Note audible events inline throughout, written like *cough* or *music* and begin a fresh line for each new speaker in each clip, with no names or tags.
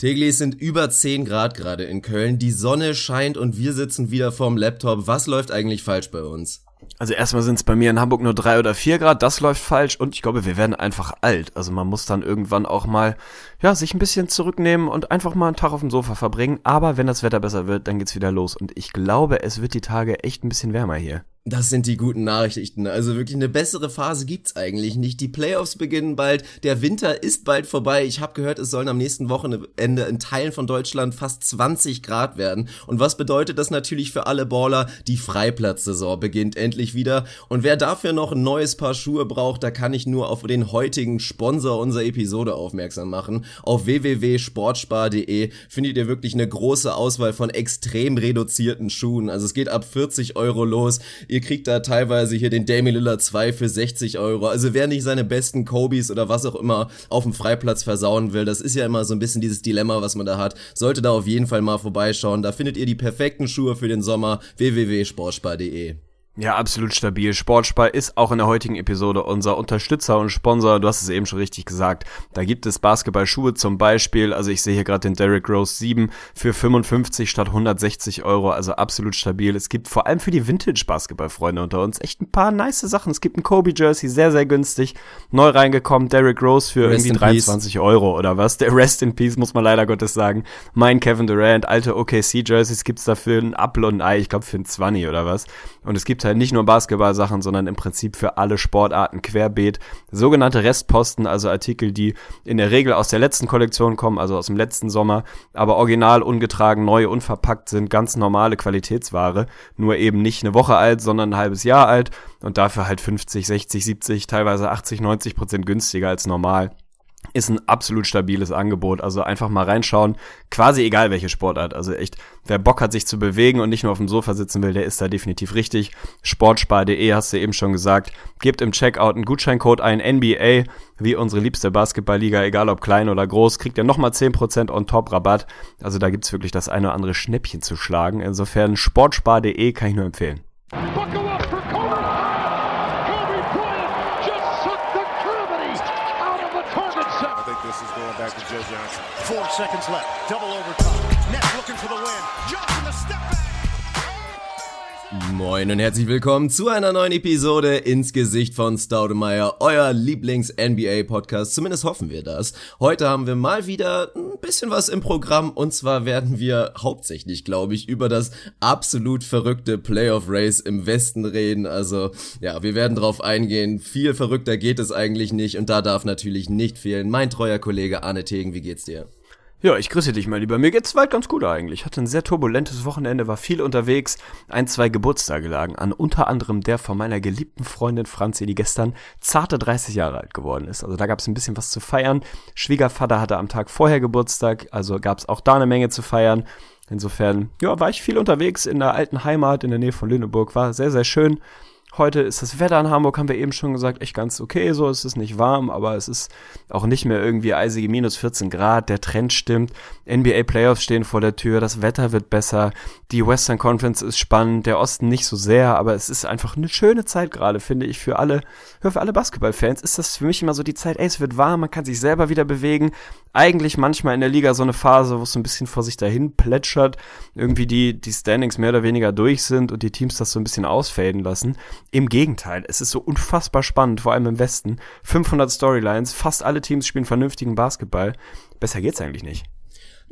Tegli, sind über 10 Grad gerade in Köln. Die Sonne scheint und wir sitzen wieder vorm Laptop. Was läuft eigentlich falsch bei uns?
Also erstmal sind es bei mir in Hamburg nur drei oder vier Grad, das läuft falsch und ich glaube, wir werden einfach alt. Also man muss dann irgendwann auch mal, ja, sich ein bisschen zurücknehmen und einfach mal einen Tag auf dem Sofa verbringen. Aber wenn das Wetter besser wird, dann geht's wieder los. Und ich glaube, es wird die Tage echt ein bisschen wärmer hier.
Das sind die guten Nachrichten. Also wirklich eine bessere Phase gibt's eigentlich nicht. Die Playoffs beginnen bald, der Winter ist bald vorbei. Ich habe gehört, es sollen am nächsten Wochenende in Teilen von Deutschland fast 20 Grad werden. Und was bedeutet das natürlich für alle Baller? Die Freiplatzsaison beginnt endlich wieder. Und wer dafür noch ein neues Paar Schuhe braucht, da kann ich nur auf den heutigen Sponsor unserer Episode aufmerksam machen. Auf www.sportspar.de findet ihr wirklich eine große Auswahl von extrem reduzierten Schuhen. Also es geht ab 40 Euro los. Ihr kriegt da teilweise hier den Damian Lillard 2 für 60 Euro. Also wer nicht seine besten Kobis oder was auch immer auf dem Freiplatz versauen will, das ist ja immer so ein bisschen dieses Dilemma, was man da hat, sollte da auf jeden Fall mal vorbeischauen. Da findet ihr die perfekten Schuhe für den Sommer. www.sportspar.de
ja, absolut stabil. Sportspar ist auch in der heutigen Episode unser Unterstützer und Sponsor. Du hast es eben schon richtig gesagt. Da gibt es Basketballschuhe zum Beispiel. Also ich sehe hier gerade den Derrick Rose 7 für 55 statt 160 Euro. Also absolut stabil. Es gibt vor allem für die Vintage-Basketballfreunde unter uns echt ein paar nice Sachen. Es gibt ein Kobe-Jersey, sehr, sehr günstig. Neu reingekommen. Derrick Rose für Rest irgendwie 23 Peace. Euro oder was. Der Rest in Peace, muss man leider Gottes sagen. Mein Kevin Durant, alte OKC-Jerseys gibt's dafür ein Apfel und ein Ei. Ich glaube für ein 20 oder was. Und es gibt halt nicht nur Basketball-Sachen, sondern im Prinzip für alle Sportarten querbeet. Sogenannte Restposten, also Artikel, die in der Regel aus der letzten Kollektion kommen, also aus dem letzten Sommer, aber original ungetragen, neu, unverpackt sind, ganz normale Qualitätsware. Nur eben nicht eine Woche alt, sondern ein halbes Jahr alt und dafür halt 50, 60, 70, teilweise 80, 90 Prozent günstiger als normal ist ein absolut stabiles Angebot. Also einfach mal reinschauen. Quasi egal welche Sportart. Also echt, wer Bock hat, sich zu bewegen und nicht nur auf dem Sofa sitzen will, der ist da definitiv richtig. Sportspar.de hast du eben schon gesagt. Gebt im Checkout einen Gutscheincode ein, NBA, wie unsere liebste Basketballliga, egal ob klein oder groß, kriegt ihr nochmal 10% on top Rabatt. Also da gibt's wirklich das eine oder andere Schnäppchen zu schlagen. Insofern sportspar.de kann ich nur empfehlen.
Seconds left. Double overtime. Nets looking for the win. Johnson a step back. Moin und herzlich willkommen zu einer neuen Episode ins Gesicht von Staudemeyer, euer Lieblings-NBA-Podcast. Zumindest hoffen wir das. Heute haben wir mal wieder ein bisschen was im Programm und zwar werden wir hauptsächlich, glaube ich, über das absolut verrückte Playoff-Race im Westen reden. Also ja, wir werden drauf eingehen. Viel verrückter geht es eigentlich nicht und da darf natürlich nicht fehlen mein treuer Kollege Arne Tegen. Wie geht's dir?
Ja, ich grüße dich mal lieber. Mir geht's weit ganz gut eigentlich. Hatte ein sehr turbulentes Wochenende, war viel unterwegs. Ein, zwei Geburtstage lagen an. Unter anderem der von meiner geliebten Freundin Franzi, die gestern zarte 30 Jahre alt geworden ist. Also da gab's ein bisschen was zu feiern. Schwiegervater hatte am Tag vorher Geburtstag, also gab's auch da eine Menge zu feiern. Insofern, ja, war ich viel unterwegs in der alten Heimat in der Nähe von Lüneburg. War sehr, sehr schön. Heute ist das Wetter in Hamburg, haben wir eben schon gesagt, echt ganz okay. So es ist nicht warm, aber es ist auch nicht mehr irgendwie eisige minus 14 Grad. Der Trend stimmt. NBA Playoffs stehen vor der Tür. Das Wetter wird besser. Die Western Conference ist spannend. Der Osten nicht so sehr, aber es ist einfach eine schöne Zeit gerade, finde ich, für alle, für alle Basketballfans. Ist das für mich immer so die Zeit, ey, es wird warm, man kann sich selber wieder bewegen. Eigentlich manchmal in der Liga so eine Phase, wo es so ein bisschen vor sich dahin plätschert. Irgendwie die, die Standings mehr oder weniger durch sind und die Teams das so ein bisschen ausfaden lassen. Im Gegenteil, es ist so unfassbar spannend, vor allem im Westen. 500 Storylines, fast alle Teams spielen vernünftigen Basketball. Besser geht's eigentlich nicht.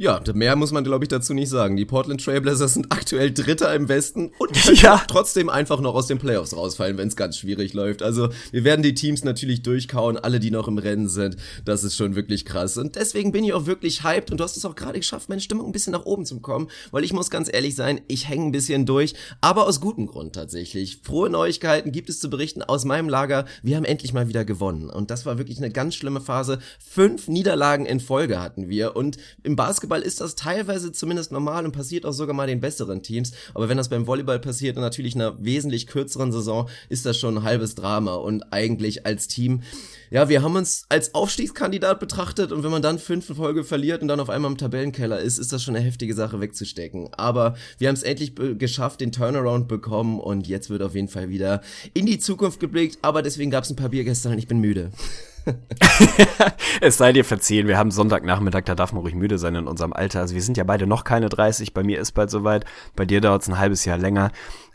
Ja, mehr muss man, glaube ich, dazu nicht sagen. Die Portland Trailblazers sind aktuell Dritter im Westen und *laughs* ja. trotzdem einfach noch aus den Playoffs rausfallen, wenn es ganz schwierig läuft. Also wir werden die Teams natürlich durchkauen, alle, die noch im Rennen sind. Das ist schon wirklich krass. Und deswegen bin ich auch wirklich hyped und du hast es auch gerade geschafft, meine Stimmung ein bisschen nach oben zu kommen, weil ich muss ganz ehrlich sein, ich hänge ein bisschen durch, aber aus gutem Grund tatsächlich. Frohe Neuigkeiten gibt es zu berichten aus meinem Lager. Wir haben endlich mal wieder gewonnen und das war wirklich eine ganz schlimme Phase. Fünf Niederlagen in Folge hatten wir und im Basketball Basketball ist das teilweise zumindest normal und passiert auch sogar mal den besseren Teams. Aber wenn das beim Volleyball passiert und natürlich in einer wesentlich kürzeren Saison, ist das schon ein halbes Drama. Und eigentlich als Team, ja, wir haben uns als Aufstiegskandidat betrachtet und wenn man dann fünf Folge verliert und dann auf einmal im Tabellenkeller ist, ist das schon eine heftige Sache wegzustecken. Aber wir haben es endlich geschafft, den Turnaround bekommen und jetzt wird auf jeden Fall wieder in die Zukunft geblickt. Aber deswegen gab es ein paar Bier gestern und ich bin müde. *laughs* *laughs*
es sei dir verziehen, wir haben Sonntagnachmittag, da darf man ruhig müde sein in unserem Alter. Also wir sind ja beide noch keine 30, bei mir ist bald soweit, bei dir dauert es ein halbes Jahr länger.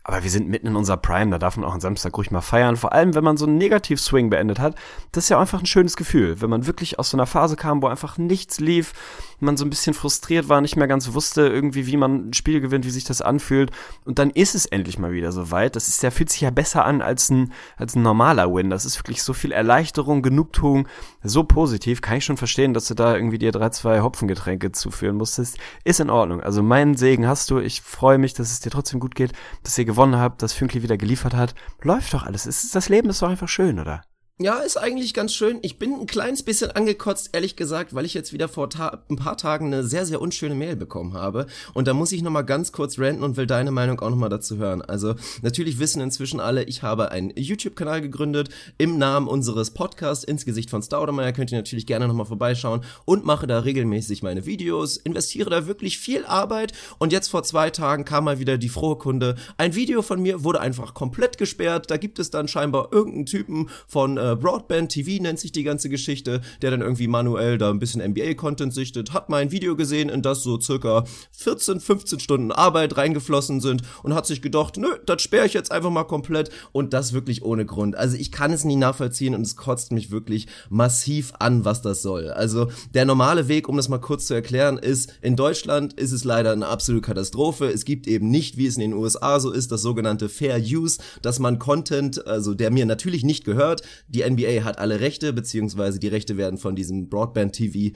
Aber wir sind mitten in unserer Prime, da darf man auch am Samstag ruhig mal feiern. Vor allem, wenn man so einen Negativ-Swing beendet hat. Das ist ja einfach ein schönes Gefühl. Wenn man wirklich aus so einer Phase kam, wo einfach nichts lief, man so ein bisschen frustriert war, nicht mehr ganz wusste irgendwie, wie man ein Spiel gewinnt, wie sich das anfühlt. Und dann ist es endlich mal wieder so weit. Das ist, der fühlt sich ja besser an als ein, als ein normaler Win. Das ist wirklich so viel Erleichterung, Genugtuung, so positiv. Kann ich schon verstehen, dass du da irgendwie dir drei, zwei Hopfengetränke zuführen musstest. Ist in Ordnung. Also meinen Segen hast du. Ich freue mich, dass es dir trotzdem gut geht, dass ihr gewonnen habt, dass Fünkli wieder geliefert hat. Läuft doch alles. Ist, das Leben ist doch einfach schön, oder?
Ja, ist eigentlich ganz schön. Ich bin ein kleines bisschen angekotzt, ehrlich gesagt, weil ich jetzt wieder vor ein paar Tagen eine sehr, sehr unschöne Mail bekommen habe. Und da muss ich nochmal ganz kurz ranten und will deine Meinung auch nochmal dazu hören. Also, natürlich wissen inzwischen alle, ich habe einen YouTube-Kanal gegründet im Namen unseres Podcasts ins Gesicht von Staudemeyer. Könnt ihr natürlich gerne nochmal vorbeischauen und mache da regelmäßig meine Videos, investiere da wirklich viel Arbeit. Und jetzt vor zwei Tagen kam mal wieder die frohe Kunde. Ein Video von mir wurde einfach komplett gesperrt. Da gibt es dann scheinbar irgendeinen Typen von äh, Broadband TV nennt sich die ganze Geschichte, der dann irgendwie manuell da ein bisschen NBA-Content sichtet, hat mein Video gesehen, in das so circa 14, 15 Stunden Arbeit reingeflossen sind und hat sich gedacht, nö, das sperre ich jetzt einfach mal komplett und das wirklich ohne Grund. Also ich kann es nie nachvollziehen und es kotzt mich wirklich massiv an, was das soll. Also der normale Weg, um das mal kurz zu erklären, ist, in Deutschland ist es leider eine absolute Katastrophe. Es gibt eben nicht, wie es in den USA so ist, das sogenannte Fair Use, dass man Content, also der mir natürlich nicht gehört, die NBA hat alle Rechte, beziehungsweise die Rechte werden von diesem Broadband TV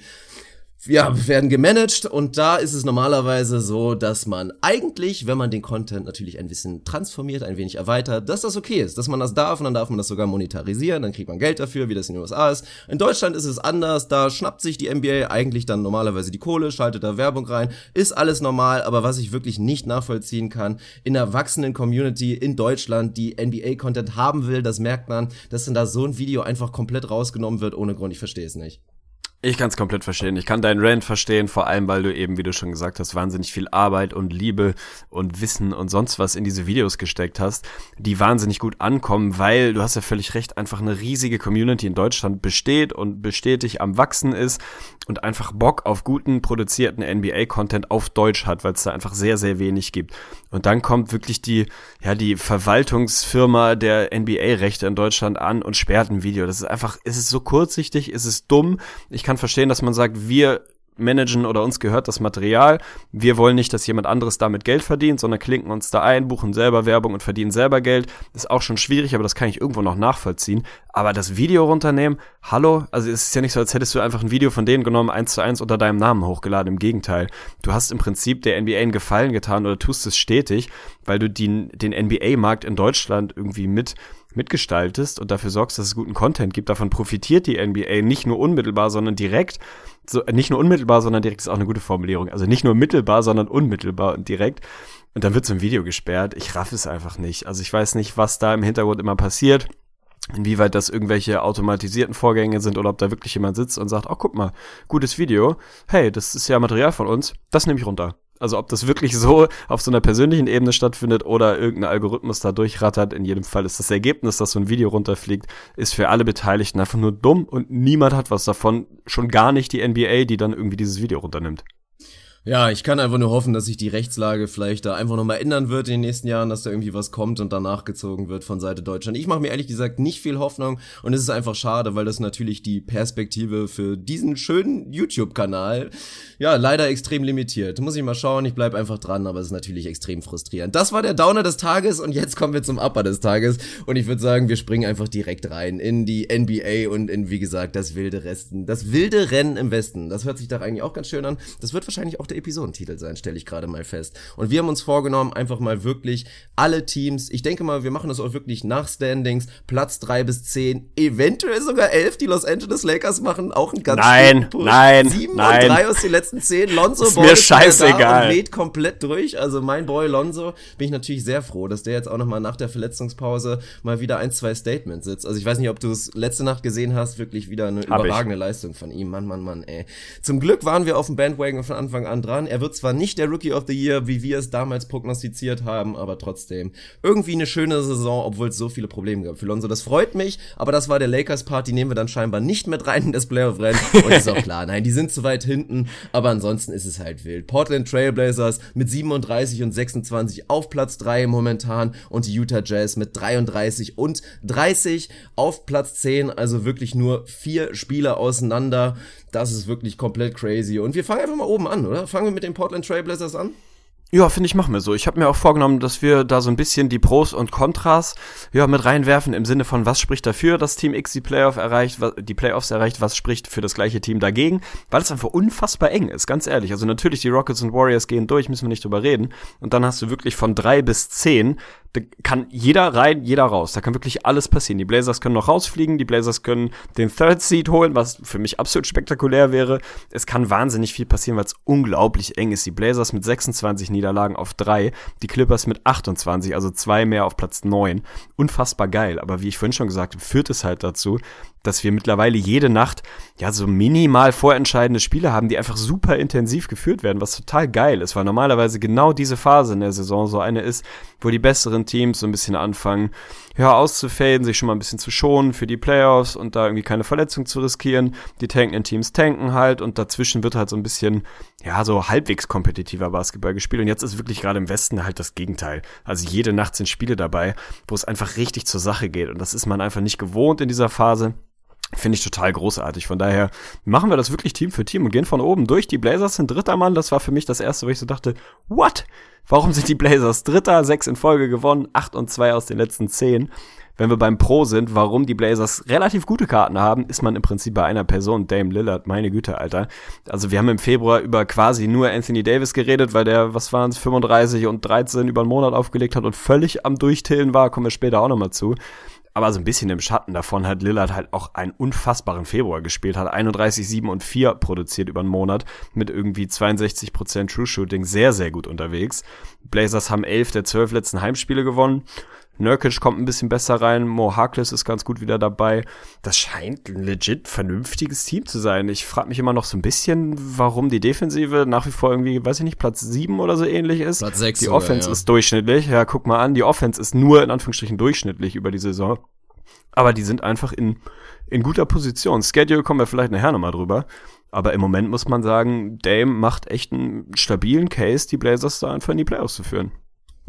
ja, werden gemanagt und da ist es normalerweise so, dass man eigentlich, wenn man den Content natürlich ein bisschen transformiert, ein wenig erweitert, dass das okay ist, dass man das darf und dann darf man das sogar monetarisieren, dann kriegt man Geld dafür, wie das in den USA ist. In Deutschland ist es anders, da schnappt sich die NBA eigentlich dann normalerweise die Kohle, schaltet da Werbung rein, ist alles normal, aber was ich wirklich nicht nachvollziehen kann, in der wachsenden Community in Deutschland, die NBA-Content haben will, das merkt man, dass dann da so ein Video einfach komplett rausgenommen wird ohne Grund, ich verstehe es nicht.
Ich kann es komplett verstehen. Ich kann deinen Rant verstehen, vor allem weil du eben, wie du schon gesagt hast, wahnsinnig viel Arbeit und Liebe und Wissen und sonst was in diese Videos gesteckt hast, die wahnsinnig gut ankommen, weil du hast ja völlig recht, einfach eine riesige Community in Deutschland besteht und bestätigt am wachsen ist und einfach Bock auf guten produzierten NBA-Content auf Deutsch hat, weil es da einfach sehr, sehr wenig gibt. Und dann kommt wirklich die, ja, die Verwaltungsfirma der NBA-Rechte in Deutschland an und sperrt ein Video. Das ist einfach, es ist so kurzsichtig, es ist dumm. Ich kann verstehen, dass man sagt, wir managen oder uns gehört das Material. Wir wollen nicht, dass jemand anderes damit Geld verdient, sondern klinken uns da ein, buchen selber Werbung und verdienen selber Geld. Ist auch schon schwierig, aber das kann ich irgendwo noch nachvollziehen. Aber das Video runternehmen, hallo, also es ist ja nicht so, als hättest du einfach ein Video von denen genommen, eins zu eins unter deinem Namen hochgeladen. Im Gegenteil. Du hast im Prinzip der NBA einen Gefallen getan oder tust es stetig, weil du den, den NBA-Markt in Deutschland irgendwie mit mitgestaltest und dafür sorgst, dass es guten Content gibt. Davon profitiert die NBA nicht nur unmittelbar, sondern direkt. So, nicht nur unmittelbar, sondern direkt ist auch eine gute Formulierung. Also nicht nur mittelbar, sondern unmittelbar und direkt. Und dann wird so ein Video gesperrt. Ich raff es einfach nicht. Also ich weiß nicht, was da im Hintergrund immer passiert. Inwieweit das irgendwelche automatisierten Vorgänge sind oder ob da wirklich jemand sitzt und sagt, oh, guck mal, gutes Video. Hey, das ist ja Material von uns. Das nehme ich runter. Also ob das wirklich so auf so einer persönlichen Ebene stattfindet oder irgendein Algorithmus da durchrattert, in jedem Fall ist das Ergebnis, dass so ein Video runterfliegt, ist für alle Beteiligten einfach nur dumm und niemand hat was davon, schon gar nicht die NBA, die dann irgendwie dieses Video runternimmt.
Ja, ich kann einfach nur hoffen, dass sich die Rechtslage vielleicht da einfach nochmal ändern wird in den nächsten Jahren, dass da irgendwie was kommt und danach gezogen wird von Seite Deutschland. Ich mache mir ehrlich gesagt nicht viel Hoffnung und es ist einfach schade, weil das natürlich die Perspektive für diesen schönen YouTube-Kanal ja leider extrem limitiert. Muss ich mal schauen, ich bleib einfach dran, aber es ist natürlich extrem frustrierend. Das war der Downer des Tages und jetzt kommen wir zum Upper des Tages und ich würde sagen, wir springen einfach direkt rein in die NBA und in, wie gesagt, das wilde Resten, das wilde Rennen im Westen. Das hört sich doch eigentlich auch ganz schön an. Das wird wahrscheinlich auch der Episodentitel sein, stelle ich gerade mal fest. Und wir haben uns vorgenommen, einfach mal wirklich alle Teams, ich denke mal, wir machen das auch wirklich nach Standings, Platz drei bis zehn, eventuell sogar elf, die Los Angeles Lakers machen auch ein ganz
Nein, nein,
Sieben
nein.
und drei aus den letzten zehn. Lonzo
ist mir scheißegal.
und lädt komplett durch. Also mein Boy Lonzo, bin ich natürlich sehr froh, dass der jetzt auch nochmal nach der Verletzungspause mal wieder ein, zwei Statements sitzt. Also ich weiß nicht, ob du es letzte Nacht gesehen hast, wirklich wieder eine
Hab
überragende
ich.
Leistung von ihm. Mann, Mann, Mann, ey. Zum Glück waren wir auf dem Bandwagon von Anfang an an dran. Er wird zwar nicht der Rookie of the Year, wie wir es damals prognostiziert haben, aber trotzdem irgendwie eine schöne Saison, obwohl es so viele Probleme gab für Lonzo. Das freut mich, aber das war der Lakers-Part, die nehmen wir dann scheinbar nicht mit rein in das Playoff-Rennen. Und ist auch klar, nein, die sind zu weit hinten, aber ansonsten ist es halt wild. Portland Trailblazers mit 37 und 26 auf Platz 3 momentan und die Utah Jazz mit 33 und 30 auf Platz 10, also wirklich nur vier Spieler auseinander. Das ist wirklich komplett crazy. Und wir fangen einfach mal oben an, oder? Fangen wir mit den Portland Trailblazers an?
Ja, finde ich, machen wir so. Ich habe mir auch vorgenommen, dass wir da so ein bisschen die Pros und Kontras ja, mit reinwerfen im Sinne von, was spricht dafür, dass Team X die Playoff erreicht, die Playoffs erreicht, was spricht für das gleiche Team dagegen, weil es einfach unfassbar eng ist, ganz ehrlich. Also natürlich, die Rockets und Warriors gehen durch, müssen wir nicht drüber reden. Und dann hast du wirklich von drei bis zehn da kann jeder rein, jeder raus. Da kann wirklich alles passieren. Die Blazers können noch rausfliegen, die Blazers können den Third Seed holen, was für mich absolut spektakulär wäre. Es kann wahnsinnig viel passieren, weil es unglaublich eng ist. Die Blazers mit 26 Niederlagen auf drei, die Clippers mit 28, also zwei mehr auf Platz neun. Unfassbar geil. Aber wie ich vorhin schon gesagt habe, führt es halt dazu, dass wir mittlerweile jede Nacht ja so minimal vorentscheidende Spiele haben, die einfach super intensiv geführt werden, was total geil ist, weil normalerweise genau diese Phase in der Saison so eine ist, wo die besseren Teams so ein bisschen anfangen, ja, auszufaden, sich schon mal ein bisschen zu schonen für die Playoffs und da irgendwie keine Verletzung zu riskieren. Die tankenden Teams tanken halt und dazwischen wird halt so ein bisschen, ja, so halbwegs kompetitiver Basketball gespielt. Und jetzt ist wirklich gerade im Westen halt das Gegenteil. Also jede Nacht sind Spiele dabei, wo es einfach richtig zur Sache geht. Und das ist man einfach nicht gewohnt in dieser Phase. Finde ich total großartig. Von daher machen wir das wirklich Team für Team und gehen von oben durch. Die Blazers sind dritter Mann. Das war für mich das erste, wo ich so dachte, what? Warum sind die Blazers dritter? Sechs in Folge gewonnen, acht und zwei aus den letzten zehn. Wenn wir beim Pro sind, warum die Blazers relativ gute Karten haben, ist man im Prinzip bei einer Person, Dame Lillard. Meine Güte, Alter. Also wir haben im Februar über quasi nur Anthony Davis geredet, weil der, was waren es, 35 und 13 über einen Monat aufgelegt hat und völlig am Durchtillen war. Kommen wir später auch nochmal zu. Aber so ein bisschen im Schatten davon hat Lillard halt auch einen unfassbaren Februar gespielt, hat 31, 7 und 4 produziert über einen Monat mit irgendwie 62% True Shooting, sehr, sehr gut unterwegs. Blazers haben 11 der 12 letzten Heimspiele gewonnen. Nurkic kommt ein bisschen besser rein, Mo Harkless ist ganz gut wieder dabei. Das scheint ein legit vernünftiges Team zu sein. Ich frage mich immer noch so ein bisschen, warum die Defensive nach wie vor irgendwie, weiß ich nicht, Platz 7 oder so ähnlich ist.
Platz 6
Die sogar, Offense ja. ist durchschnittlich. Ja, guck mal an, die Offense ist nur in Anführungsstrichen durchschnittlich über die Saison. Aber die sind einfach in, in guter Position. Schedule kommen wir vielleicht nachher nochmal drüber. Aber im Moment muss man sagen, Dame macht echt einen stabilen Case, die Blazers da einfach in die Playoffs zu führen.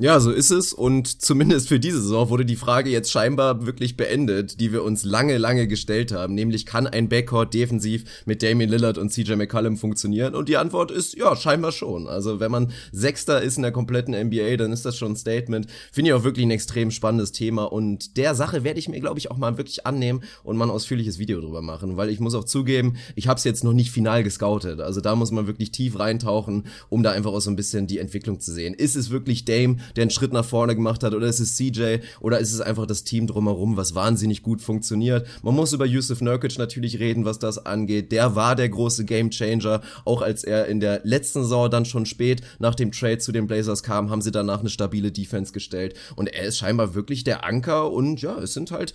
Ja, so ist es und zumindest für diese Saison wurde die Frage jetzt scheinbar wirklich beendet, die wir uns lange, lange gestellt haben, nämlich kann ein Backcourt defensiv mit Damian Lillard und CJ McCollum funktionieren? Und die Antwort ist ja, scheinbar schon. Also wenn man Sechster ist in der kompletten NBA, dann ist das schon ein Statement. Finde ich auch wirklich ein extrem spannendes Thema und der Sache werde ich mir, glaube ich, auch mal wirklich annehmen und mal ein ausführliches Video drüber machen, weil ich muss auch zugeben, ich habe es jetzt noch nicht final gescoutet. Also da muss man wirklich tief reintauchen, um da einfach auch so ein bisschen die Entwicklung zu sehen. Ist es wirklich Dame? Der einen Schritt nach vorne gemacht hat, oder ist es CJ, oder ist es einfach das Team drumherum, was wahnsinnig gut funktioniert. Man muss über Yusuf Nurkic natürlich reden, was das angeht. Der war der große Gamechanger, auch als er in der letzten Saison dann schon spät nach dem Trade zu den Blazers kam, haben sie danach eine stabile Defense gestellt und er ist scheinbar wirklich der Anker und ja, es sind halt,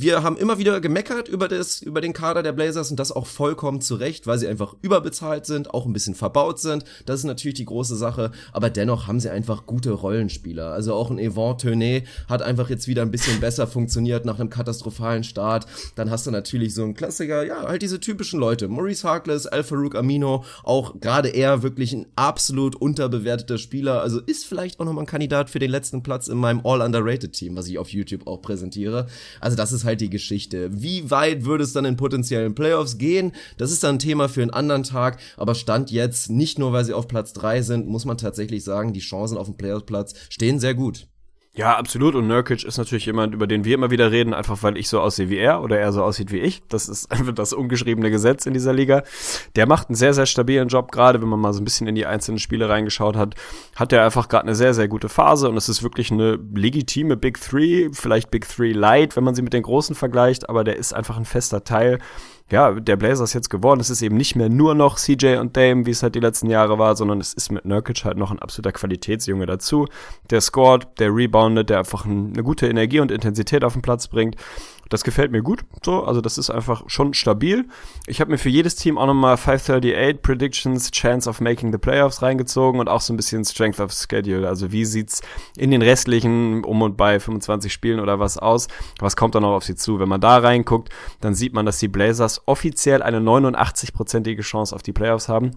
wir haben immer wieder gemeckert über das, über den Kader der Blazers und das auch vollkommen zu Recht, weil sie einfach überbezahlt sind, auch ein bisschen verbaut sind. Das ist natürlich die große Sache, aber dennoch haben sie einfach gute Rollen Rollenspieler. Also auch ein Yvonne Tönet hat einfach jetzt wieder ein bisschen besser funktioniert nach einem katastrophalen Start. Dann hast du natürlich so einen Klassiker, ja, halt diese typischen Leute. Maurice Harkless, Al Farouk Amino, auch gerade er wirklich ein absolut unterbewerteter Spieler. Also ist vielleicht auch nochmal ein Kandidat für den letzten Platz in meinem All-Underrated-Team, was ich auf YouTube auch präsentiere. Also das ist halt die Geschichte. Wie weit würde es dann in potenziellen Playoffs gehen? Das ist dann ein Thema für einen anderen Tag. Aber Stand jetzt, nicht nur weil sie auf Platz drei sind, muss man tatsächlich sagen, die Chancen auf den Playoff-Platz stehen sehr gut.
Ja, absolut. Und Nurkic ist natürlich jemand, über den wir immer wieder reden, einfach weil ich so aussehe wie er oder er so aussieht wie ich. Das ist *laughs* einfach das ungeschriebene Gesetz in dieser Liga. Der macht einen sehr, sehr stabilen Job, gerade wenn man mal so ein bisschen in die einzelnen Spiele reingeschaut hat. Hat er einfach gerade eine sehr, sehr gute Phase und es ist wirklich eine legitime Big Three, vielleicht Big Three Light, wenn man sie mit den Großen vergleicht, aber der ist einfach ein fester Teil ja, der Blazers jetzt geworden. Es ist eben nicht mehr nur noch CJ und Dame, wie es halt die letzten Jahre war, sondern es ist mit Nurkic halt noch ein absoluter Qualitätsjunge dazu. Der scored, der reboundet, der einfach eine gute Energie und Intensität auf den Platz bringt. Das gefällt mir gut. So, also das ist einfach schon stabil. Ich habe mir für jedes Team auch nochmal 538 Predictions, Chance of Making the Playoffs reingezogen und auch so ein bisschen Strength of Schedule. Also wie sieht's in den restlichen um und bei 25 Spielen oder was aus? Was kommt da noch auf sie zu? Wenn man da reinguckt, dann sieht man, dass die Blazers offiziell eine 89-prozentige Chance auf die Playoffs haben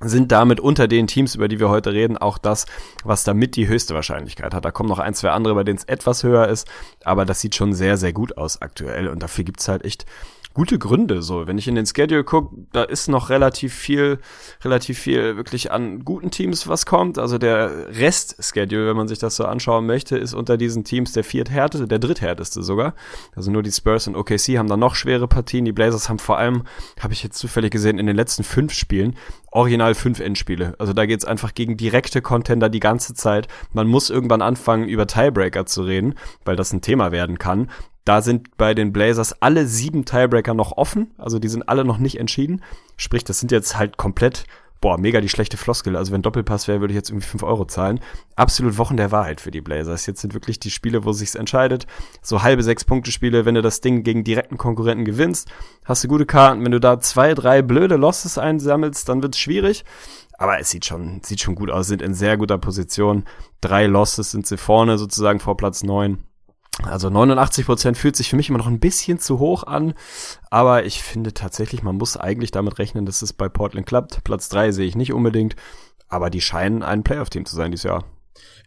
sind damit unter den Teams, über die wir heute reden, auch das, was damit die höchste Wahrscheinlichkeit hat. Da kommen noch ein, zwei andere, bei denen es etwas höher ist, aber das sieht schon sehr, sehr gut aus aktuell und dafür gibt's halt echt gute Gründe. So, wenn ich in den Schedule gucke, da ist noch relativ viel, relativ viel wirklich an guten Teams, was kommt. Also der Rest-Schedule, wenn man sich das so anschauen möchte, ist unter diesen Teams der vierthärteste, der dritthärteste sogar. Also nur die Spurs und OKC haben da noch schwere Partien. Die Blazers haben vor allem, habe ich jetzt zufällig gesehen, in den letzten fünf Spielen original fünf Endspiele. Also da geht's einfach gegen direkte Contender die ganze Zeit. Man muss irgendwann anfangen, über Tiebreaker zu reden, weil das ein Thema werden kann. Da sind bei den Blazers alle sieben Tiebreaker noch offen, also die sind alle noch nicht entschieden. Sprich, das sind jetzt halt komplett, boah, mega die schlechte Floskel. Also wenn Doppelpass wäre, würde ich jetzt irgendwie fünf Euro zahlen. Absolut Wochen der Wahrheit für die Blazers. Jetzt sind wirklich die Spiele, wo sich's entscheidet. So halbe sechs Punkte Spiele, wenn du das Ding gegen direkten Konkurrenten gewinnst, hast du gute Karten. Wenn du da zwei, drei blöde Losses einsammelst, dann wird's schwierig. Aber es sieht schon, sieht schon gut aus, sind in sehr guter Position. Drei Losses sind sie vorne sozusagen vor Platz neun also 89 Prozent fühlt sich für mich immer noch ein bisschen zu hoch an, aber ich finde tatsächlich, man muss eigentlich damit rechnen, dass es bei Portland klappt. Platz drei sehe ich nicht unbedingt, aber die scheinen ein Playoff-Team zu sein dieses Jahr.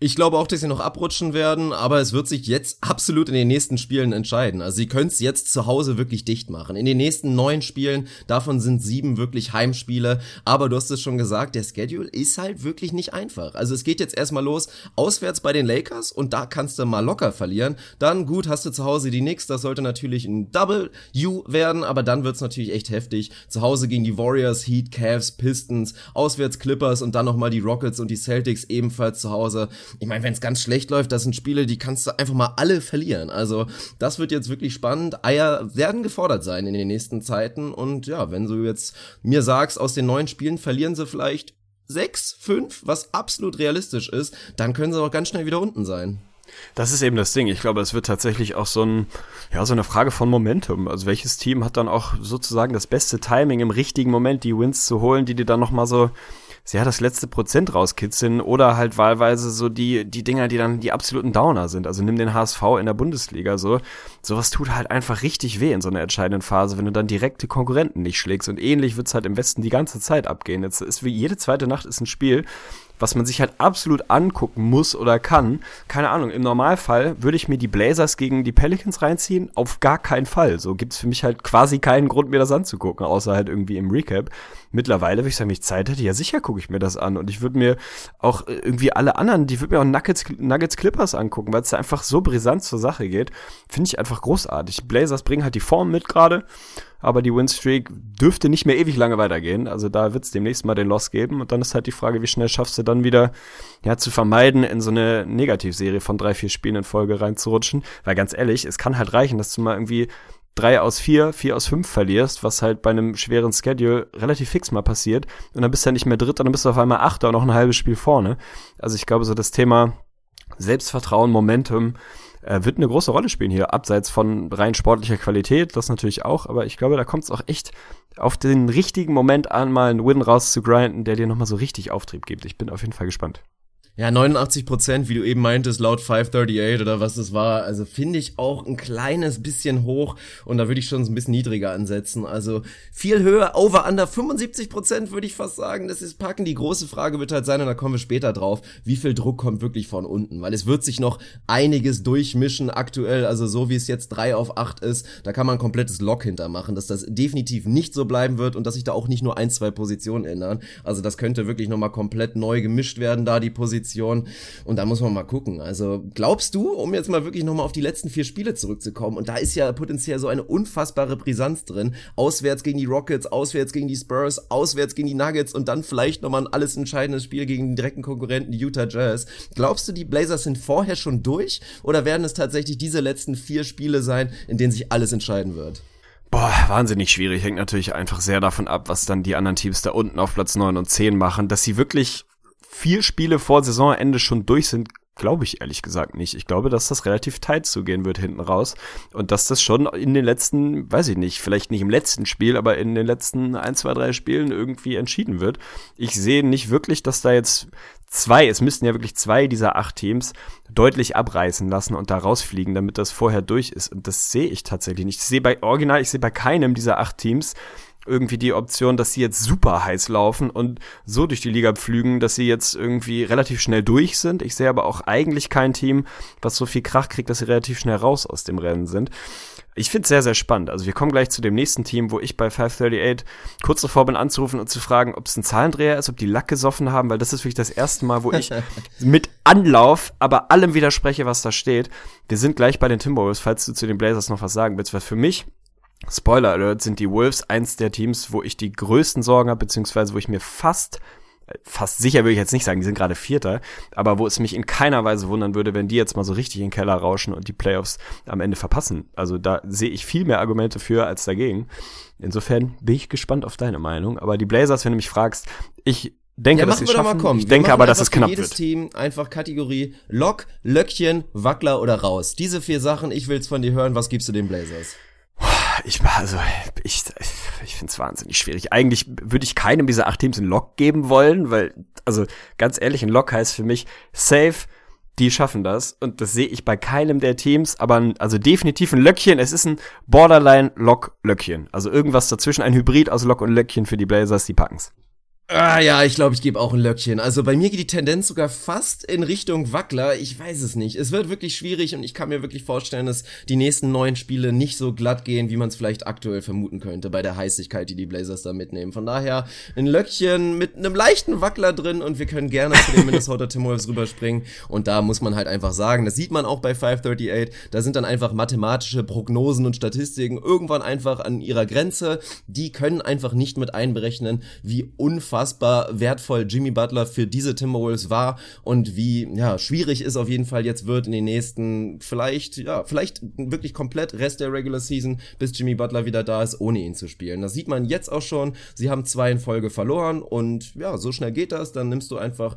Ich glaube auch, dass sie noch abrutschen werden, aber es wird sich jetzt absolut in den nächsten Spielen entscheiden. Also sie können es jetzt zu Hause wirklich dicht machen. In den nächsten neun Spielen, davon sind sieben wirklich Heimspiele. Aber du hast es schon gesagt, der Schedule ist halt wirklich nicht einfach. Also es geht jetzt erstmal los, auswärts bei den Lakers und da kannst du mal locker verlieren. Dann gut, hast du zu Hause die Knicks, das sollte natürlich ein Double U werden, aber dann wird's natürlich echt heftig. Zu Hause gegen die Warriors, Heat, Cavs, Pistons, auswärts Clippers und dann nochmal die Rockets und die Celtics ebenfalls zu Hause ich meine, wenn es ganz schlecht läuft, das sind Spiele, die kannst du einfach mal alle verlieren. Also das wird jetzt wirklich spannend. Eier werden gefordert sein in den nächsten Zeiten. Und ja, wenn du jetzt mir sagst, aus den neuen Spielen verlieren sie vielleicht sechs, fünf, was absolut realistisch ist, dann können sie auch ganz schnell wieder unten sein.
Das ist eben das Ding. Ich glaube, es wird tatsächlich auch so ein, ja, so eine Frage von Momentum. Also welches Team hat dann auch sozusagen das beste Timing im richtigen Moment, die Wins zu holen, die dir dann nochmal so ja, das letzte Prozent rauskitzeln oder halt wahlweise so die, die Dinger, die dann die absoluten Downer sind. Also nimm den HSV in der Bundesliga so. Sowas tut halt einfach richtig weh in so einer entscheidenden Phase, wenn du dann direkte Konkurrenten nicht schlägst. Und ähnlich wird's halt im Westen die ganze Zeit abgehen. Jetzt ist wie jede zweite Nacht ist ein Spiel, was man sich halt absolut angucken muss oder kann. Keine Ahnung, im Normalfall würde ich mir die Blazers gegen die Pelicans reinziehen. Auf gar keinen Fall. So gibt's für mich halt quasi keinen Grund, mir das anzugucken, außer halt irgendwie im Recap. Mittlerweile, wenn ich sagen, wenn ich Zeit hätte, ja sicher gucke ich mir das an. Und ich würde mir auch irgendwie alle anderen, die würde mir auch Nuggets, Nuggets Clippers angucken, weil es da einfach so brisant zur Sache geht. Finde ich einfach großartig. Blazers bringen halt die Form mit gerade aber die Winstreak dürfte nicht mehr ewig lange weitergehen. Also da wird es demnächst mal den Loss geben und dann ist halt die Frage, wie schnell schaffst du dann wieder ja zu vermeiden, in so eine Negativserie von drei, vier Spielen in Folge reinzurutschen. Weil ganz ehrlich, es kann halt reichen, dass du mal irgendwie drei aus vier, vier aus fünf verlierst, was halt bei einem schweren Schedule relativ fix mal passiert. Und dann bist du ja nicht mehr Dritter, dann bist du auf einmal Achter und noch ein halbes Spiel vorne. Also ich glaube, so das Thema Selbstvertrauen, Momentum, äh, wird eine große Rolle spielen hier, abseits von rein sportlicher Qualität, das natürlich auch, aber ich glaube, da kommt es auch echt auf den richtigen Moment an, mal einen Win rauszugrinden, der dir nochmal so richtig Auftrieb gibt. Ich bin auf jeden Fall gespannt.
Ja, 89 Prozent, wie du eben meintest, laut 538 oder was das war. Also finde ich auch ein kleines bisschen hoch und da würde ich schon ein bisschen niedriger ansetzen. Also viel höher, over under 75 Prozent würde ich fast sagen. Das ist packen. Die große Frage wird halt sein und da kommen wir später drauf. Wie viel Druck kommt wirklich von unten? Weil es wird sich noch einiges durchmischen aktuell. Also so wie es jetzt 3 auf 8 ist, da kann man ein komplettes Lock hintermachen, dass das definitiv nicht so bleiben wird und dass sich da auch nicht nur ein, zwei Positionen ändern. Also das könnte wirklich nochmal komplett neu gemischt werden, da die Position. Position. Und da muss man mal gucken. Also glaubst du, um jetzt mal wirklich nochmal auf die letzten vier Spiele zurückzukommen, und da ist ja potenziell so eine unfassbare Brisanz drin. Auswärts gegen die Rockets, auswärts gegen die Spurs, auswärts gegen die Nuggets und dann vielleicht nochmal ein alles entscheidendes Spiel gegen den direkten Konkurrenten Utah Jazz. Glaubst du, die Blazers sind vorher schon durch? Oder werden es tatsächlich diese letzten vier Spiele sein, in denen sich alles entscheiden wird?
Boah, wahnsinnig schwierig. Hängt natürlich einfach sehr davon ab, was dann die anderen Teams da unten auf Platz 9 und 10 machen. Dass sie wirklich vier Spiele vor Saisonende schon durch sind, glaube ich ehrlich gesagt nicht. Ich glaube, dass das relativ tight zugehen wird hinten raus und dass das schon in den letzten, weiß ich nicht, vielleicht nicht im letzten Spiel, aber in den letzten ein, zwei, drei Spielen irgendwie entschieden wird. Ich sehe nicht wirklich, dass da jetzt zwei, es müssten ja wirklich zwei dieser acht Teams deutlich abreißen lassen und da rausfliegen, damit das vorher durch ist. Und das sehe ich tatsächlich nicht. Ich sehe bei Original, ich sehe bei keinem dieser acht Teams irgendwie die Option, dass sie jetzt super heiß laufen und so durch die Liga pflügen, dass sie jetzt irgendwie relativ schnell durch sind. Ich sehe aber auch eigentlich kein Team, was so viel Krach kriegt, dass sie relativ schnell raus aus dem Rennen sind. Ich finde es sehr, sehr spannend. Also wir kommen gleich zu dem nächsten Team, wo ich bei 538 kurz davor bin anzurufen und zu fragen, ob es ein Zahlendreher ist, ob die Lack gesoffen haben, weil das ist wirklich das erste Mal, wo ich *laughs* mit Anlauf, aber allem widerspreche, was da steht. Wir sind gleich bei den Timberwolves, falls du zu den Blazers noch was sagen willst, was für mich Spoiler Alert, sind die Wolves eins der Teams, wo ich die größten Sorgen habe, beziehungsweise wo ich mir fast fast sicher würde ich jetzt nicht sagen, die sind gerade Vierter, aber wo es mich in keiner Weise wundern würde, wenn die jetzt mal so richtig in den Keller rauschen und die Playoffs am Ende verpassen. Also da sehe ich viel mehr Argumente für als dagegen. Insofern bin ich gespannt auf deine Meinung. Aber die Blazers, wenn du mich fragst, ich denke, ja, dass sie schaffen.
Mal
ich denke aber, dass es knapp
jedes
wird.
Team einfach Kategorie Lock, Löckchen, Wackler oder raus. Diese vier Sachen, ich will's von dir hören. Was gibst du den Blazers?
Ich also ich ich finde es wahnsinnig schwierig. Eigentlich würde ich keinem dieser acht Teams einen Lock geben wollen, weil also ganz ehrlich, ein Lock heißt für mich safe. Die schaffen das und das sehe ich bei keinem der Teams, aber also definitiv ein Löckchen. Es ist ein Borderline Lock Löckchen, also irgendwas dazwischen, ein Hybrid aus Lock und Löckchen für die Blazers. Die packen's.
Ah ja, ich glaube, ich gebe auch ein Löckchen. Also bei mir geht die Tendenz sogar fast in Richtung Wackler. Ich weiß es nicht. Es wird wirklich schwierig und ich kann mir wirklich vorstellen, dass die nächsten neun Spiele nicht so glatt gehen, wie man es vielleicht aktuell vermuten könnte bei der Heißigkeit, die die Blazers da mitnehmen. Von daher ein Löckchen mit einem leichten Wackler drin und wir können gerne zu den Minnesota Timberwolves rüberspringen. Und da muss man halt einfach sagen, das sieht man auch bei 538, da sind dann einfach mathematische Prognosen und Statistiken irgendwann einfach an ihrer Grenze. Die können einfach nicht mit einberechnen, wie unfassbar unfassbar wertvoll Jimmy Butler für diese Timberwolves war und wie ja, schwierig es auf jeden Fall jetzt wird in den nächsten vielleicht ja, vielleicht wirklich komplett Rest der Regular Season, bis Jimmy Butler wieder da ist, ohne ihn zu spielen. Das sieht man jetzt auch schon. Sie haben zwei in Folge verloren und ja, so schnell geht das, dann nimmst du einfach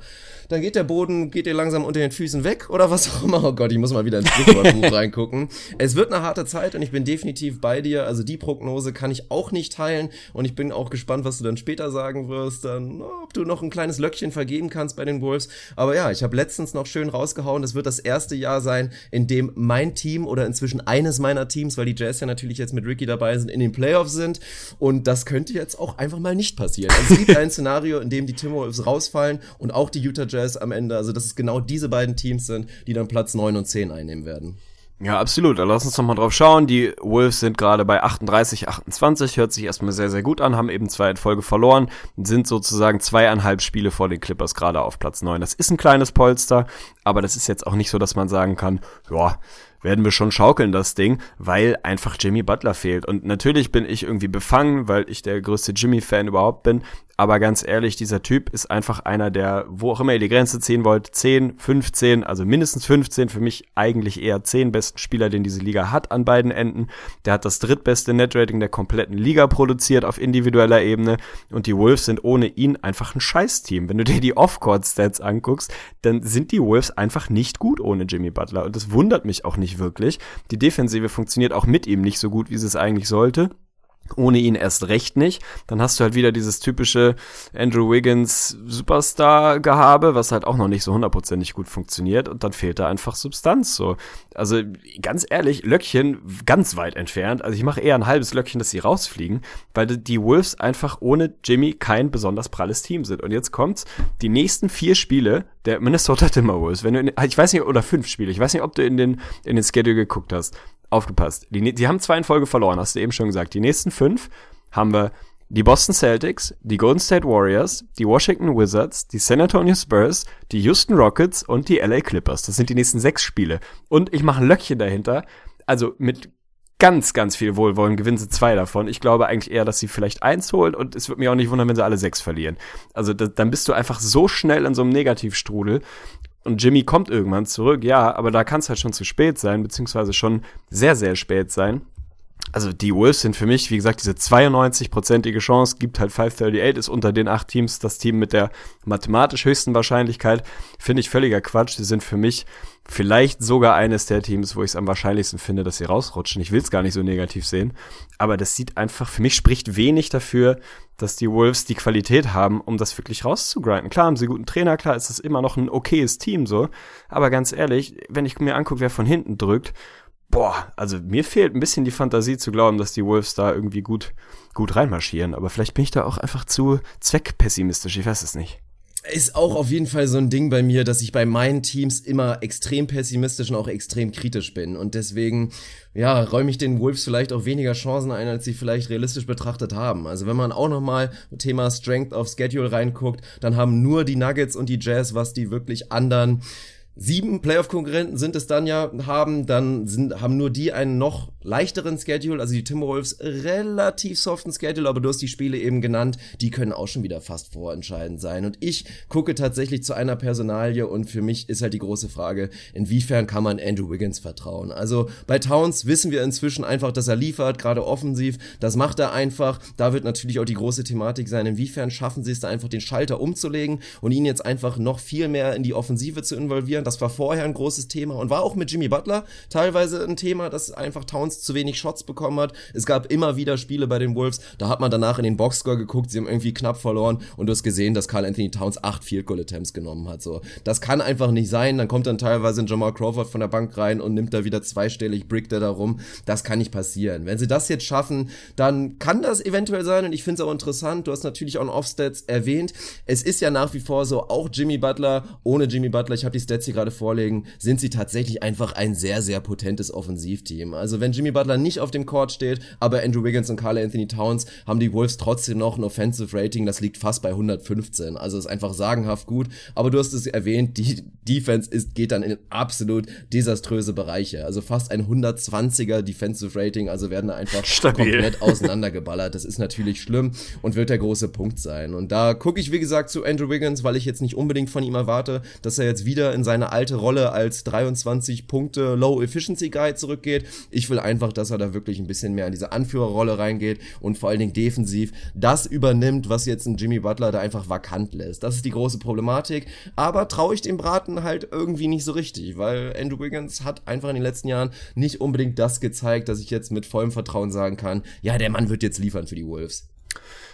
dann geht der Boden, geht dir langsam unter den Füßen weg oder was auch immer. Oh Gott, ich muss mal wieder ins Sprichwortbuch *laughs* reingucken. Es wird eine harte Zeit und ich bin definitiv bei dir. Also die Prognose kann ich auch nicht teilen und ich bin auch gespannt, was du dann später sagen wirst dann, ob du noch ein kleines Löckchen vergeben kannst bei den Wolves. Aber ja, ich habe letztens noch schön rausgehauen, das wird das erste Jahr sein, in dem mein Team oder inzwischen eines meiner Teams, weil die Jazz ja natürlich jetzt mit Ricky dabei sind, in den Playoffs sind. Und das könnte jetzt auch einfach mal nicht passieren. Also es gibt ein *laughs* Szenario, in dem die Timberwolves rausfallen und auch die Utah Jazz am Ende. Also dass es genau diese beiden Teams sind, die dann Platz 9 und 10 einnehmen werden.
Ja, absolut. Lass uns noch mal drauf schauen. Die Wolves sind gerade bei 38, 28. Hört sich erstmal sehr, sehr gut an. Haben eben zwei in Folge verloren. Sind sozusagen zweieinhalb Spiele vor den Clippers gerade auf Platz 9. Das ist ein kleines Polster. Aber das ist jetzt auch nicht so, dass man sagen kann, ja, werden wir schon schaukeln, das Ding, weil einfach Jimmy Butler fehlt. Und natürlich bin ich irgendwie befangen, weil ich der größte Jimmy-Fan überhaupt bin. Aber ganz ehrlich, dieser Typ ist einfach einer, der, wo auch immer ihr die Grenze ziehen wollt, 10, 15, also mindestens 15, für mich eigentlich eher 10 besten Spieler, den diese Liga hat an beiden Enden. Der hat das drittbeste Netrating der kompletten Liga produziert auf individueller Ebene. Und die Wolves sind ohne ihn einfach ein Scheißteam. Wenn du dir die Off-Court-Stats anguckst, dann sind die Wolves einfach nicht gut ohne Jimmy Butler. Und das wundert mich auch nicht wirklich. Die Defensive funktioniert auch mit ihm nicht so gut, wie sie es eigentlich sollte ohne ihn erst recht nicht. Dann hast du halt wieder dieses typische Andrew Wiggins Superstar-Gehabe, was halt auch noch nicht so hundertprozentig gut funktioniert und dann fehlt da einfach Substanz. So. Also ganz ehrlich, Löckchen ganz weit entfernt. Also ich mache eher ein halbes Löckchen, dass sie rausfliegen, weil die Wolves einfach ohne Jimmy kein besonders pralles Team sind. Und jetzt kommt's, die nächsten vier Spiele der Minnesota Timberwolves, wenn du in, ich weiß nicht, oder fünf Spiele, ich weiß nicht, ob du in den, in den Schedule geguckt hast aufgepasst. Die, die haben zwei in Folge verloren, hast du eben schon gesagt. Die nächsten fünf haben wir die Boston Celtics, die Golden State Warriors, die Washington Wizards, die San Antonio Spurs, die Houston Rockets und die LA Clippers. Das sind die nächsten sechs Spiele. Und ich mache ein Löckchen dahinter. Also mit ganz, ganz viel Wohlwollen gewinnen sie zwei davon. Ich glaube eigentlich eher, dass sie vielleicht eins holen und es wird mich auch nicht wundern, wenn sie alle sechs verlieren. Also da, dann bist du einfach so schnell in so einem Negativstrudel und Jimmy kommt irgendwann zurück, ja, aber da kann es halt schon zu spät sein, beziehungsweise schon sehr, sehr spät sein. Also die Wolves sind für mich, wie gesagt, diese 92-prozentige Chance, gibt halt 538, ist unter den acht Teams das Team mit der mathematisch höchsten Wahrscheinlichkeit. Finde ich völliger Quatsch. Die sind für mich vielleicht sogar eines der Teams, wo ich es am wahrscheinlichsten finde, dass sie rausrutschen. Ich will es gar nicht so negativ sehen. Aber das sieht einfach, für mich spricht wenig dafür, dass die Wolves die Qualität haben, um das wirklich rauszugrinden. Klar haben sie guten Trainer, klar ist das immer noch ein okayes Team so. Aber ganz ehrlich, wenn ich mir angucke, wer von hinten drückt, boah, also mir fehlt ein bisschen die Fantasie zu glauben, dass die Wolves da irgendwie gut, gut reinmarschieren. Aber vielleicht bin ich da auch einfach zu zweckpessimistisch, ich weiß es nicht.
Ist auch auf jeden Fall so ein Ding bei mir, dass ich bei meinen Teams immer extrem pessimistisch und auch extrem kritisch bin. Und deswegen, ja, räume ich den Wolves vielleicht auch weniger Chancen ein, als sie vielleicht realistisch betrachtet haben. Also wenn man auch nochmal Thema Strength of Schedule reinguckt, dann haben nur die Nuggets und die Jazz, was die wirklich anderen sieben Playoff-Konkurrenten sind es dann ja haben, dann sind, haben nur die einen noch leichteren Schedule, also die Timberwolves relativ soften Schedule, aber du hast die Spiele eben genannt, die können auch schon wieder fast vorentscheidend sein. Und ich gucke tatsächlich zu einer Personalie und für mich ist halt die große Frage, inwiefern kann man Andrew Wiggins vertrauen? Also bei Towns wissen wir inzwischen einfach, dass er liefert, gerade offensiv, das macht er einfach. Da wird natürlich auch die große Thematik sein, inwiefern schaffen sie es da einfach den Schalter umzulegen und ihn jetzt einfach noch viel mehr in die Offensive zu involvieren das war vorher ein großes Thema und war auch mit Jimmy Butler teilweise ein Thema, dass einfach Towns zu wenig Shots bekommen hat. Es gab immer wieder Spiele bei den Wolves, da hat man danach in den Boxscore geguckt, sie haben irgendwie knapp verloren und du hast gesehen, dass Carl Anthony Towns acht Field Goal Attempts genommen hat. So, das kann einfach nicht sein. Dann kommt dann teilweise ein Jamal Crawford von der Bank rein und nimmt da wieder zweistellig, brickt da rum. Das kann nicht passieren. Wenn sie das jetzt schaffen, dann kann das eventuell sein und ich finde es auch interessant. Du hast natürlich auch ein Offstats erwähnt. Es ist ja nach wie vor so, auch Jimmy Butler, ohne Jimmy Butler, ich habe die Stats hier gerade vorlegen, sind sie tatsächlich einfach ein sehr, sehr potentes Offensivteam. Also wenn Jimmy Butler nicht auf dem Court steht, aber Andrew Wiggins und Carl Anthony Towns haben die Wolves trotzdem noch ein Offensive Rating, das liegt fast bei 115. Also ist einfach sagenhaft gut. Aber du hast es erwähnt, die Defense ist, geht dann in absolut desaströse Bereiche. Also fast ein 120er Defensive Rating, also werden da einfach *laughs* Stabil. komplett auseinandergeballert. Das ist natürlich schlimm und wird der große Punkt sein. Und da gucke ich, wie gesagt, zu Andrew Wiggins, weil ich jetzt nicht unbedingt von ihm erwarte, dass er jetzt wieder in seine alte Rolle als 23 Punkte Low Efficiency Guy zurückgeht. Ich will einfach, dass er da wirklich ein bisschen mehr in diese Anführerrolle reingeht und vor allen Dingen defensiv das übernimmt, was jetzt ein Jimmy Butler da einfach vakant lässt. Das ist die große Problematik. Aber traue ich dem Braten halt irgendwie nicht so richtig, weil Andrew Wiggins hat einfach in den letzten Jahren nicht unbedingt das gezeigt, dass ich jetzt mit vollem Vertrauen sagen kann, ja, der Mann wird jetzt liefern für die Wolves.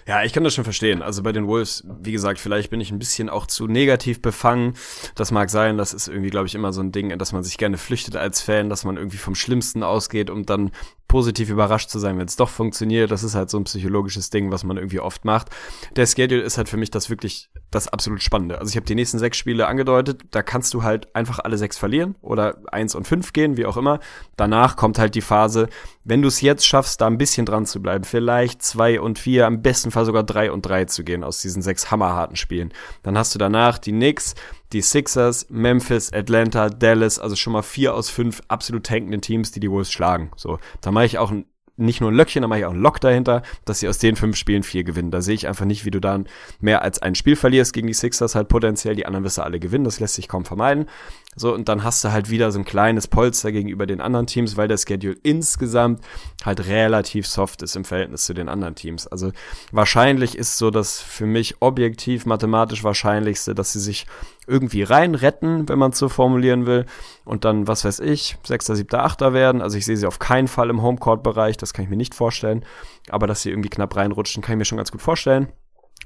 Ja, ich kann das schon verstehen. Also bei den Wolves, wie gesagt, vielleicht bin ich ein bisschen auch zu negativ befangen. Das mag sein, das ist irgendwie, glaube ich, immer so ein Ding, dass man sich gerne flüchtet als Fan, dass man irgendwie vom Schlimmsten ausgeht, um dann positiv überrascht zu sein, wenn es doch funktioniert. Das ist halt so ein psychologisches Ding, was man irgendwie oft macht. Der Schedule ist halt für mich das wirklich das absolut Spannende. Also ich habe die nächsten sechs Spiele angedeutet, da kannst du halt einfach alle sechs verlieren oder eins und fünf gehen, wie auch immer. Danach kommt halt die Phase, wenn du es jetzt schaffst, da ein bisschen dran zu bleiben, vielleicht zwei und vier, am besten Fall sogar drei und drei zu gehen aus diesen sechs hammerharten Spielen, dann hast du danach die Knicks, die Sixers, Memphis, Atlanta, Dallas, also schon mal vier aus fünf absolut tankenden Teams, die die Wolves schlagen. So, da mache ich auch ein nicht nur ein Löckchen, da mache ich auch ein Lock dahinter, dass sie aus den fünf Spielen vier gewinnen. Da sehe ich einfach nicht, wie du dann mehr als ein Spiel verlierst gegen die Sixers halt potenziell. Die anderen wirst du alle gewinnen, das lässt sich kaum vermeiden. So, und dann hast du halt wieder so ein kleines Polster gegenüber den anderen Teams, weil der Schedule insgesamt halt relativ soft ist im Verhältnis zu den anderen Teams. Also wahrscheinlich ist so das für mich objektiv mathematisch wahrscheinlichste, dass sie sich irgendwie rein retten, wenn man es so formulieren will. Und dann, was weiß ich, Sechster, Siebter, Achter werden. Also ich sehe sie auf keinen Fall im Homecourt-Bereich, das kann ich mir nicht vorstellen. Aber dass sie irgendwie knapp reinrutschen, kann ich mir schon ganz gut vorstellen.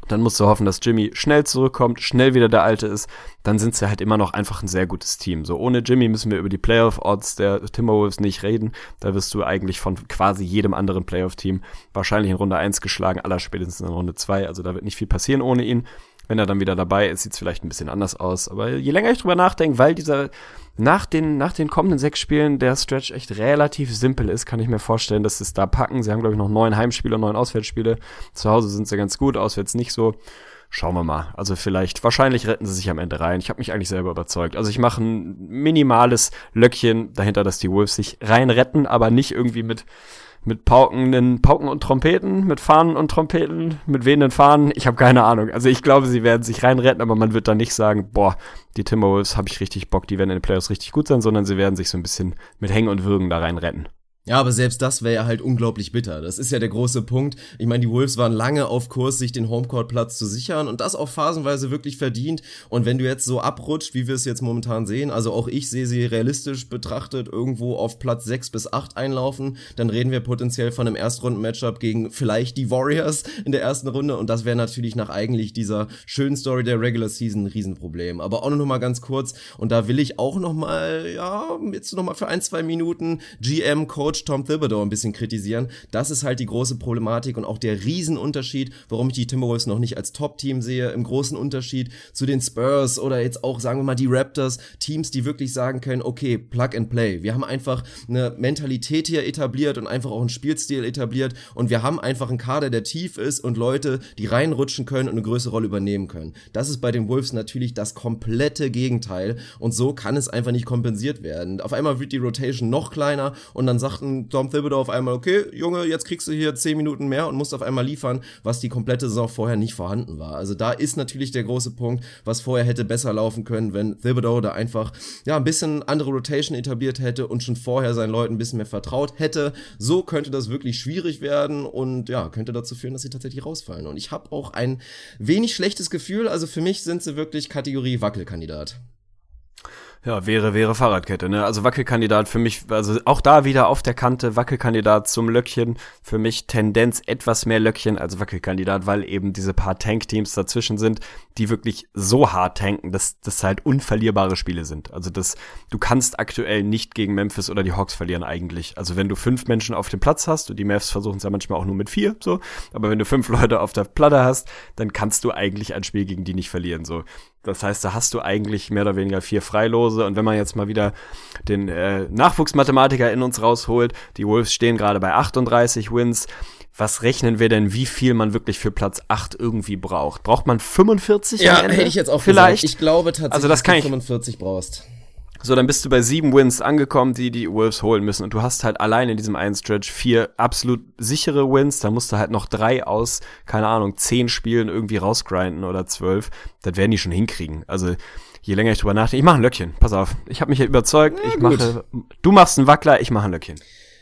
Dann musst du hoffen, dass Jimmy schnell zurückkommt, schnell wieder der Alte ist. Dann sind sie halt immer noch einfach ein sehr gutes Team. So ohne Jimmy müssen wir über die Playoff-Odds der Timberwolves nicht reden. Da wirst du eigentlich von quasi jedem anderen Playoff-Team wahrscheinlich in Runde 1 geschlagen, aller spätestens in Runde 2. Also da wird nicht viel passieren ohne ihn. Wenn er dann wieder dabei ist, sieht es vielleicht ein bisschen anders aus. Aber je länger ich drüber nachdenke, weil dieser nach den, nach den kommenden sechs Spielen der Stretch echt relativ simpel ist, kann ich mir vorstellen, dass sie es da packen. Sie haben, glaube ich, noch neun Heimspiele neun Auswärtsspiele. Zu Hause sind sie ganz gut, auswärts nicht so. Schauen wir mal. Also vielleicht, wahrscheinlich retten sie sich am Ende rein. Ich habe mich eigentlich selber überzeugt. Also ich mache ein minimales Löckchen dahinter, dass die Wolves sich rein retten, aber nicht irgendwie mit mit Pauken, Pauken und Trompeten, mit Fahnen und Trompeten, mit wehenden Fahnen. Ich habe keine Ahnung. Also ich glaube, sie werden sich reinretten, aber man wird da nicht sagen, boah, die Timberwolves habe ich richtig Bock, die werden in den Playoffs richtig gut sein, sondern sie werden sich so ein bisschen mit Hängen und Würgen da reinretten.
Ja, aber selbst das wäre ja halt unglaublich bitter. Das ist ja der große Punkt. Ich meine, die Wolves waren lange auf Kurs, sich den Homecourt-Platz zu sichern und das auch phasenweise wirklich verdient. Und wenn du jetzt so abrutscht, wie wir es jetzt momentan sehen, also auch ich sehe sie realistisch betrachtet irgendwo auf Platz 6 bis 8 einlaufen, dann reden wir potenziell von einem Erstrunden-Matchup gegen vielleicht die Warriors in der ersten Runde und das wäre natürlich nach eigentlich dieser schönen Story der Regular Season ein Riesenproblem. Aber auch noch mal ganz kurz und da will ich auch noch mal, ja, jetzt noch mal für ein, zwei Minuten GM, Coach, Coach Tom Thibodeau ein bisschen kritisieren. Das ist halt die große Problematik und auch der Riesenunterschied, warum ich die Timberwolves noch nicht als Top-Team sehe, im großen Unterschied zu den Spurs oder jetzt auch, sagen wir mal, die Raptors, Teams, die wirklich sagen können, okay, Plug and Play. Wir haben einfach eine Mentalität hier etabliert und einfach auch einen Spielstil etabliert und wir haben einfach einen Kader, der tief ist und Leute, die reinrutschen können und eine größere Rolle übernehmen können. Das ist bei den Wolves natürlich das komplette Gegenteil und so kann es einfach nicht kompensiert werden. Auf einmal wird die Rotation noch kleiner und dann sagt ein Tom Thibodeau auf einmal, okay, Junge, jetzt kriegst du hier zehn Minuten mehr und musst auf einmal liefern, was die komplette Saison vorher nicht vorhanden war. Also da ist natürlich der große Punkt, was vorher hätte besser laufen können, wenn Thibodeau da einfach, ja, ein bisschen andere Rotation etabliert hätte und schon vorher seinen Leuten ein bisschen mehr vertraut hätte. So könnte das wirklich schwierig werden und ja, könnte dazu führen, dass sie tatsächlich rausfallen. Und ich habe auch ein wenig schlechtes Gefühl. Also für mich sind sie wirklich Kategorie Wackelkandidat.
Ja, wäre, wäre Fahrradkette, ne? Also Wackelkandidat für mich, also auch da wieder auf der Kante, Wackelkandidat zum Löckchen. Für mich Tendenz etwas mehr Löckchen als Wackelkandidat, weil eben diese paar Tankteams dazwischen sind, die wirklich so hart tanken, dass das halt unverlierbare Spiele sind. Also das, du kannst aktuell nicht gegen Memphis oder die Hawks verlieren eigentlich. Also wenn du fünf Menschen auf dem Platz hast, und die Mavs versuchen es ja manchmal auch nur mit vier, so, aber wenn du fünf *laughs* Leute auf der Platte hast, dann kannst du eigentlich ein Spiel gegen die nicht verlieren, so. Das heißt, da hast du eigentlich mehr oder weniger vier Freilose. Und wenn man jetzt mal wieder den äh, Nachwuchsmathematiker in uns rausholt, die Wolves stehen gerade bei 38 Wins. Was rechnen wir denn, wie viel man wirklich für Platz 8 irgendwie braucht? Braucht man 45?
Ja, hätte ich jetzt auch
vielleicht.
Gesagt. Ich glaube tatsächlich,
also das kann
dass du 45 brauchst.
So, dann bist du bei sieben Wins angekommen, die die Wolves holen müssen. Und du hast halt allein in diesem einen Stretch vier absolut sichere Wins. Da musst du halt noch drei aus, keine Ahnung, zehn Spielen irgendwie rausgrinden oder zwölf. Das werden die schon hinkriegen. Also, je länger ich drüber nachdenke, ich mache ein Löckchen. Pass auf. Ich habe mich ja überzeugt. Ja, ich gut. mache, du machst einen Wackler, ich mache ein Löckchen.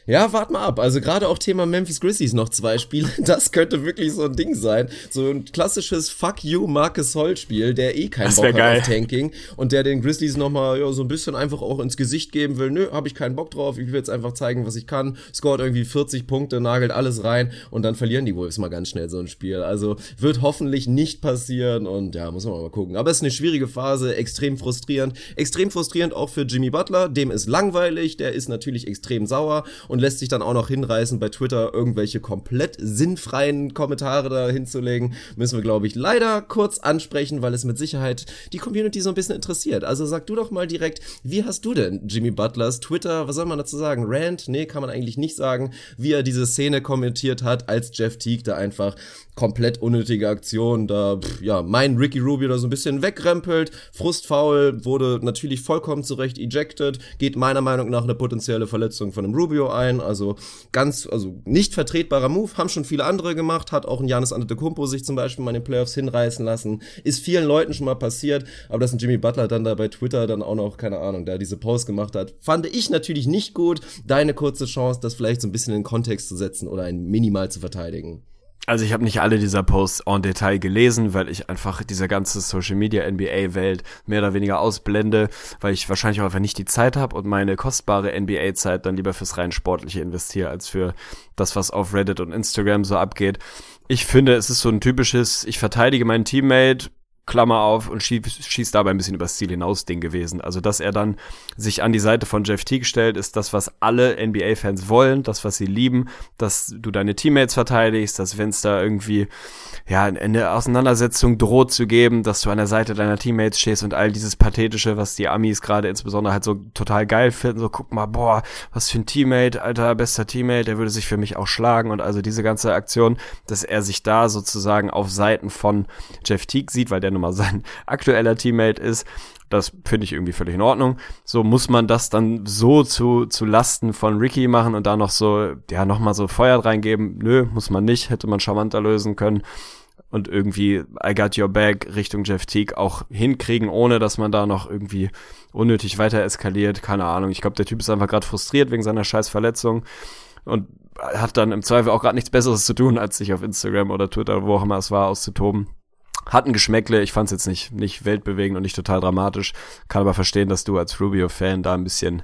Ja, wart mal ab. Also gerade auch Thema Memphis Grizzlies noch zwei Spiele. *laughs* Das könnte wirklich so ein Ding sein. So ein klassisches Fuck you Marcus Holt Spiel, der eh keinen Bock hat geil. auf Tanking und der den Grizzlies nochmal ja, so ein bisschen einfach auch ins Gesicht geben will. Nö, habe ich keinen Bock drauf. Ich will jetzt einfach zeigen, was ich kann. Scored irgendwie 40 Punkte, nagelt alles rein und dann verlieren die Wolves mal ganz schnell so ein Spiel. Also wird hoffentlich nicht passieren und ja, muss man mal gucken. Aber es ist eine schwierige Phase, extrem frustrierend. Extrem frustrierend auch für Jimmy Butler. Dem ist langweilig, der ist natürlich extrem sauer und und lässt sich dann auch noch hinreißen, bei Twitter irgendwelche komplett sinnfreien Kommentare da hinzulegen. Müssen wir, glaube ich, leider kurz ansprechen, weil es mit Sicherheit die Community so ein bisschen interessiert. Also sag du doch mal direkt, wie hast du denn Jimmy Butlers Twitter, was soll man dazu sagen? Rant? Nee, kann man eigentlich nicht sagen, wie er diese Szene kommentiert hat, als Jeff Teague da einfach komplett unnötige Aktion, da, pff, ja, mein Ricky Rubio da so ein bisschen wegrempelt, frustfaul, wurde natürlich vollkommen zurecht ejected, geht meiner Meinung nach eine potenzielle Verletzung von einem Rubio ein, also ganz, also nicht vertretbarer Move, haben schon viele andere gemacht, hat auch ein Janis Antetokounmpo sich zum Beispiel mal in den Playoffs hinreißen lassen, ist vielen Leuten schon mal passiert, aber dass ein Jimmy Butler dann da bei Twitter dann auch noch, keine Ahnung, da diese Post gemacht hat, fand ich natürlich nicht gut, deine kurze Chance, das vielleicht so ein bisschen in den Kontext zu setzen oder ein minimal zu verteidigen.
Also ich habe nicht alle dieser Posts en Detail gelesen, weil ich einfach diese ganze Social Media NBA Welt mehr oder weniger ausblende, weil ich wahrscheinlich auch einfach nicht die Zeit habe und meine kostbare NBA Zeit dann lieber fürs rein sportliche investiere als für das, was auf Reddit und Instagram so abgeht. Ich finde, es ist so ein typisches, ich verteidige meinen Teammate, Klammer auf und schießt, schießt dabei ein bisschen übers Ziel hinaus Ding gewesen. Also, dass er dann sich an die Seite von Jeff Teague stellt, ist das, was alle NBA-Fans wollen, das, was sie lieben, dass du deine Teammates verteidigst, dass wenn es da irgendwie ja, eine Auseinandersetzung droht zu geben, dass du an der Seite deiner Teammates stehst und all dieses Pathetische, was die Amis gerade insbesondere halt so total geil finden, so guck mal, boah, was für ein Teammate, alter, bester Teammate, der würde sich für mich auch schlagen und also diese ganze Aktion, dass er sich da sozusagen auf Seiten von Jeff Teague sieht, weil der nun mal sein *laughs* aktueller Teammate ist, das finde ich irgendwie völlig in Ordnung. So muss man das dann so zu, zu Lasten von Ricky machen und da noch so, ja, nochmal so Feuer reingeben. Nö, muss man nicht, hätte man charmanter lösen können. Und irgendwie I got your back Richtung Jeff Teague auch hinkriegen, ohne dass man da noch irgendwie unnötig weiter eskaliert. Keine Ahnung. Ich glaube, der Typ ist einfach gerade frustriert wegen seiner scheiß Verletzung und hat dann im Zweifel auch gerade nichts Besseres zu tun, als sich auf Instagram oder Twitter, wo auch immer es war, auszutoben. Hat ein Geschmäckle, ich fand es jetzt nicht, nicht weltbewegend und nicht total dramatisch. Kann aber verstehen, dass du als Rubio-Fan da ein bisschen,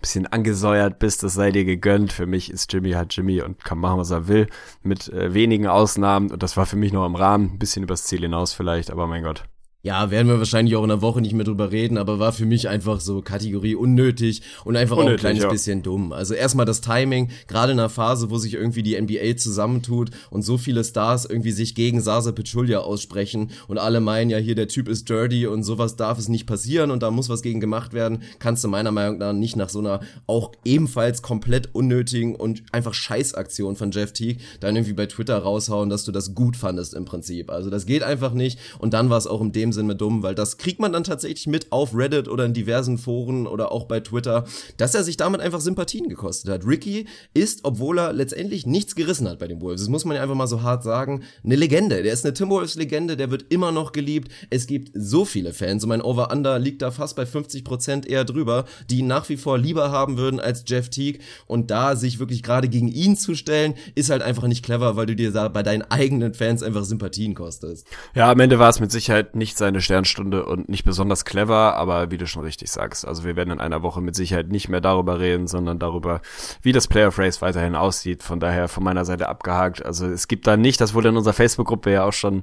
bisschen angesäuert bist, das sei dir gegönnt. Für mich ist Jimmy halt Jimmy und kann machen, was er will, mit äh, wenigen Ausnahmen. Und das war für mich noch im Rahmen, ein bisschen übers Ziel hinaus vielleicht, aber mein Gott.
Ja, werden wir wahrscheinlich auch in der Woche nicht mehr drüber reden, aber war für mich einfach so Kategorie unnötig und einfach unnötig, auch ein kleines ja. bisschen dumm. Also erstmal das Timing, gerade in einer Phase, wo sich irgendwie die NBA zusammentut und so viele Stars irgendwie sich gegen Sasa Pachulia aussprechen und alle meinen ja hier, der Typ ist dirty und sowas darf es nicht passieren und da muss was gegen gemacht werden, kannst du meiner Meinung nach nicht nach so einer auch ebenfalls komplett unnötigen und einfach Scheißaktion von Jeff Teague dann irgendwie bei Twitter raushauen, dass du das gut fandest im Prinzip. Also das geht einfach nicht und dann war es auch in dem Sinne dumm, weil das kriegt man dann tatsächlich mit auf Reddit oder in diversen Foren oder auch bei Twitter, dass er sich damit einfach Sympathien gekostet hat. Ricky ist, obwohl er letztendlich nichts gerissen hat bei den Wolves, das muss man ja einfach mal so hart sagen, eine Legende. Der ist eine Timberwolves-Legende, der wird immer noch geliebt. Es gibt so viele Fans und mein Over-Under liegt da fast bei 50% eher drüber, die ihn nach wie vor lieber haben würden als Jeff Teague und da sich wirklich gerade gegen ihn zu stellen, ist halt einfach nicht clever, weil du dir da bei deinen eigenen Fans einfach Sympathien kostest.
Ja, am Ende war es mit Sicherheit nicht seine Sternstunde und nicht besonders clever, aber wie du schon richtig sagst, also wir werden in einer Woche mit Sicherheit nicht mehr darüber reden, sondern darüber, wie das Playoff Race weiterhin aussieht. Von daher von meiner Seite abgehakt. Also es gibt da nicht, das wurde in unserer Facebook-Gruppe ja auch schon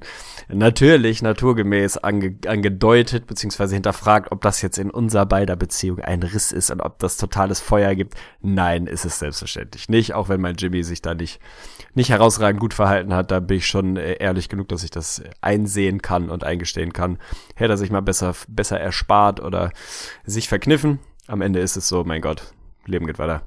natürlich naturgemäß ange, angedeutet beziehungsweise hinterfragt, ob das jetzt in unserer beider Beziehung ein Riss ist und ob das totales Feuer gibt. Nein, ist es selbstverständlich nicht, auch wenn mein Jimmy sich da nicht, nicht herausragend gut verhalten hat. Da bin ich schon äh, ehrlich genug, dass ich das einsehen kann und eingestehen kann hätte er sich mal besser, besser erspart oder sich verkniffen. Am Ende ist es so, mein Gott, Leben geht weiter.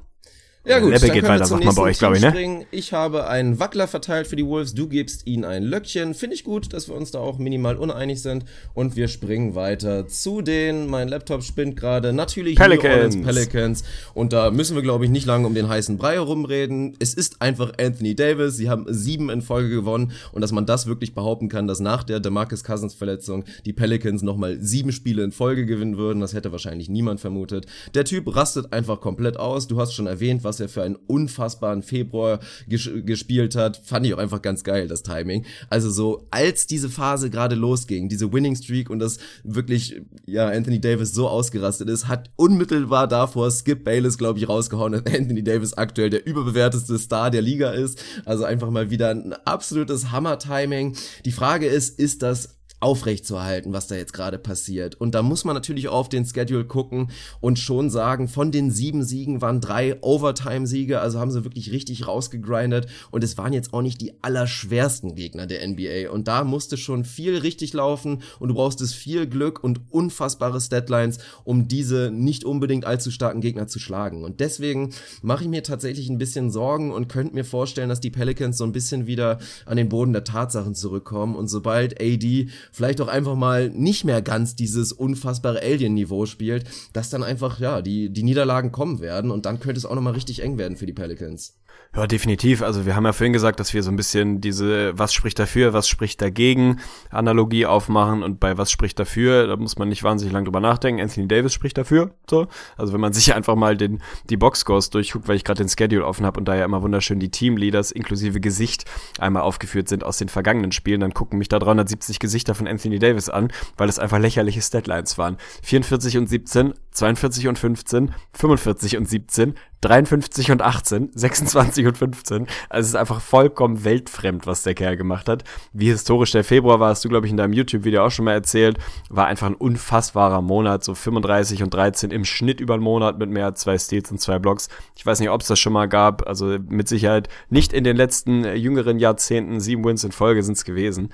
Ja gut, Leppe dann geht weiter, sagt man bei euch, glaube ich, ne? Ich habe einen Wackler verteilt für die Wolves, du gibst ihnen ein Löckchen. Finde ich gut, dass wir uns da auch minimal uneinig sind. Und wir springen weiter zu den, mein Laptop spinnt gerade, natürlich
Pelicans.
Pelicans. Und da müssen wir, glaube ich, nicht lange um den heißen Brei herumreden. Es ist einfach Anthony Davis. Sie haben sieben in Folge gewonnen. Und dass man das wirklich behaupten kann, dass nach der DeMarcus Cousins Verletzung die Pelicans nochmal sieben Spiele in Folge gewinnen würden, das hätte wahrscheinlich niemand vermutet. Der Typ rastet einfach komplett aus. Du hast schon erwähnt, was er für einen unfassbaren Februar ges gespielt hat, fand ich auch einfach ganz geil, das Timing. Also so, als diese Phase gerade losging, diese Winning Streak und das wirklich, ja, Anthony Davis so ausgerastet ist, hat unmittelbar davor Skip Bayless, glaube ich, rausgehauen, dass Anthony Davis aktuell der überbewerteste Star der Liga ist. Also einfach mal wieder ein absolutes Hammer-Timing. Die Frage ist, ist das aufrechtzuerhalten, was da jetzt gerade passiert. Und da muss man natürlich auf den Schedule gucken und schon sagen, von den sieben Siegen waren drei Overtime-Siege, also haben sie wirklich richtig rausgegrindet und es waren jetzt auch nicht die allerschwersten Gegner der NBA. Und da musste schon viel richtig laufen und du brauchst es viel Glück und unfassbare Deadlines, um diese nicht unbedingt allzu starken Gegner zu schlagen. Und deswegen mache ich mir tatsächlich ein bisschen Sorgen und könnte mir vorstellen, dass die Pelicans so ein bisschen wieder an den Boden der Tatsachen zurückkommen und sobald AD vielleicht auch einfach mal nicht mehr ganz dieses unfassbare Alien-Niveau spielt, dass dann einfach, ja, die, die Niederlagen kommen werden und dann könnte es auch nochmal richtig eng werden für die Pelicans.
Ja, definitiv. Also wir haben ja vorhin gesagt, dass wir so ein bisschen diese was spricht dafür, was spricht dagegen Analogie aufmachen und bei was spricht dafür, da muss man nicht wahnsinnig lang drüber nachdenken. Anthony Davis spricht dafür. So. Also wenn man *laughs* sich einfach mal den, die Boxscores durchguckt, weil ich gerade den Schedule offen habe und da ja immer wunderschön die Teamleaders inklusive Gesicht einmal aufgeführt sind aus den vergangenen Spielen, dann gucken mich da 370 Gesichter von Anthony Davis an, weil es einfach lächerliche Statlines waren. 44 und 17, 42 und 15, 45 und 17, 53 und 18, 26 *laughs* und 15. Also es ist einfach vollkommen weltfremd, was der Kerl gemacht hat. Wie historisch der Februar war, hast du, glaube ich, in deinem YouTube-Video auch schon mal erzählt. War einfach ein unfassbarer Monat, so 35 und 13 im Schnitt über einen Monat mit mehr als zwei Steals und zwei Blocks. Ich weiß nicht, ob es das schon mal gab. Also mit Sicherheit nicht in den letzten äh, jüngeren Jahrzehnten. Sieben Wins in Folge sind es gewesen.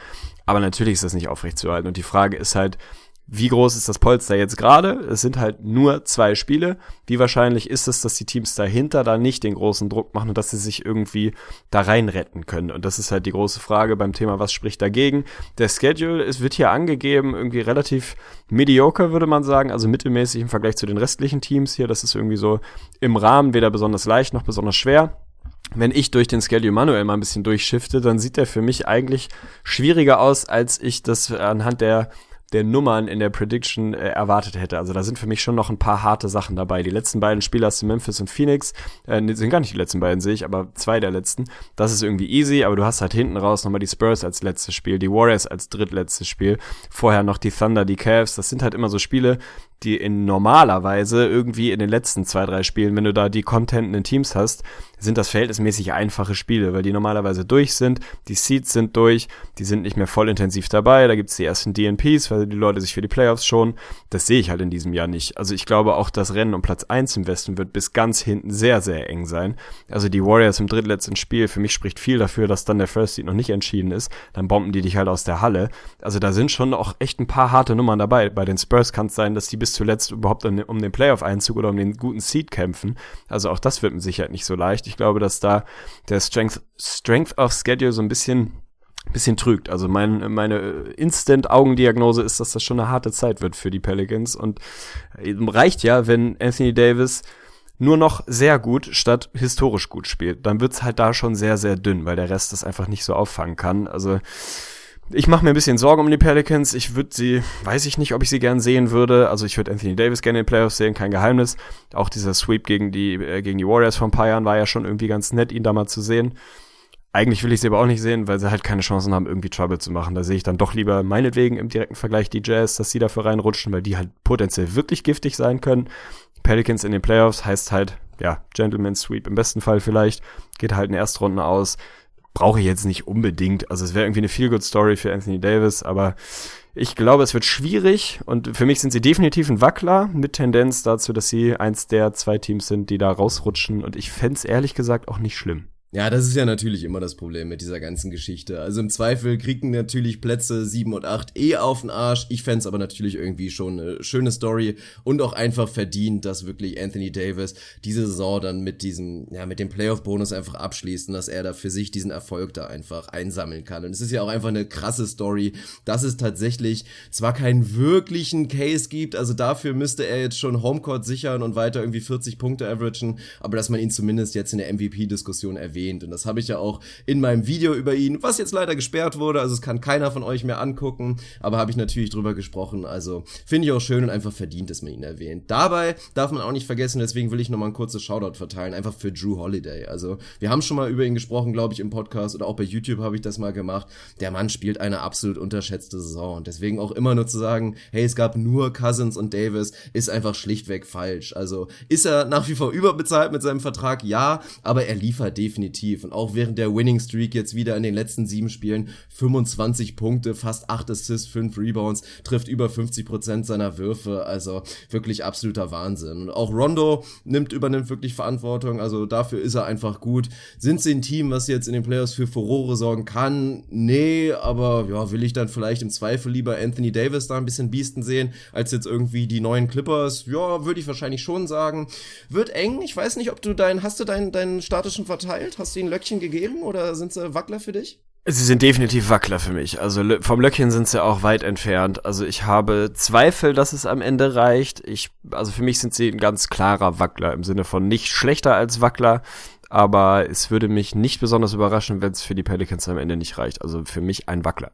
Aber natürlich ist das nicht aufrechtzuerhalten. Und die Frage ist halt, wie groß ist das Polster jetzt gerade? Es sind halt nur zwei Spiele. Wie wahrscheinlich ist es, dass die Teams dahinter da nicht den großen Druck machen und dass sie sich irgendwie da rein retten können? Und das ist halt die große Frage beim Thema, was spricht dagegen? Der Schedule, es wird hier angegeben, irgendwie relativ mediocre, würde man sagen, also mittelmäßig im Vergleich zu den restlichen Teams hier. Das ist irgendwie so im Rahmen, weder besonders leicht noch besonders schwer. wenn ich durch den Schedule manuell mal ein bisschen durchschifte, dann sieht der für mich eigentlich schwieriger aus, als ich das anhand der der Nummern in der Prediction äh, erwartet hätte. Also da sind für mich schon noch ein paar harte Sachen dabei. Die letzten beiden Spiele hast du Memphis und Phoenix, äh, sind gar nicht die letzten beiden, sehe ich, aber zwei der letzten. Das ist irgendwie easy, aber du hast halt hinten raus nochmal die Spurs als letztes Spiel, die Warriors als drittletztes Spiel, vorher noch die Thunder, die Cavs. Das sind halt immer so Spiele, die in normalerweise irgendwie in den letzten zwei, drei Spielen, wenn du da die contentenden Teams hast, sind das verhältnismäßig einfache Spiele, weil die normalerweise durch sind, die Seeds sind durch, die sind nicht mehr voll intensiv dabei, da gibt's die ersten DNPs, weil die Leute sich für die Playoffs schon. Das sehe ich halt in diesem Jahr nicht. Also ich glaube auch, das Rennen um Platz eins im Westen wird bis ganz hinten sehr, sehr eng sein. Also die Warriors im drittletzten Spiel, für mich spricht viel dafür, dass dann der First Seed noch nicht entschieden ist. Dann bomben die dich halt aus der Halle. Also da sind schon auch echt ein paar harte Nummern dabei. Bei den Spurs kann es sein, dass die bis zuletzt überhaupt um den Playoff-Einzug oder um den guten Seed kämpfen. Also auch das wird mit Sicherheit nicht so leicht. Ich glaube, dass da der Strength, Strength of Schedule so ein bisschen bisschen trügt. Also mein, meine Instant-Augendiagnose ist, dass das schon eine harte Zeit wird für die Pelicans und reicht ja, wenn Anthony Davis nur noch sehr gut statt historisch gut spielt. Dann wird's halt da schon sehr, sehr dünn, weil der Rest das einfach nicht so auffangen kann. Also ich mache mir ein bisschen Sorgen um die Pelicans. Ich würde sie, weiß ich nicht, ob ich sie gern sehen würde. Also ich würde Anthony Davis gerne in den Playoffs sehen, kein Geheimnis. Auch dieser Sweep gegen die, äh, gegen die Warriors vor ein paar Jahren war ja schon irgendwie ganz nett, ihn da mal zu sehen. Eigentlich will ich sie aber auch nicht sehen, weil sie halt keine Chancen haben, irgendwie Trouble zu machen. Da sehe ich dann doch lieber meinetwegen im direkten Vergleich die Jazz, dass sie dafür reinrutschen, weil die halt potenziell wirklich giftig sein können. Pelicans in den Playoffs heißt halt, ja, Gentleman's Sweep im besten Fall vielleicht. Geht halt in Erstrunden aus brauche ich jetzt nicht unbedingt. Also es wäre irgendwie eine Feel-Good-Story für Anthony Davis, aber ich glaube, es wird schwierig und für mich sind sie definitiv ein Wackler mit Tendenz dazu, dass sie eins der zwei Teams sind, die da rausrutschen und ich fände es ehrlich gesagt auch nicht schlimm.
Ja, das ist ja natürlich immer das Problem mit dieser ganzen Geschichte. Also im Zweifel kriegen natürlich Plätze 7 und 8 eh auf den Arsch. Ich fände aber natürlich irgendwie schon eine schöne Story und auch einfach verdient, dass wirklich Anthony Davis diese Saison dann mit diesem, ja, mit dem Playoff-Bonus einfach abschließt und dass er da für sich diesen Erfolg da einfach einsammeln kann. Und es ist ja auch einfach eine krasse Story, dass es tatsächlich zwar keinen wirklichen Case gibt, also dafür müsste er jetzt schon Homecourt sichern und weiter irgendwie 40 Punkte averagen, aber dass man ihn zumindest jetzt in der MVP-Diskussion erwähnt erwähnt. Und das habe ich ja auch in meinem Video über ihn, was jetzt leider gesperrt wurde, also es kann keiner von euch mehr angucken, aber habe ich natürlich drüber gesprochen. Also finde ich auch schön und einfach verdient, dass man ihn erwähnt. Dabei darf man auch nicht vergessen, deswegen will ich nochmal ein kurzes Shoutout verteilen, einfach für Drew Holiday. Also wir haben schon mal über ihn gesprochen, glaube ich, im Podcast oder auch bei YouTube habe ich das mal gemacht. Der Mann spielt eine absolut unterschätzte Saison und deswegen auch immer nur zu sagen, hey, es gab nur Cousins und Davis, ist einfach schlichtweg falsch. Also ist er nach wie vor überbezahlt mit seinem Vertrag? Ja, aber er liefert definitiv definitiv. Und auch während der Winning Streak jetzt wieder in den letzten sieben Spielen 25 Punkte, fast 8 Assists, 5 Rebounds, trifft über 50 Prozent seiner Würfe. Also wirklich absoluter Wahnsinn. Und auch Rondo nimmt, übernimmt wirklich Verantwortung. Also dafür ist er einfach gut. Sind sie ein Team, was jetzt in den Playoffs für Furore sorgen kann? Nee, aber ja, will ich dann vielleicht im Zweifel lieber Anthony Davis da ein bisschen biesten sehen, als jetzt irgendwie die neuen Clippers? Ja, würde ich wahrscheinlich schon sagen. Wird eng. Ich weiß nicht, ob du deinen, hast du deinen, deinen statischen verteilt? Hast du ihnen Löckchen gegeben oder sind sie Wackler für dich?
Sie sind definitiv Wackler für mich. Also vom Löckchen sind sie auch weit entfernt. Also ich habe Zweifel, dass es am Ende reicht. Ich, also für mich sind sie ein ganz klarer Wackler im Sinne von nicht schlechter als Wackler, aber es würde mich nicht besonders überraschen, wenn es für die Pelicans am Ende nicht reicht. Also für mich ein Wackler.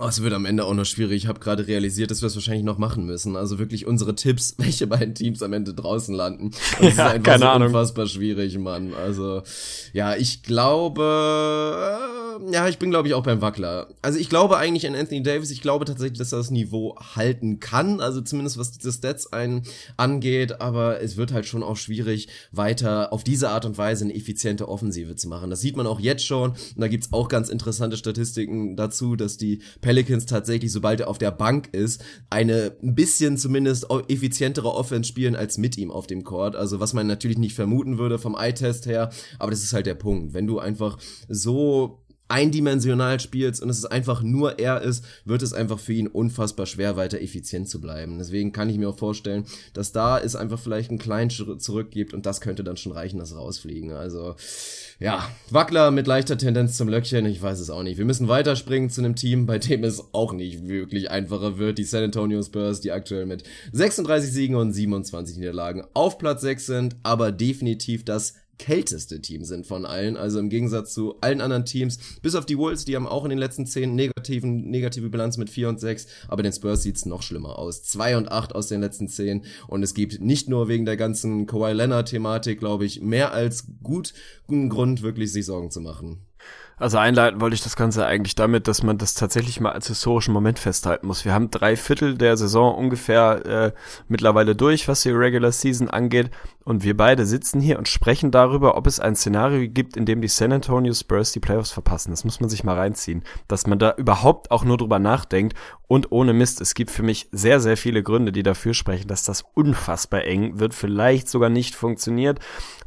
Oh, es wird am Ende auch noch schwierig. Ich habe gerade realisiert, dass wir es wahrscheinlich noch machen müssen. Also wirklich unsere Tipps, *laughs* welche beiden Teams am Ende draußen landen. Das ja, ist einfach keine so Ahnung. unfassbar schwierig, Mann. Also ja, ich glaube, äh, ja, ich bin glaube ich auch beim Wackler. Also ich glaube eigentlich an Anthony Davis. Ich glaube tatsächlich, dass er das Niveau halten kann. Also zumindest was diese Stats ein angeht. Aber es wird halt schon auch schwierig, weiter auf diese Art und Weise eine effiziente Offensive zu machen. Das sieht man auch jetzt schon. Und da gibt's auch ganz interessante Statistiken dazu, dass die Pelicans tatsächlich, sobald er auf der Bank ist, eine ein bisschen zumindest effizientere Offense spielen als mit ihm auf dem Court. Also was man natürlich nicht vermuten würde vom Eye-Test her, aber das ist halt der Punkt. Wenn du einfach so eindimensional spielst und es einfach nur er ist, wird es einfach für ihn unfassbar schwer, weiter effizient zu bleiben. Deswegen kann ich mir auch vorstellen, dass da es einfach vielleicht einen kleinen Schritt zurück gibt und das könnte dann schon reichen, das rausfliegen. Also, ja, Wackler mit leichter Tendenz zum Löckchen, ich weiß es auch nicht. Wir müssen weiterspringen zu einem Team, bei dem es auch nicht wirklich einfacher wird. Die San Antonio Spurs, die aktuell mit 36 Siegen und 27 Niederlagen auf Platz 6 sind, aber definitiv das kälteste Team sind von allen. Also im Gegensatz zu allen anderen Teams, bis auf die Wolves, die haben auch in den letzten zehn negativen, negative Bilanz mit 4 und 6, aber den Spurs sieht's noch schlimmer aus. 2 und 8 aus den letzten zehn und es gibt nicht nur wegen der ganzen Kawhi Leonard-Thematik, glaube ich, mehr als gut einen Grund, wirklich sich Sorgen zu machen.
Also einleiten wollte ich das Ganze eigentlich damit, dass man das tatsächlich mal als historischen Moment festhalten muss. Wir haben drei Viertel der Saison ungefähr äh, mittlerweile durch, was die Regular Season angeht. Und wir beide sitzen hier und sprechen darüber, ob es ein Szenario gibt, in dem die San Antonio Spurs die Playoffs verpassen. Das muss man sich mal reinziehen. Dass man da überhaupt auch nur drüber nachdenkt. Und ohne Mist, es gibt für mich sehr, sehr viele Gründe, die dafür sprechen, dass das unfassbar eng wird, vielleicht sogar nicht funktioniert.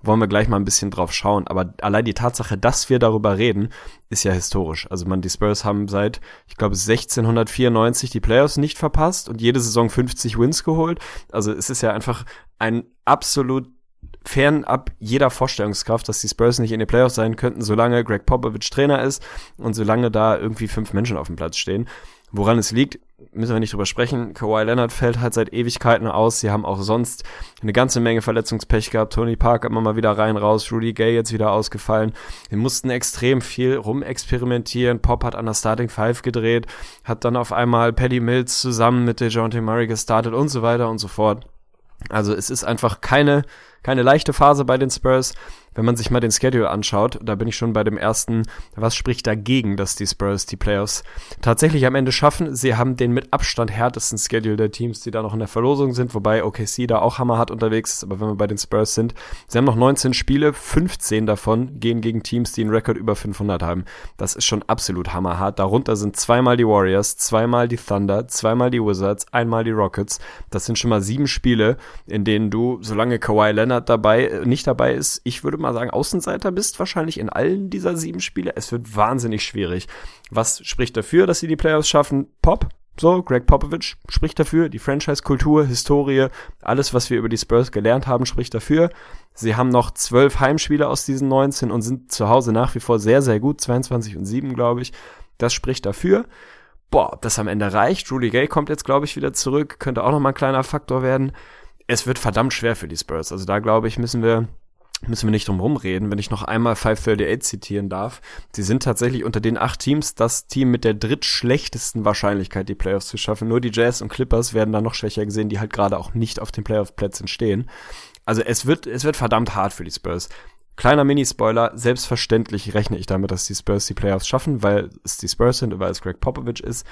Wollen wir gleich mal ein bisschen drauf schauen. Aber allein die Tatsache, dass wir darüber reden, ist ja historisch. Also man, die Spurs haben seit, ich glaube, 1694 die Playoffs nicht verpasst und jede Saison 50 Wins geholt. Also es ist ja einfach ein absolut fernab jeder Vorstellungskraft, dass die Spurs nicht in den Playoffs sein könnten, solange Greg Popovich Trainer ist und solange da irgendwie fünf Menschen auf dem Platz stehen. Woran es liegt, müssen wir nicht drüber sprechen. Kawhi Leonard fällt halt seit Ewigkeiten aus. Sie haben auch sonst eine ganze Menge Verletzungspech gehabt. Tony Park immer mal wieder rein, raus. Rudy Gay jetzt wieder ausgefallen. Sie mussten extrem viel rumexperimentieren. Pop hat an der Starting Five gedreht, hat dann auf einmal Paddy Mills zusammen mit DeJounte Murray gestartet und so weiter und so fort. Also es ist einfach keine, keine leichte Phase bei den Spurs wenn man sich mal den Schedule anschaut, da bin ich schon bei dem ersten, was spricht dagegen, dass die Spurs die Playoffs tatsächlich am Ende schaffen? Sie haben den mit Abstand härtesten Schedule der Teams, die da noch in der Verlosung sind, wobei OKC da auch hammerhart unterwegs ist, aber wenn wir bei den Spurs sind, sie haben noch 19 Spiele, 15 davon gehen gegen Teams, die einen Rekord über 500 haben. Das ist schon absolut hammerhart. Darunter sind zweimal die Warriors, zweimal die Thunder, zweimal die Wizards, einmal die Rockets. Das sind schon mal sieben Spiele, in denen du, solange Kawhi Leonard dabei, äh, nicht dabei ist, ich würde mal sagen, Außenseiter bist, wahrscheinlich in allen dieser sieben Spiele. Es wird wahnsinnig schwierig. Was spricht dafür, dass sie die Playoffs schaffen? Pop, so, Greg Popovich spricht dafür, die Franchise-Kultur, Historie, alles, was wir über die Spurs gelernt haben, spricht dafür. Sie haben noch zwölf Heimspiele aus diesen 19 und sind zu Hause nach wie vor sehr, sehr gut, 22 und 7, glaube ich. Das spricht dafür. Boah, ob das am Ende reicht. Rudy Gay kommt jetzt, glaube ich, wieder zurück, könnte auch noch mal ein kleiner Faktor werden. Es wird verdammt schwer für die Spurs. Also da, glaube ich, müssen wir müssen wir nicht drum rumreden, wenn ich noch einmal 538 zitieren darf. Sie sind tatsächlich unter den acht Teams das Team mit der drittschlechtesten Wahrscheinlichkeit, die Playoffs zu schaffen. Nur die Jazz und Clippers werden da noch schwächer gesehen, die halt gerade auch nicht auf den Playoff-Plätzen stehen. Also es wird, es wird verdammt hart für die Spurs. Kleiner Mini-Spoiler, selbstverständlich rechne ich damit, dass die Spurs die Playoffs schaffen, weil es die Spurs sind und weil es Greg Popovich ist.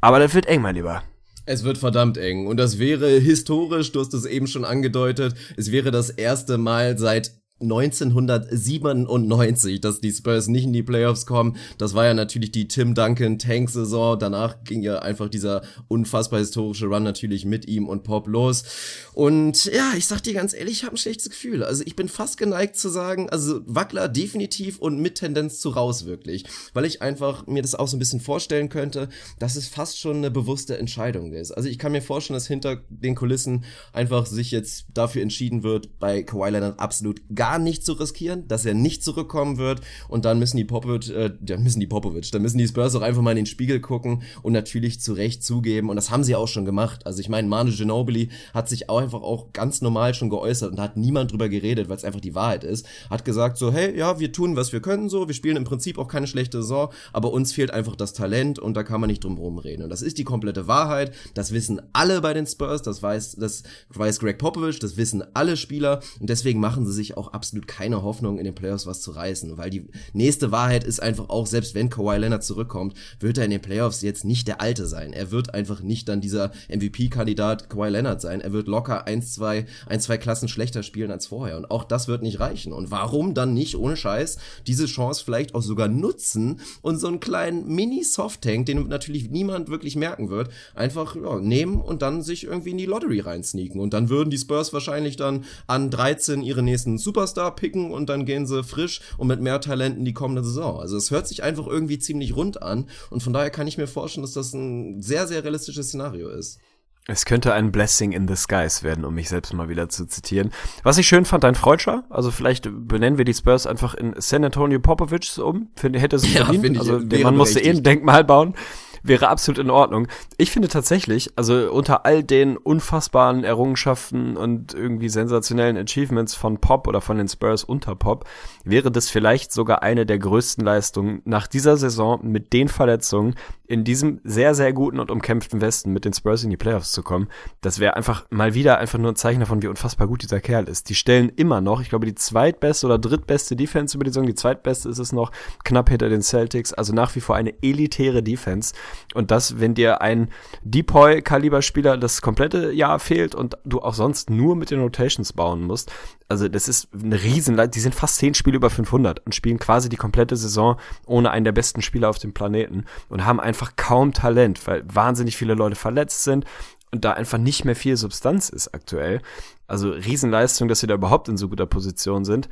Aber das wird eng, mein Lieber.
Es wird verdammt eng. Und das wäre historisch, du hast es eben schon angedeutet, es wäre das erste Mal seit 1997, dass die Spurs nicht in die Playoffs kommen. Das war ja natürlich die Tim Duncan Tank-Saison. Danach ging ja einfach dieser unfassbar historische Run natürlich mit ihm und Pop los. Und ja, ich sag dir ganz ehrlich, ich habe ein schlechtes Gefühl. Also ich bin fast geneigt zu sagen, also Wackler definitiv und mit Tendenz zu raus wirklich. Weil ich einfach mir das auch so ein bisschen vorstellen könnte, dass es fast schon eine bewusste Entscheidung ist. Also ich kann mir vorstellen, dass hinter den Kulissen einfach sich jetzt dafür entschieden wird, bei Kawhi Leonard absolut gar nicht zu riskieren, dass er nicht zurückkommen wird und dann müssen die Popovic, äh, dann müssen die Popovic, dann müssen die Spurs auch einfach mal in den Spiegel gucken und natürlich zu Recht zugeben und das haben sie auch schon gemacht. Also ich meine, Manu Ginobili hat sich auch einfach auch ganz normal schon geäußert und hat niemand drüber geredet, weil es einfach die Wahrheit ist. Hat gesagt so, hey, ja, wir tun, was wir können so, wir spielen im Prinzip auch keine schlechte Saison, aber uns fehlt einfach das Talent und da kann man nicht drum herum reden. Und das ist die komplette Wahrheit. Das wissen alle bei den Spurs, das weiß, das weiß Greg Popovich, das wissen alle Spieler und deswegen machen sie sich auch absolut keine Hoffnung, in den Playoffs was zu reißen, weil die nächste Wahrheit ist einfach auch, selbst wenn Kawhi Leonard zurückkommt, wird er in den Playoffs jetzt nicht der Alte sein. Er wird einfach nicht dann dieser MVP-Kandidat Kawhi Leonard sein. Er wird locker ein, zwei, ein, zwei Klassen schlechter spielen als vorher. Und auch das wird nicht reichen. Und warum dann nicht, ohne Scheiß, diese Chance vielleicht auch sogar nutzen und so einen kleinen Mini-Soft-Tank, den natürlich niemand wirklich merken wird, einfach ja, nehmen und dann sich irgendwie in die Lottery reinsneaken. Und dann würden die Spurs wahrscheinlich dann an 13 ihre nächsten Super Superstar picken und dann gehen sie frisch und mit mehr Talenten die kommende Saison. Also es hört sich einfach irgendwie ziemlich rund an und von daher kann ich mir vorstellen, dass das ein sehr, sehr realistisches Szenario ist.
Es könnte ein Blessing in the skies werden, um mich selbst mal wieder zu zitieren. Was ich schön fand, dein Freudscher, also vielleicht benennen wir die Spurs einfach in San Antonio Popovich um, finde, hätte es ja, verdient. Also der Mann musste eh ein Denkmal bauen. Wäre absolut in Ordnung. Ich finde tatsächlich, also unter all den unfassbaren Errungenschaften und irgendwie sensationellen Achievements von Pop oder von den Spurs unter Pop, wäre das vielleicht sogar eine der größten Leistungen nach dieser Saison mit den Verletzungen in diesem sehr, sehr guten und umkämpften Westen mit den Spurs in die Playoffs zu kommen. Das wäre einfach mal wieder einfach nur ein Zeichen davon, wie unfassbar gut dieser Kerl ist. Die stellen immer noch, ich glaube, die zweitbeste oder drittbeste Defense über die Saison, die zweitbeste ist es noch, knapp hinter den Celtics, also nach wie vor eine elitäre Defense. Und das, wenn dir ein Depoy-Kaliber-Spieler das komplette Jahr fehlt und du auch sonst nur mit den Rotations bauen musst, also das ist eine riesen, die sind fast zehn Spiele über 500 und spielen quasi die komplette Saison ohne einen der besten Spieler auf dem Planeten und haben einfach kaum Talent, weil wahnsinnig viele Leute verletzt sind und da einfach nicht mehr viel Substanz ist aktuell. Also Riesenleistung, dass sie da überhaupt in so guter Position sind.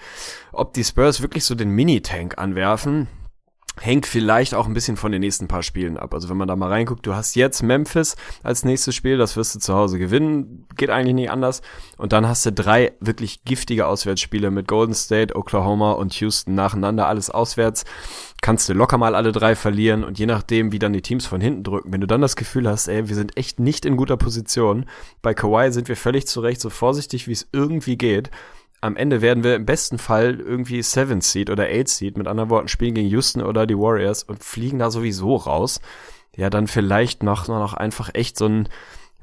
Ob die Spurs wirklich so den Mini-Tank anwerfen, hängt vielleicht auch ein bisschen von den nächsten paar Spielen ab. Also wenn man da mal reinguckt, du hast jetzt Memphis als nächstes Spiel, das wirst du zu Hause gewinnen, geht eigentlich nicht anders. Und dann hast du drei wirklich giftige Auswärtsspiele mit Golden State, Oklahoma und Houston nacheinander, alles auswärts. Kannst du locker mal alle drei verlieren und je nachdem, wie dann die Teams von hinten drücken, wenn du dann das Gefühl hast, ey, wir sind echt nicht in guter Position, bei Kawhi sind wir völlig zurecht so vorsichtig, wie es irgendwie geht am Ende werden wir im besten Fall irgendwie Seven Seed oder Eight Seed, mit anderen Worten, spielen gegen Houston oder die Warriors und fliegen da sowieso raus. Ja, dann vielleicht noch, noch einfach echt so ein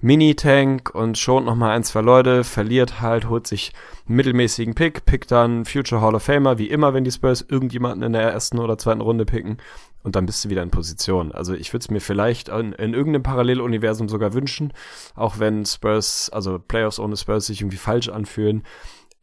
Mini-Tank und schont noch mal ein, zwei Leute, verliert halt, holt sich einen mittelmäßigen Pick, pickt dann Future Hall of Famer, wie immer, wenn die Spurs irgendjemanden in der ersten oder zweiten Runde picken und dann bist du wieder in Position. Also ich würde es mir vielleicht in, in irgendeinem Paralleluniversum sogar wünschen, auch wenn Spurs, also Playoffs ohne Spurs sich irgendwie falsch anfühlen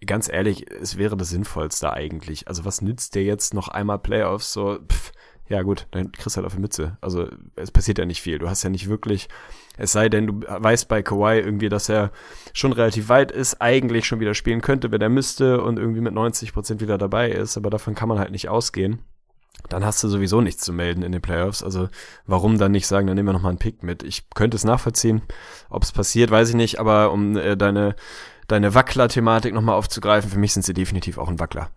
ganz ehrlich, es wäre das Sinnvollste eigentlich. Also was nützt dir jetzt noch einmal Playoffs? So, pff, ja gut, dann kriegst du halt auf die Mütze. Also es passiert ja nicht viel. Du hast ja nicht wirklich, es sei denn, du weißt bei Kawhi irgendwie, dass er schon relativ weit ist, eigentlich schon wieder spielen könnte, wenn er müsste und irgendwie mit 90 Prozent wieder dabei ist, aber davon kann man halt nicht ausgehen. Dann hast du sowieso nichts zu melden in den Playoffs. Also warum dann nicht sagen, dann nehmen wir nochmal einen Pick mit. Ich könnte es nachvollziehen. Ob es passiert, weiß ich nicht, aber um äh, deine deine Wackler-Thematik nochmal aufzugreifen, für mich sind sie definitiv auch ein Wackler.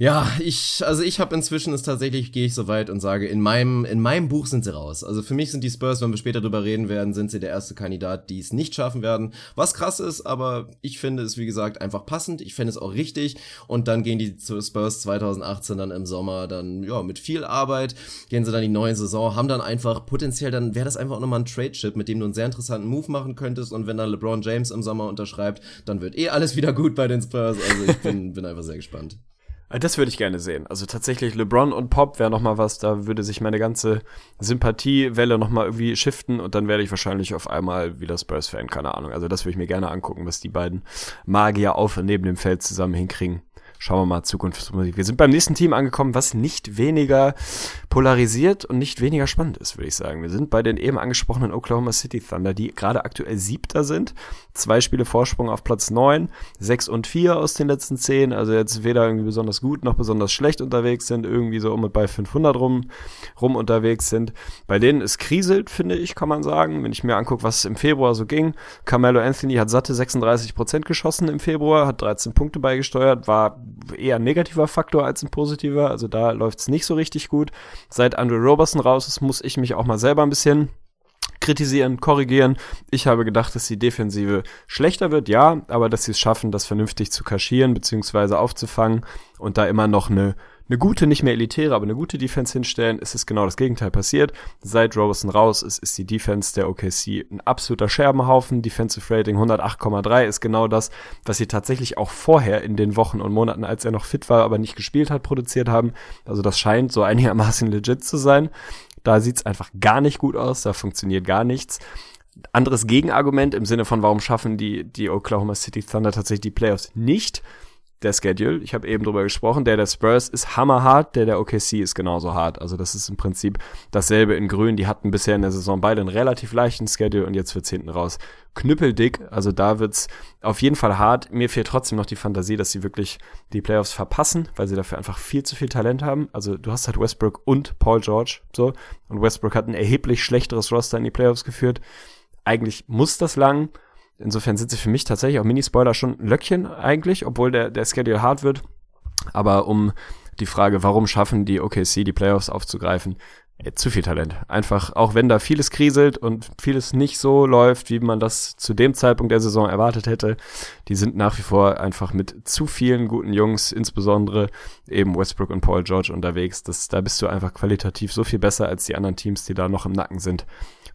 Ja, ich, also ich habe inzwischen es tatsächlich, gehe ich so weit und sage, in meinem, in meinem Buch sind sie raus. Also für mich sind die Spurs, wenn wir später drüber reden werden, sind sie der erste Kandidat, die es nicht schaffen werden. Was krass ist, aber ich finde es, wie gesagt, einfach passend. Ich finde es auch richtig. Und dann gehen die Spurs 2018 dann im Sommer dann, ja, mit viel Arbeit, gehen sie dann die neue Saison, haben dann einfach potenziell, dann wäre das einfach auch nochmal ein Trade-Chip, mit dem du einen sehr interessanten Move machen könntest. Und wenn dann LeBron James im Sommer unterschreibt, dann wird eh alles *laughs* wieder gut bei den Spurs. Also ich bin, bin einfach sehr gespannt.
Äh, das würde ich gerne sehen. Also tatsächlich LeBron und Pop wäre noch mal was, da würde sich meine ganze Sympathiewelle noch mal irgendwie shiften und dann werde ich wahrscheinlich auf einmal wieder Spurs-Fan, keine Ahnung. Also das würde ich mir gerne angucken, was die beiden Magier auf und neben dem Feld zusammen hinkriegen schauen wir mal Zukunftsmusik. Wir sind beim nächsten Team angekommen, was nicht weniger polarisiert und nicht weniger spannend ist, würde ich sagen. Wir sind bei den eben angesprochenen Oklahoma City Thunder, die gerade aktuell Siebter sind. Zwei Spiele Vorsprung auf Platz neun, sechs und vier aus den letzten zehn. Also jetzt weder irgendwie besonders gut noch besonders schlecht unterwegs sind, irgendwie so um und bei 500 rum, rum unterwegs sind. Bei denen es kriselt, finde ich, kann man sagen. Wenn ich mir angucke, was im Februar so ging. Carmelo Anthony hat satte 36 Prozent geschossen im Februar, hat 13 Punkte beigesteuert, war eher ein negativer Faktor als ein positiver. Also da läuft es nicht so richtig gut. Seit Andrew Roberson raus ist, muss ich mich auch mal selber ein bisschen kritisieren, korrigieren. Ich habe gedacht, dass die Defensive schlechter wird, ja, aber dass sie es schaffen, das vernünftig zu kaschieren bzw. aufzufangen und da immer noch eine eine gute, nicht mehr elitäre, aber eine gute Defense hinstellen, ist es genau das Gegenteil passiert. Seit Roberson raus ist, ist die Defense der OKC ein absoluter Scherbenhaufen. Defensive Rating 108,3 ist genau das, was sie tatsächlich auch vorher in den Wochen und Monaten, als er noch fit war, aber nicht gespielt hat, produziert haben. Also das scheint so einigermaßen legit zu sein. Da sieht's einfach gar nicht gut aus, da funktioniert gar nichts anderes Gegenargument im Sinne von, warum schaffen die, die Oklahoma City Thunder tatsächlich die Playoffs nicht? Der Schedule. Ich habe eben drüber gesprochen. Der der Spurs ist hammerhart, der der OKC ist genauso hart. Also das ist im Prinzip dasselbe in Grün. Die hatten bisher in der Saison beide einen relativ leichten Schedule und jetzt wird's hinten raus knüppeldick. Also da wird's auf jeden Fall hart. Mir fehlt trotzdem noch die Fantasie, dass sie wirklich die Playoffs verpassen, weil sie dafür einfach viel zu viel Talent haben. Also du hast halt Westbrook und Paul George so und Westbrook hat ein erheblich schlechteres Roster in die Playoffs geführt. Eigentlich muss das lang. Insofern sind sie für mich tatsächlich auch Mini-Spoiler schon ein Löckchen eigentlich, obwohl der, der Schedule hart wird. Aber um die Frage, warum schaffen die OKC die Playoffs aufzugreifen, Ey, zu viel Talent. Einfach, auch wenn da vieles kriselt und vieles nicht so läuft, wie man das zu dem Zeitpunkt der Saison erwartet hätte, die sind nach wie vor einfach mit zu vielen guten Jungs, insbesondere eben Westbrook und Paul George unterwegs. Das, da bist du einfach qualitativ so viel besser als die anderen Teams, die da noch im Nacken sind.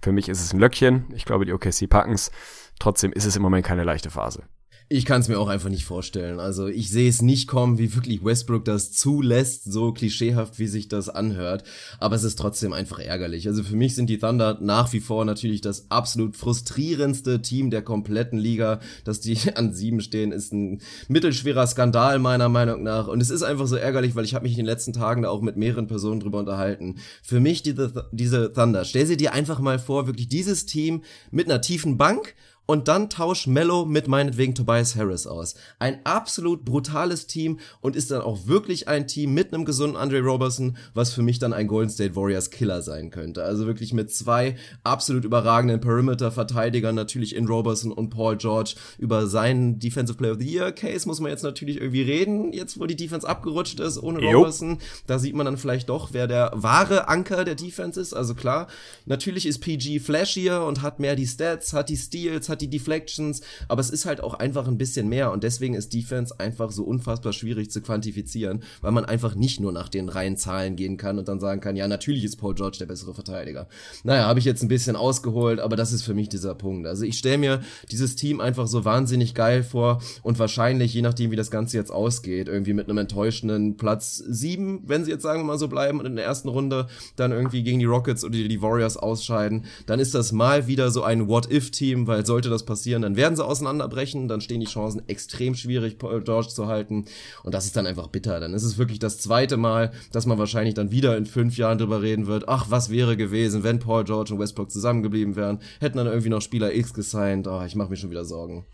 Für mich ist es ein Löckchen. Ich glaube, die OKC packen's. Trotzdem ist es im Moment keine leichte Phase.
Ich kann es mir auch einfach nicht vorstellen. Also ich sehe es nicht kommen, wie wirklich Westbrook das zulässt, so klischeehaft, wie sich das anhört. Aber es ist trotzdem einfach ärgerlich. Also für mich sind die Thunder nach wie vor natürlich das absolut frustrierendste Team der kompletten Liga. Dass die *laughs* an sieben stehen, ist ein mittelschwerer Skandal meiner Meinung nach. Und es ist einfach so ärgerlich, weil ich habe mich in den letzten Tagen da auch mit mehreren Personen drüber unterhalten. Für mich diese, diese Thunder, stell sie dir einfach mal vor, wirklich dieses Team mit einer tiefen Bank und dann tausch Mello mit meinetwegen Tobias Harris aus. Ein absolut brutales Team und ist dann auch wirklich ein Team mit einem gesunden Andre Robertson, was für mich dann ein Golden State Warriors Killer sein könnte. Also wirklich mit zwei absolut überragenden Perimeter-Verteidigern, natürlich in Robertson und Paul George. Über seinen Defensive Player of the Year Case muss man jetzt natürlich irgendwie reden, jetzt wo die Defense abgerutscht ist ohne Robertson. Da sieht man dann vielleicht doch, wer der wahre Anker der Defense ist. Also klar, natürlich ist PG flashier und hat mehr die Stats, hat die Steals, hat hat die Deflections, aber es ist halt auch einfach ein bisschen mehr und deswegen ist Defense einfach so unfassbar schwierig zu quantifizieren, weil man einfach nicht nur nach den reinen Zahlen gehen kann und dann sagen kann, ja, natürlich ist Paul George der bessere Verteidiger. Naja, habe ich jetzt ein bisschen ausgeholt, aber das ist für mich dieser Punkt. Also ich stelle mir dieses Team einfach so wahnsinnig geil vor und wahrscheinlich, je nachdem, wie das Ganze jetzt ausgeht, irgendwie mit einem enttäuschenden Platz sieben, wenn sie jetzt sagen wir mal so bleiben und in der ersten Runde dann irgendwie gegen die Rockets oder die Warriors ausscheiden, dann ist das mal wieder so ein What-If-Team, weil sollte sollte das passieren, dann werden sie auseinanderbrechen, dann stehen die Chancen extrem schwierig, Paul George zu halten. Und das ist dann einfach bitter. Dann ist es wirklich das zweite Mal, dass man wahrscheinlich dann wieder in fünf Jahren drüber reden wird, ach, was wäre gewesen, wenn Paul George und Westbrook zusammengeblieben wären, hätten dann irgendwie noch Spieler X gesigned. Oh, ich mache mir schon wieder Sorgen.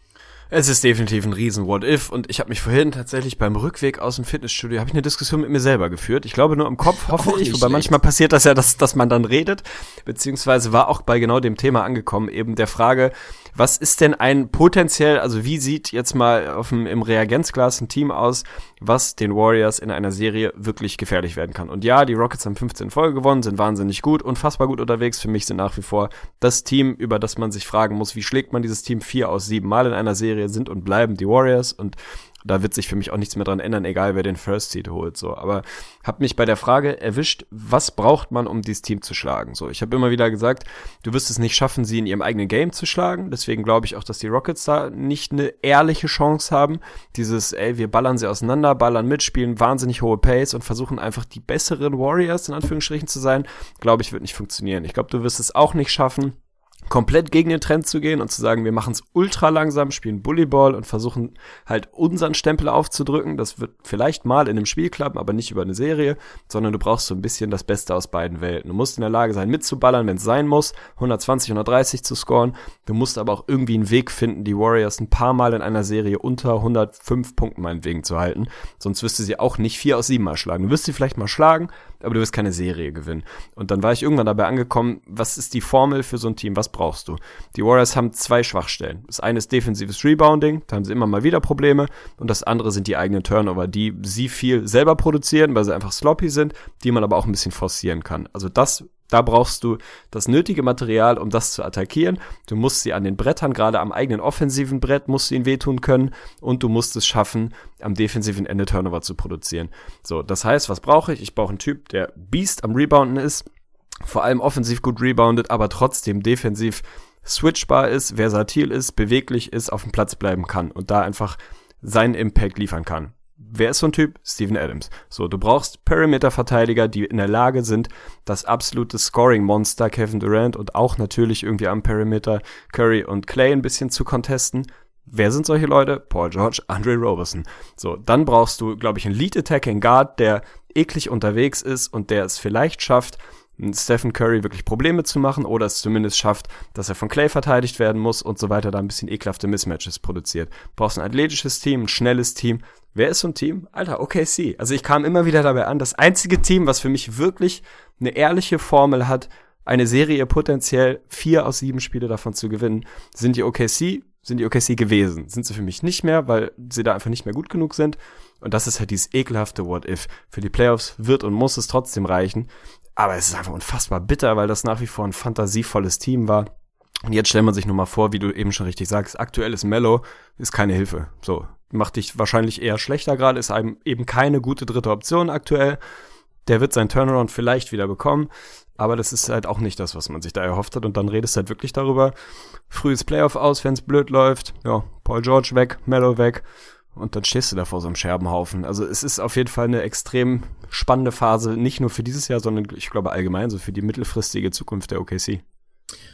Es ist definitiv ein riesen What-If und ich habe mich vorhin tatsächlich beim Rückweg aus dem Fitnessstudio, habe ich eine Diskussion mit mir selber geführt. Ich glaube nur im Kopf, *laughs* hoffe ich, wobei schlecht. manchmal passiert das ja, dass, dass man dann redet, beziehungsweise war auch bei genau dem Thema angekommen, eben der Frage, was ist denn ein potenziell, also wie sieht jetzt mal auf dem, im Reagenzglas ein Team aus, was den Warriors in einer Serie wirklich gefährlich werden kann? Und ja, die Rockets haben 15 Folge gewonnen, sind wahnsinnig gut, unfassbar gut unterwegs. Für mich sind nach wie vor das Team, über das man sich fragen muss, wie schlägt man dieses Team vier aus sieben Mal in einer Serie, sind und bleiben die Warriors und da wird sich für mich auch nichts mehr dran ändern, egal wer den First Seed holt. So, aber hab mich bei der Frage erwischt, was braucht man, um dieses Team zu schlagen? So, ich habe immer wieder gesagt, du wirst es nicht schaffen, sie in ihrem eigenen Game zu schlagen. Deswegen glaube ich auch, dass die Rockets da nicht eine ehrliche Chance haben. Dieses, ey, wir ballern sie auseinander, ballern mitspielen, wahnsinnig hohe Pace und versuchen einfach die besseren Warriors in Anführungsstrichen zu sein, glaube ich, wird nicht funktionieren. Ich glaube, du wirst es auch nicht schaffen komplett gegen den Trend zu gehen und zu sagen, wir machen es ultra langsam, spielen Bullyball und versuchen halt unseren Stempel aufzudrücken. Das wird vielleicht mal in einem Spiel klappen, aber nicht über eine Serie, sondern du brauchst so ein bisschen das Beste aus beiden Welten. Du musst in der Lage sein, mitzuballern, wenn es sein muss, 120, 130 zu scoren. Du musst aber auch irgendwie einen Weg finden, die Warriors ein paar Mal in einer Serie unter 105 Punkten meinetwegen zu halten. Sonst wirst du sie auch nicht vier aus sieben mal schlagen. Du wirst sie vielleicht mal schlagen, aber du wirst keine Serie gewinnen. Und dann war ich irgendwann dabei angekommen, was ist die Formel für so ein Team? Was brauchst du? Die Warriors haben zwei Schwachstellen. Das eine ist defensives Rebounding, da haben sie immer mal wieder Probleme. Und das andere sind die eigenen Turnover, die sie viel selber produzieren, weil sie einfach sloppy sind, die man aber auch ein bisschen forcieren kann. Also das da brauchst du das nötige Material, um das zu attackieren. Du musst sie an den Brettern, gerade am eigenen offensiven Brett, musst du ihnen wehtun können und du musst es schaffen, am defensiven Ende Turnover zu produzieren. So, das heißt, was brauche ich? Ich brauche einen Typ, der Beast am Rebounden ist, vor allem offensiv gut reboundet, aber trotzdem defensiv switchbar ist, versatil ist, beweglich ist, auf dem Platz bleiben kann und da einfach seinen Impact liefern kann. Wer ist so ein Typ? Steven Adams. So, du brauchst Perimeter-Verteidiger, die in der Lage sind, das absolute Scoring-Monster Kevin Durant und auch natürlich irgendwie am Perimeter Curry und Clay ein bisschen zu contesten. Wer sind solche Leute? Paul George, Andre Roberson. So, dann brauchst du, glaube ich, einen Lead-Attacking Guard, der eklig unterwegs ist und der es vielleicht schafft, Stephen Curry wirklich Probleme zu machen oder es zumindest schafft, dass er von Clay verteidigt werden muss und so weiter, da ein bisschen ekelhafte Mismatches produziert. brauchst ein athletisches Team, ein schnelles Team. Wer ist so ein Team? Alter, OKC. Also ich kam immer wieder dabei an, das einzige Team, was für mich wirklich eine ehrliche Formel hat, eine Serie potenziell vier aus sieben Spiele davon zu gewinnen, sind die OKC, sind die OKC gewesen. Sind sie für mich nicht mehr, weil sie da einfach nicht mehr gut genug sind. Und das ist halt dieses ekelhafte What If. Für die Playoffs wird und muss es trotzdem reichen. Aber es ist einfach unfassbar bitter, weil das nach wie vor ein fantasievolles Team war. Und jetzt stellt man sich nur mal vor, wie du eben schon richtig sagst, aktuell ist Mello, ist keine Hilfe. So, macht dich wahrscheinlich eher schlechter gerade, ist einem eben keine gute dritte Option aktuell. Der wird sein Turnaround vielleicht wieder bekommen, aber das ist halt auch nicht das, was man sich da erhofft hat. Und dann redest du halt wirklich darüber, frühes Playoff aus, wenn es blöd läuft, ja, Paul George weg, Mello weg. Und dann stehst du da vor so einem Scherbenhaufen. Also es ist auf jeden Fall eine extrem spannende Phase, nicht nur für dieses Jahr, sondern ich glaube allgemein so für die mittelfristige Zukunft der OKC.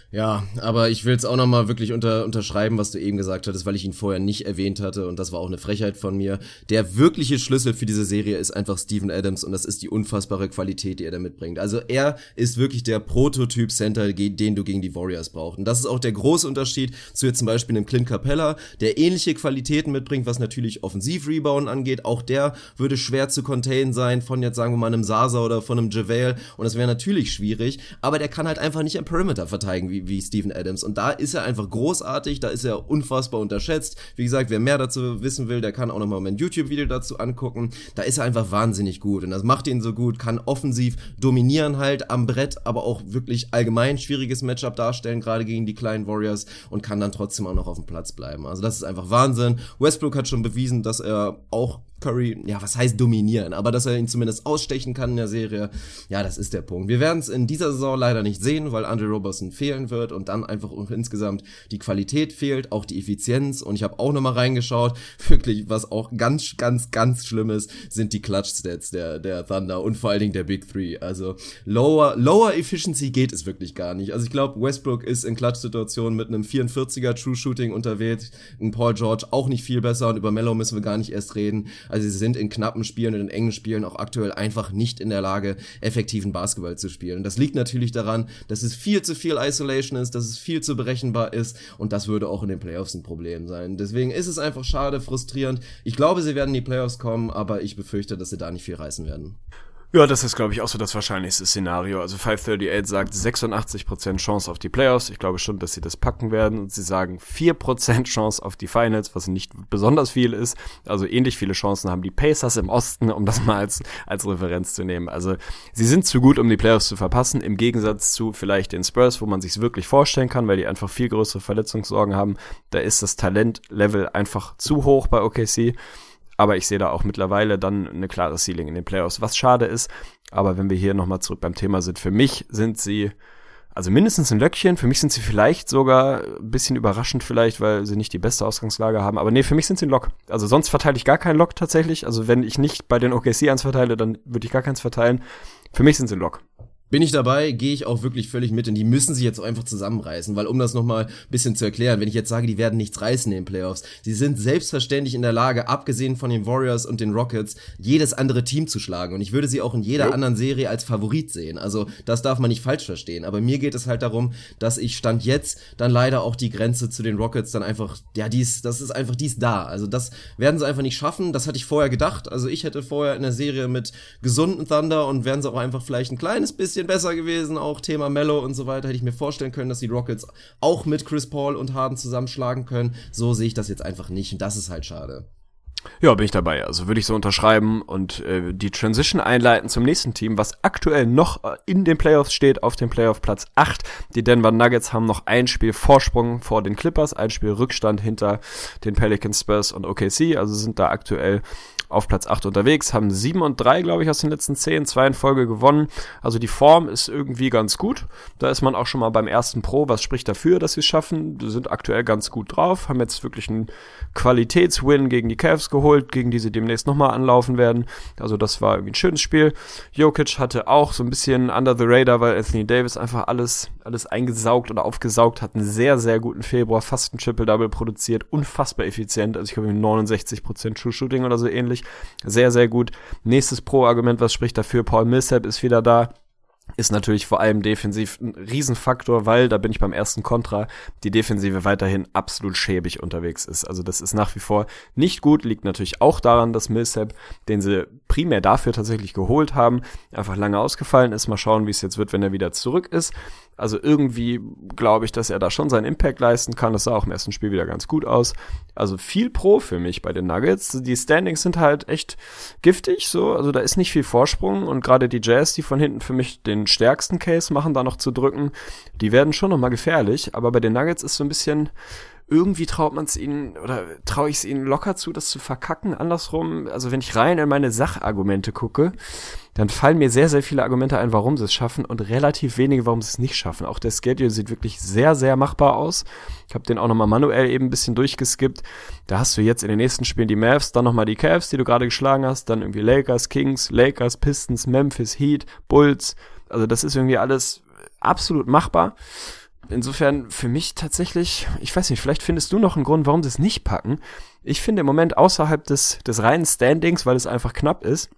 Ja, aber ich will es auch nochmal wirklich unter, unterschreiben, was du eben gesagt hattest, weil ich ihn vorher nicht erwähnt hatte und das war auch eine Frechheit von mir. Der wirkliche Schlüssel für diese Serie ist einfach Steven Adams und das ist die unfassbare Qualität, die er da mitbringt. Also er ist wirklich der Prototyp Center, den du gegen die Warriors brauchst. Und das ist auch der große Unterschied zu jetzt zum Beispiel einem Clint Capella, der ähnliche Qualitäten mitbringt, was natürlich Offensiv-Rebound angeht. Auch der würde schwer zu containen sein von jetzt sagen wir mal einem Sasa oder von einem JaVale und das wäre natürlich schwierig, aber der kann halt einfach nicht am Perimeter verteidigen, wie, wie Steven Adams. Und da ist er einfach großartig, da ist er unfassbar unterschätzt. Wie gesagt, wer mehr dazu wissen will, der kann auch nochmal mein YouTube-Video dazu angucken. Da ist er einfach wahnsinnig gut. Und das macht ihn so gut, kann offensiv dominieren halt am Brett, aber auch wirklich allgemein schwieriges Matchup darstellen, gerade gegen die kleinen Warriors und kann dann trotzdem auch noch auf dem Platz bleiben. Also das ist einfach Wahnsinn. Westbrook hat schon bewiesen, dass er auch Curry, ja, was heißt dominieren, aber dass er ihn zumindest ausstechen kann in der Serie, ja, das ist der Punkt. Wir werden es in dieser Saison leider nicht sehen, weil Andre Robertson fehlen wird und dann einfach insgesamt die Qualität fehlt, auch die Effizienz und ich habe auch nochmal reingeschaut, *laughs* wirklich, was auch ganz, ganz, ganz schlimm ist, sind die Clutch-Stats der, der Thunder und vor allen Dingen der Big Three. Also lower, lower Efficiency geht es wirklich gar nicht. Also ich glaube, Westbrook ist in Clutch-Situationen mit einem 44er True Shooting unterwegs, ein Paul George auch nicht viel besser und über Mellow müssen wir gar nicht erst reden. Also sie sind in knappen Spielen und in engen Spielen auch aktuell einfach nicht in der Lage, effektiven Basketball zu spielen. Das liegt natürlich daran, dass es viel zu viel Isolation ist, dass es viel zu berechenbar ist und das würde auch in den Playoffs ein Problem sein. Deswegen ist es einfach schade, frustrierend. Ich glaube, sie werden in die Playoffs kommen, aber ich befürchte, dass sie da nicht viel reißen werden.
Ja, das ist, glaube ich, auch so das wahrscheinlichste Szenario. Also 538 sagt 86% Chance auf die Playoffs. Ich glaube schon, dass sie das packen werden. Und sie sagen 4% Chance auf die Finals, was nicht besonders viel ist. Also ähnlich viele Chancen haben die Pacers im Osten, um das mal als, als Referenz zu nehmen. Also sie sind zu gut, um die Playoffs zu verpassen, im Gegensatz zu vielleicht den Spurs, wo man sich wirklich vorstellen kann, weil die einfach viel größere Verletzungssorgen haben. Da ist das Talentlevel einfach zu hoch bei OKC. Aber ich sehe da auch mittlerweile dann eine klare Ceiling in den Playoffs, was schade ist. Aber wenn wir hier nochmal zurück beim Thema sind, für mich sind sie, also mindestens ein Löckchen, für mich sind sie vielleicht sogar ein bisschen überraschend vielleicht, weil sie nicht die beste Ausgangslage haben. Aber nee, für mich sind sie ein Lock. Also sonst verteile ich gar keinen Lock tatsächlich. Also wenn ich nicht bei den OKC eins verteile, dann würde ich gar keins verteilen. Für mich sind sie ein Lock.
Bin ich dabei, gehe ich auch wirklich völlig mit, denn die müssen sich jetzt auch einfach zusammenreißen, weil um das nochmal ein bisschen zu erklären, wenn ich jetzt sage, die werden nichts reißen in den Playoffs, sie sind selbstverständlich in der Lage, abgesehen von den Warriors und den Rockets, jedes andere Team zu schlagen. Und ich würde sie auch in jeder jo. anderen Serie als Favorit sehen, also das darf man nicht falsch verstehen, aber mir geht es halt darum, dass ich Stand jetzt dann leider auch die Grenze zu den Rockets dann einfach, ja, dies, das ist einfach dies da, also das werden sie einfach nicht schaffen, das hatte ich vorher gedacht, also ich hätte vorher in der Serie mit gesunden Thunder und werden sie auch einfach vielleicht ein kleines bisschen bisschen besser gewesen, auch Thema Mellow und so weiter. Hätte ich mir vorstellen können, dass die Rockets auch mit Chris Paul und Harden zusammenschlagen können. So sehe ich das jetzt einfach nicht und das ist halt schade.
Ja, bin ich dabei. Also würde ich so unterschreiben und äh, die Transition einleiten zum nächsten Team, was aktuell noch äh, in den Playoffs steht, auf dem Playoff Platz 8. Die Denver Nuggets haben noch ein Spiel Vorsprung vor den Clippers, ein Spiel Rückstand hinter den Pelicans, Spurs und OKC. Also sind da aktuell auf Platz 8 unterwegs, haben 7 und 3, glaube ich, aus den letzten 10, zwei in Folge gewonnen. Also die Form ist irgendwie ganz gut. Da ist man auch schon mal beim ersten Pro. Was spricht dafür, dass sie es schaffen? Sind aktuell ganz gut drauf, haben jetzt wirklich einen Qualitätswin gegen die Cavs geholt, gegen die sie demnächst nochmal anlaufen werden. Also das war irgendwie ein schönes Spiel. Jokic hatte auch so ein bisschen under the radar, weil Anthony Davis einfach alles, alles eingesaugt oder aufgesaugt hat. Einen sehr, sehr guten Februar, fast ein Triple-Double produziert, unfassbar effizient. Also ich glaube 69% True Shooting oder so ähnlich. Sehr, sehr gut. Nächstes Pro-Argument, was spricht dafür? Paul Millsap ist wieder da ist natürlich vor allem defensiv ein Riesenfaktor, weil, da bin ich beim ersten Kontra, die Defensive weiterhin absolut schäbig unterwegs ist. Also das ist nach wie vor nicht gut, liegt natürlich auch daran, dass Millsap, den sie primär dafür tatsächlich geholt haben, einfach lange ausgefallen ist. Mal schauen, wie es jetzt wird, wenn er wieder zurück ist. Also irgendwie glaube ich, dass er da schon seinen Impact leisten kann. Das sah auch im ersten Spiel wieder ganz gut aus. Also viel Pro für mich bei den Nuggets. Die Standings sind halt echt giftig, so. Also da ist nicht viel Vorsprung und gerade die Jazz, die von hinten für mich den stärksten Case machen, da noch zu drücken. Die werden schon nochmal gefährlich, aber bei den Nuggets ist so ein bisschen, irgendwie traut man es ihnen oder traue ich es ihnen locker zu, das zu verkacken. Andersrum, also wenn ich rein in meine Sachargumente gucke, dann fallen mir sehr, sehr viele Argumente ein, warum sie es schaffen und relativ wenige, warum sie es nicht schaffen. Auch der Schedule sieht wirklich sehr, sehr machbar aus. Ich habe den auch nochmal manuell eben ein bisschen durchgeskippt. Da hast du jetzt in den nächsten Spielen die Mavs, dann nochmal die Cavs, die du gerade geschlagen hast, dann irgendwie Lakers, Kings, Lakers, Pistons, Memphis, Heat, Bulls. Also das ist irgendwie alles absolut machbar insofern für mich tatsächlich, ich weiß nicht, vielleicht findest du noch einen Grund, warum sie es nicht packen. Ich finde im Moment außerhalb des, des reinen Standings, weil es einfach knapp ist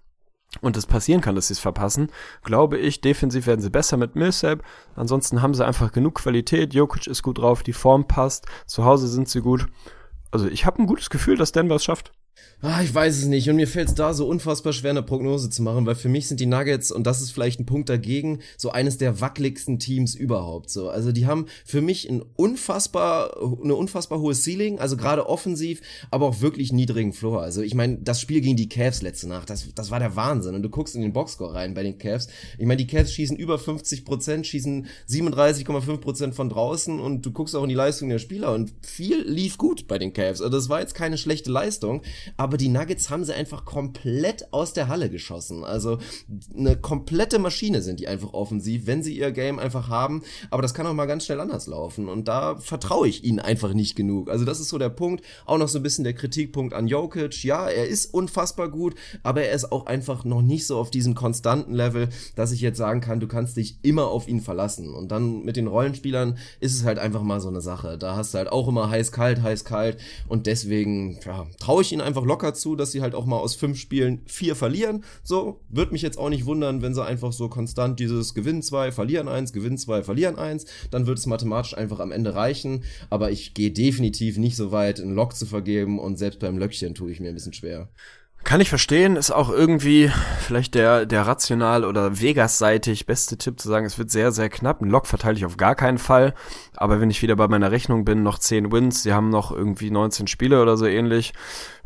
und es passieren kann, dass sie es verpassen, glaube ich, defensiv werden sie besser mit Millsap. Ansonsten haben sie einfach genug Qualität. Jokic ist gut drauf, die Form passt, zu Hause sind sie gut. Also ich habe ein gutes Gefühl, dass Denver es schafft.
Ah, ich weiß es nicht. Und mir fällt es da so unfassbar schwer, eine Prognose zu machen, weil für mich sind die Nuggets, und das ist vielleicht ein Punkt dagegen, so eines der wackeligsten Teams überhaupt. So, also die haben für mich ein unfassbar, eine unfassbar hohe Ceiling, also gerade offensiv, aber auch wirklich niedrigen Floor. Also ich meine, das Spiel gegen die Cavs letzte Nacht, das, das war der Wahnsinn. Und du guckst in den Boxscore rein bei den Cavs. Ich meine, die Cavs schießen über 50 Prozent, schießen 37,5 Prozent von draußen und du guckst auch in die Leistung der Spieler und viel lief gut bei den Cavs. Also das war jetzt keine schlechte Leistung, aber die Nuggets haben sie einfach komplett aus der Halle geschossen. Also eine komplette Maschine sind die einfach offensiv, wenn sie ihr Game einfach haben. Aber das kann auch mal ganz schnell anders laufen. Und da vertraue ich ihnen einfach nicht genug. Also das ist so der Punkt. Auch noch so ein bisschen der Kritikpunkt an Jokic. Ja, er ist unfassbar gut, aber er ist auch einfach noch nicht so auf diesem konstanten Level, dass ich jetzt sagen kann, du kannst dich immer auf ihn verlassen. Und dann mit den Rollenspielern ist es halt einfach mal so eine Sache. Da hast du halt auch immer heiß-kalt, heiß-kalt. Und deswegen ja, traue ich ihn einfach locker locker zu, dass sie halt auch mal aus fünf Spielen vier verlieren. So, wird mich jetzt auch nicht wundern, wenn sie einfach so konstant dieses Gewinnen zwei, verlieren eins, Gewinnen zwei, verlieren eins, dann wird es mathematisch einfach am Ende reichen. Aber ich gehe definitiv nicht so weit, einen Lock zu vergeben und selbst beim Löckchen tue ich mir ein bisschen schwer.
Kann ich verstehen, ist auch irgendwie vielleicht der, der rational oder Vegas-seitig beste Tipp zu sagen, es wird sehr, sehr knapp. Ein Lock verteile ich auf gar keinen Fall. Aber wenn ich wieder bei meiner Rechnung bin, noch 10 Wins, sie haben noch irgendwie 19 Spiele oder so ähnlich.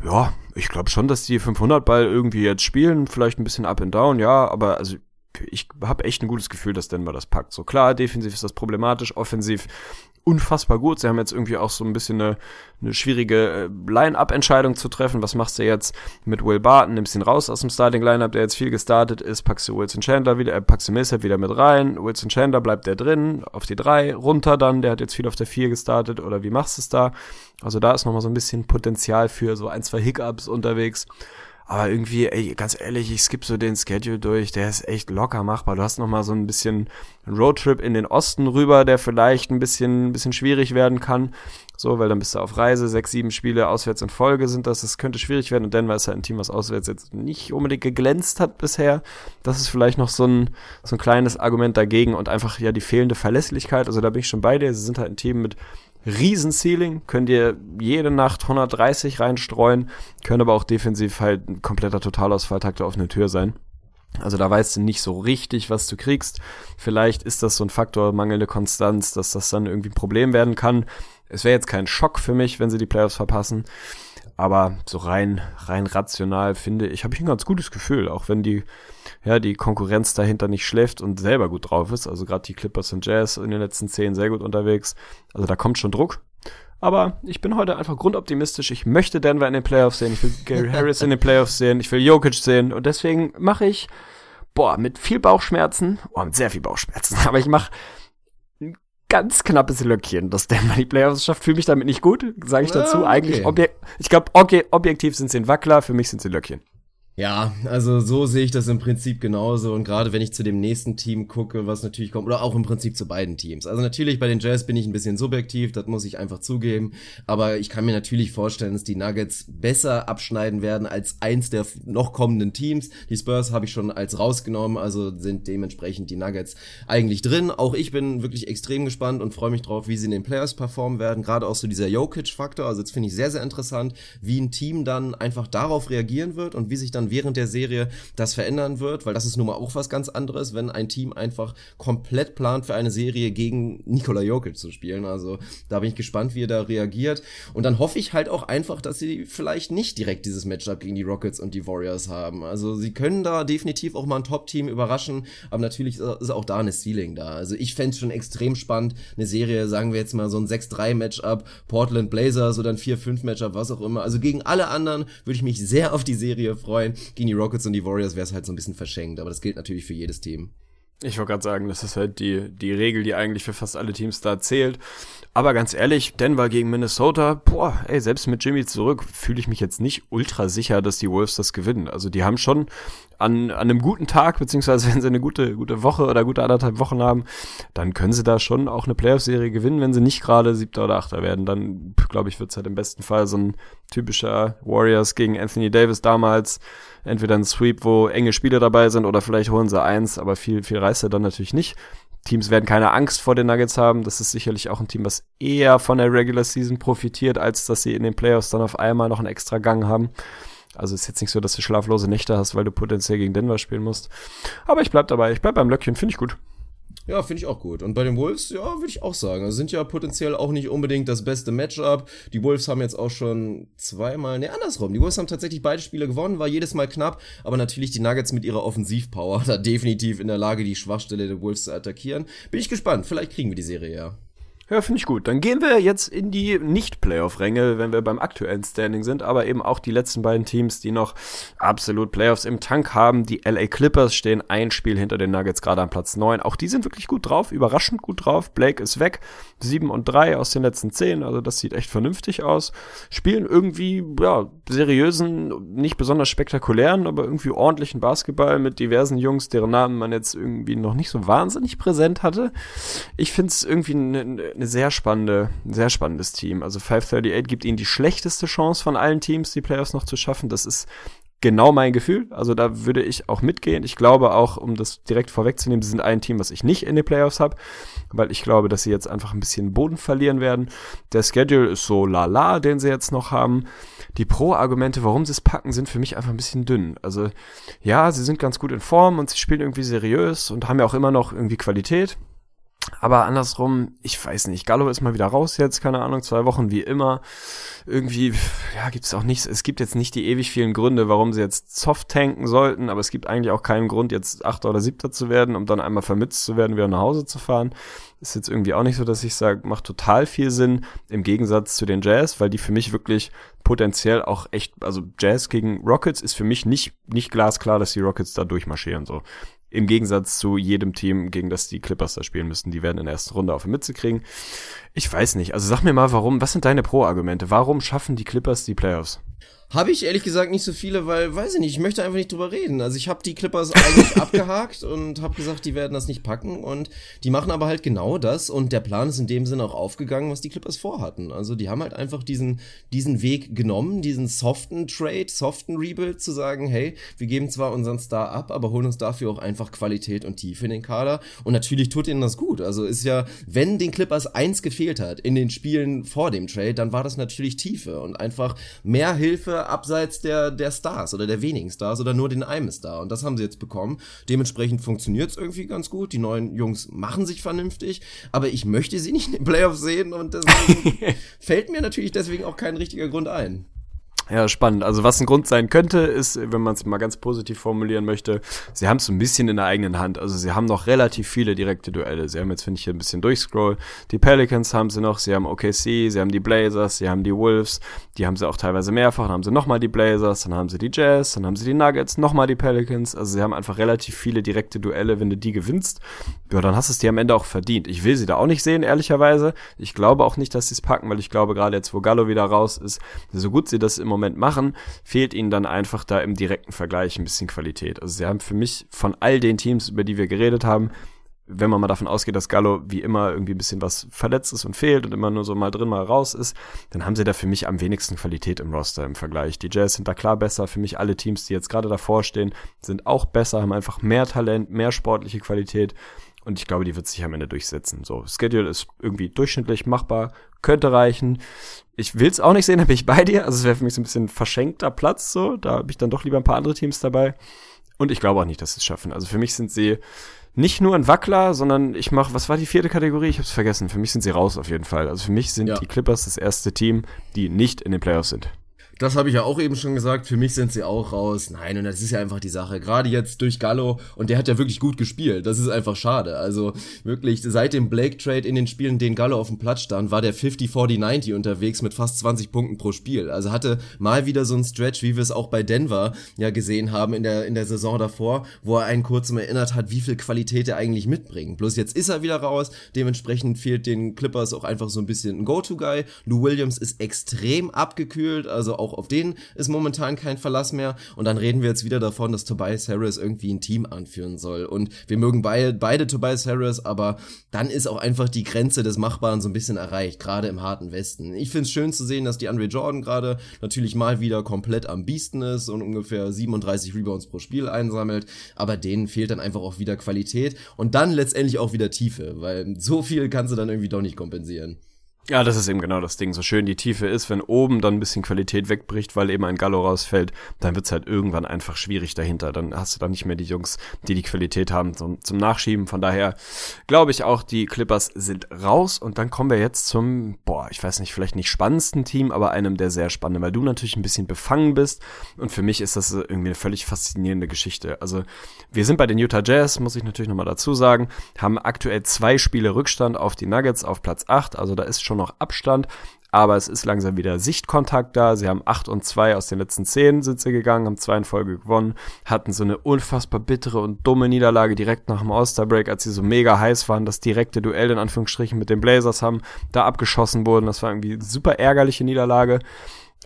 Ja, ich glaube schon, dass die 500 Ball irgendwie jetzt spielen. Vielleicht ein bisschen up and down, ja. Aber also ich habe echt ein gutes Gefühl, dass Denver das packt. So klar, defensiv ist das problematisch, offensiv unfassbar gut. Sie haben jetzt irgendwie auch so ein bisschen eine, eine schwierige äh, Line-Up-Entscheidung zu treffen. Was machst du jetzt mit Will Barton? Nimmst ihn raus aus dem Starting-Line-Up, der jetzt viel gestartet ist, packst du Wilson Chandler wieder, äh, packst du Millsap wieder mit rein. Wilson Chandler bleibt der drin, auf die drei runter dann, der hat jetzt viel auf der vier gestartet oder wie machst du es da? Also da ist nochmal so ein bisschen Potenzial für so ein, zwei Hiccups unterwegs. Aber irgendwie, ey, ganz ehrlich, ich skippe so den Schedule durch, der ist echt locker machbar. Du hast noch mal so ein bisschen Roadtrip in den Osten rüber, der vielleicht ein bisschen, ein bisschen schwierig werden kann. So, weil dann bist du auf Reise, sechs, sieben Spiele auswärts in Folge sind das. Das könnte schwierig werden. Und Denver ist halt ein Team, was auswärts jetzt nicht unbedingt geglänzt hat bisher. Das ist vielleicht noch so ein, so ein kleines Argument dagegen und einfach ja die fehlende Verlässlichkeit. Also da bin ich schon bei dir. Sie sind halt ein Team mit Riesenceiling, könnt ihr jede Nacht 130 reinstreuen, können aber auch defensiv halt ein kompletter Totalausfall der offenen Tür sein. Also da weißt du nicht so richtig, was du kriegst. Vielleicht ist das so ein Faktor mangelnde Konstanz, dass das dann irgendwie ein Problem werden kann. Es wäre jetzt kein Schock für mich, wenn sie die Playoffs verpassen. Aber so rein, rein rational finde ich, habe ich ein ganz gutes Gefühl, auch wenn die, ja, die Konkurrenz dahinter nicht schläft und selber gut drauf ist. Also gerade die Clippers und Jazz in den letzten zehn sehr gut unterwegs. Also da kommt schon Druck. Aber ich bin heute einfach grundoptimistisch. Ich möchte Denver in den Playoffs sehen. Ich will Gary *laughs* Harris in den Playoffs sehen. Ich will Jokic sehen. Und deswegen mache ich, boah, mit viel Bauchschmerzen, boah, mit sehr viel Bauchschmerzen, *laughs* aber ich mache ganz knappes Löckchen, dass Denver die Playoffs schafft. Fühle mich damit nicht gut, sage ich dazu. Okay. Eigentlich, objek ich glaube, okay, objektiv sind sie ein Wackler, für mich sind sie Löckchen.
Ja, also so sehe ich das im Prinzip genauso. Und gerade wenn ich zu dem nächsten Team gucke, was natürlich kommt, oder auch im Prinzip zu beiden Teams. Also natürlich bei den Jazz bin ich ein bisschen subjektiv, das muss ich einfach zugeben. Aber ich kann mir natürlich vorstellen, dass die Nuggets besser abschneiden werden als eins der noch kommenden Teams. Die Spurs habe ich schon als rausgenommen, also sind dementsprechend die Nuggets eigentlich drin. Auch ich bin wirklich extrem gespannt und freue mich drauf, wie sie in den Playoffs performen werden. Gerade auch so dieser Jokic-Faktor. Also jetzt finde ich sehr, sehr interessant, wie ein Team dann einfach darauf reagieren wird und wie sich dann dann während der Serie das verändern wird, weil das ist nun mal auch was ganz anderes, wenn ein Team einfach komplett plant für eine Serie gegen Nikola Jokic zu spielen. Also da bin ich gespannt, wie er da reagiert. Und dann hoffe ich halt auch einfach, dass sie vielleicht nicht direkt dieses Matchup gegen die Rockets und die Warriors haben. Also sie können da definitiv auch mal ein Top-Team überraschen, aber natürlich ist auch da eine Ceiling da. Also ich fände es schon extrem spannend, eine Serie, sagen wir jetzt mal so ein 6-3-Matchup, Portland Blazers oder ein 4-5-Matchup, was auch immer. Also gegen alle anderen würde ich mich sehr auf die Serie freuen. Gegen die Rockets und die Warriors wäre es halt so ein bisschen verschenkt, aber das gilt natürlich für jedes Team.
Ich wollte gerade sagen, das ist halt die, die Regel, die eigentlich für fast alle Teams da zählt. Aber ganz ehrlich, Denver gegen Minnesota, boah, ey, selbst mit Jimmy zurück fühle ich mich jetzt nicht ultra sicher, dass die Wolves das gewinnen. Also die haben schon an, an einem guten Tag, beziehungsweise *laughs* wenn sie eine gute, gute Woche oder gute anderthalb Wochen haben, dann können sie da schon auch eine Playoff-Serie gewinnen, wenn sie nicht gerade siebter oder achter werden. Dann, glaube ich, wird es halt im besten Fall so ein typischer Warriors gegen Anthony Davis damals entweder ein Sweep, wo enge Spiele dabei sind, oder vielleicht holen sie eins, aber viel, viel reißt er dann natürlich nicht. Teams werden keine Angst vor den Nuggets haben. Das ist sicherlich auch ein Team, was eher von der Regular Season profitiert, als dass sie in den Playoffs dann auf einmal noch einen extra Gang haben. Also ist jetzt nicht so, dass du schlaflose Nächte hast, weil du potenziell gegen Denver spielen musst. Aber ich bleib dabei. Ich bleib beim Löckchen. Finde ich gut.
Ja, finde ich auch gut. Und bei den Wolves, ja, würde ich auch sagen. Also sind ja potenziell auch nicht unbedingt das beste Matchup. Die Wolves haben jetzt auch schon zweimal, ne, andersrum. Die Wolves haben tatsächlich beide Spiele gewonnen, war jedes Mal knapp, aber natürlich die Nuggets mit ihrer Offensivpower *laughs* da definitiv in der Lage, die Schwachstelle der Wolves zu attackieren. Bin ich gespannt. Vielleicht kriegen wir die Serie ja.
Ja, finde ich gut. Dann gehen wir jetzt in die Nicht-Playoff-Ränge, wenn wir beim aktuellen Standing sind, aber eben auch die letzten beiden Teams, die noch absolut Playoffs im Tank haben. Die LA Clippers stehen ein Spiel hinter den Nuggets, gerade am Platz 9. Auch die sind wirklich gut drauf, überraschend gut drauf. Blake ist weg, 7 und 3 aus den letzten 10, also das sieht echt vernünftig aus. Spielen irgendwie, ja, seriösen, nicht besonders spektakulären, aber irgendwie ordentlichen Basketball mit diversen Jungs, deren Namen man jetzt irgendwie noch nicht so wahnsinnig präsent hatte. Ich finde es irgendwie eine eine sehr spannende, sehr spannendes Team. Also 538 gibt ihnen die schlechteste Chance von allen Teams, die Playoffs noch zu schaffen. Das ist genau mein Gefühl. Also da würde ich auch mitgehen. Ich glaube auch, um das direkt vorwegzunehmen, sie sind ein Team, was ich nicht in den Playoffs habe, weil ich glaube, dass sie jetzt einfach ein bisschen Boden verlieren werden. Der Schedule ist so lala, den sie jetzt noch haben. Die Pro-Argumente, warum sie es packen, sind für mich einfach ein bisschen dünn. Also ja, sie sind ganz gut in Form und sie spielen irgendwie seriös und haben ja auch immer noch irgendwie Qualität. Aber andersrum, ich weiß nicht, Gallo ist mal wieder raus jetzt, keine Ahnung, zwei Wochen wie immer. Irgendwie, ja, gibt es auch nichts, es gibt jetzt nicht die ewig vielen Gründe, warum sie jetzt soft tanken sollten, aber es gibt eigentlich auch keinen Grund, jetzt Achter oder Siebter zu werden, um dann einmal vermitzt zu werden, wieder nach Hause zu fahren. Ist jetzt irgendwie auch nicht so, dass ich sage, macht total viel Sinn, im Gegensatz zu den Jazz, weil die für mich wirklich potenziell auch echt, also Jazz gegen Rockets ist für mich nicht, nicht glasklar, dass die Rockets da durchmarschieren, so. Im Gegensatz zu jedem Team, gegen das die Clippers da spielen müssten. Die werden in der ersten Runde auf die Mütze kriegen. Ich weiß nicht. Also sag mir mal, warum, was sind deine Pro-Argumente? Warum schaffen die Clippers die Playoffs?
Habe ich ehrlich gesagt nicht so viele, weil, weiß ich nicht, ich möchte einfach nicht drüber reden. Also ich habe die Clippers eigentlich *laughs* abgehakt und habe gesagt, die werden das nicht packen und die machen aber halt genau das und der Plan ist in dem Sinne auch aufgegangen, was die Clippers vorhatten. Also die haben halt einfach diesen, diesen Weg genommen, diesen soften Trade, soften Rebuild zu sagen, hey, wir geben zwar unseren Star ab, aber holen uns dafür auch einfach Qualität und Tiefe in den Kader und natürlich tut ihnen das gut. Also ist ja, wenn den Clippers eins gefehlt hat in den Spielen vor dem Trade, dann war das natürlich Tiefe und einfach mehr Hilfe abseits der, der Stars oder der wenigen Stars oder nur den einen Star. Und das haben sie jetzt bekommen. Dementsprechend funktioniert es irgendwie ganz gut. Die neuen Jungs machen sich vernünftig, aber ich möchte sie nicht in den Playoffs sehen und deswegen *laughs* fällt mir natürlich deswegen auch kein richtiger Grund ein.
Ja, spannend. Also was ein Grund sein könnte, ist, wenn man es mal ganz positiv formulieren möchte, sie haben es so ein bisschen in der eigenen Hand. Also sie haben noch relativ viele direkte Duelle. Sie haben jetzt, finde ich, hier ein bisschen durchscroll. Die Pelicans haben sie noch, sie haben OKC, sie haben die Blazers, sie haben die Wolves, die haben sie auch teilweise mehrfach. Dann haben sie nochmal die Blazers, dann haben sie die Jazz, dann haben sie die Nuggets, nochmal die Pelicans. Also sie haben einfach relativ viele direkte Duelle. Wenn du die gewinnst, ja, dann hast du es dir am Ende auch verdient. Ich will sie da auch nicht sehen, ehrlicherweise. Ich glaube auch nicht, dass sie es packen, weil ich glaube, gerade jetzt, wo Gallo wieder raus ist, so gut sie das immer Moment machen, fehlt ihnen dann einfach da im direkten Vergleich ein bisschen Qualität. Also sie haben für mich von all den Teams, über die wir geredet haben, wenn man mal davon ausgeht, dass Gallo wie immer irgendwie ein bisschen was verletzt ist und fehlt und immer nur so mal drin, mal raus ist, dann haben sie da für mich am wenigsten Qualität im Roster im Vergleich. Die Jazz sind da klar besser. Für mich alle Teams, die jetzt gerade davor stehen, sind auch besser, haben einfach mehr Talent, mehr sportliche Qualität. Und ich glaube, die wird sich am Ende durchsetzen. So, Schedule ist irgendwie durchschnittlich machbar, könnte reichen. Ich will es auch nicht sehen, *laughs* da bin ich bei dir. Also es wäre für mich so ein bisschen verschenkter Platz. So, da habe ich dann doch lieber ein paar andere Teams dabei. Und ich glaube auch nicht, dass sie es schaffen. Also für mich sind sie nicht nur ein Wackler, sondern ich mache, was war die vierte Kategorie? Ich habe es vergessen. Für mich sind sie raus auf jeden Fall. Also für mich sind ja. die Clippers das erste Team, die nicht in den Playoffs sind.
Das habe ich ja auch eben schon gesagt. Für mich sind sie auch raus. Nein, und das ist ja einfach die Sache. Gerade jetzt durch Gallo und der hat ja wirklich gut gespielt. Das ist einfach schade. Also wirklich seit dem Blake Trade in den Spielen, den Gallo auf dem Platz stand, war der 50-40-90 unterwegs mit fast 20 Punkten pro Spiel. Also hatte mal wieder so ein Stretch, wie wir es auch bei Denver ja gesehen haben in der in der Saison davor, wo er einen kurz erinnert hat, wie viel Qualität er eigentlich mitbringt. Bloß jetzt ist er wieder raus. Dementsprechend fehlt den Clippers auch einfach so ein bisschen ein Go-To-Guy. Lou Williams ist extrem abgekühlt. Also auch auf den ist momentan kein Verlass mehr. Und dann reden wir jetzt wieder davon, dass Tobias Harris irgendwie ein Team anführen soll. Und wir mögen beide, beide Tobias Harris, aber dann ist auch einfach die Grenze des Machbaren so ein bisschen erreicht, gerade im harten Westen. Ich finde es schön zu sehen, dass die Andre Jordan gerade natürlich mal wieder komplett am Biesten ist und ungefähr 37 Rebounds pro Spiel einsammelt, aber denen fehlt dann einfach auch wieder Qualität und dann letztendlich auch wieder Tiefe, weil so viel kannst du dann irgendwie doch nicht kompensieren.
Ja, das ist eben genau das Ding. So schön die Tiefe ist, wenn oben dann ein bisschen Qualität wegbricht, weil eben ein Gallo rausfällt, dann wird's halt irgendwann einfach schwierig dahinter. Dann hast du dann nicht mehr die Jungs, die die Qualität haben zum, zum Nachschieben. Von daher glaube ich auch, die Clippers sind raus. Und dann kommen wir jetzt zum, boah, ich weiß nicht, vielleicht nicht spannendsten Team, aber einem der sehr spannenden, weil du natürlich ein bisschen befangen bist. Und für mich ist das irgendwie eine völlig faszinierende Geschichte. Also wir sind bei den Utah Jazz, muss ich natürlich nochmal dazu sagen, haben aktuell zwei Spiele Rückstand auf die Nuggets auf Platz 8. Also da ist schon schon noch Abstand, aber es ist langsam wieder Sichtkontakt da. Sie haben 8 und 2 aus den letzten 10 sind sie gegangen, haben zwei in Folge gewonnen, hatten so eine unfassbar bittere und dumme Niederlage direkt nach dem All-Star-Break, als sie so mega heiß waren, das direkte Duell in Anführungsstrichen mit den Blazers haben, da abgeschossen wurden. Das war irgendwie eine super ärgerliche Niederlage.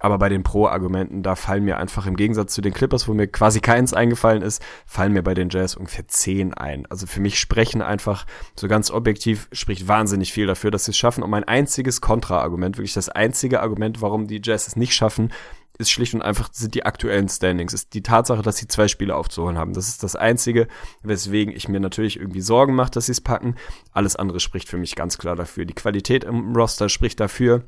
Aber bei den Pro-Argumenten, da fallen mir einfach im Gegensatz zu den Clippers, wo mir quasi keins eingefallen ist, fallen mir bei den Jazz ungefähr zehn ein. Also für mich sprechen einfach, so ganz objektiv, spricht wahnsinnig viel dafür, dass sie es schaffen. Und mein einziges Kontra-Argument, wirklich das einzige Argument, warum die Jazz es nicht schaffen, ist schlicht und einfach, sind die aktuellen Standings, ist die Tatsache, dass sie zwei Spiele aufzuholen haben. Das ist das Einzige, weswegen ich mir natürlich irgendwie Sorgen mache, dass sie es packen. Alles andere spricht für mich ganz klar dafür. Die Qualität im Roster spricht dafür.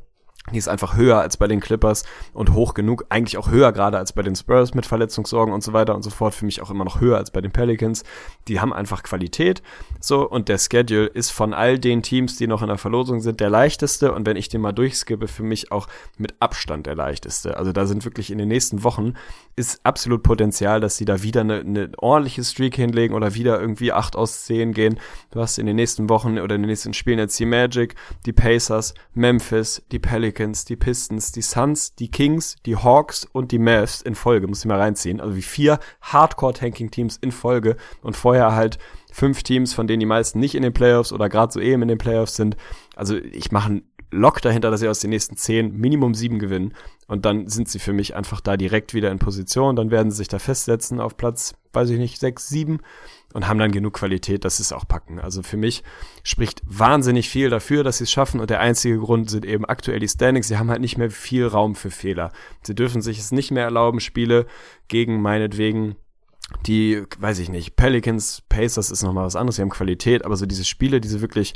Die ist einfach höher als bei den Clippers und hoch genug, eigentlich auch höher gerade als bei den Spurs mit Verletzungssorgen und so weiter und so fort. Für mich auch immer noch höher als bei den Pelicans. Die haben einfach Qualität. So, und der Schedule ist von all den Teams, die noch in der Verlosung sind, der leichteste. Und wenn ich den mal durchskippe, für mich auch mit Abstand der leichteste. Also da sind wirklich in den nächsten Wochen ist absolut Potenzial, dass sie da wieder eine, eine ordentliche Streak hinlegen oder wieder irgendwie 8 aus 10 gehen. Du hast in den nächsten Wochen oder in den nächsten Spielen jetzt die Magic, die Pacers, Memphis, die Pelicans, die Pistons, die Suns, die Kings, die Hawks und die Mavs in Folge. Muss ich mal reinziehen. Also wie vier Hardcore-Tanking-Teams in Folge und vorher halt fünf Teams, von denen die meisten nicht in den Playoffs oder gerade so eben in den Playoffs sind. Also ich mache einen Lock dahinter, dass sie aus den nächsten zehn Minimum sieben gewinnen. Und dann sind sie für mich einfach da direkt wieder in Position. Dann werden sie sich da festsetzen auf Platz, weiß ich nicht, sechs, sieben und haben dann genug Qualität, dass sie es auch packen. Also für mich spricht wahnsinnig viel dafür, dass sie es schaffen. Und der einzige Grund sind eben aktuell die Standings. Sie haben halt nicht mehr viel Raum für Fehler. Sie dürfen sich es nicht mehr erlauben, Spiele gegen meinetwegen die, weiß ich nicht, Pelicans, Pacers ist nochmal was anderes, sie haben Qualität, aber so diese Spiele, die sie wirklich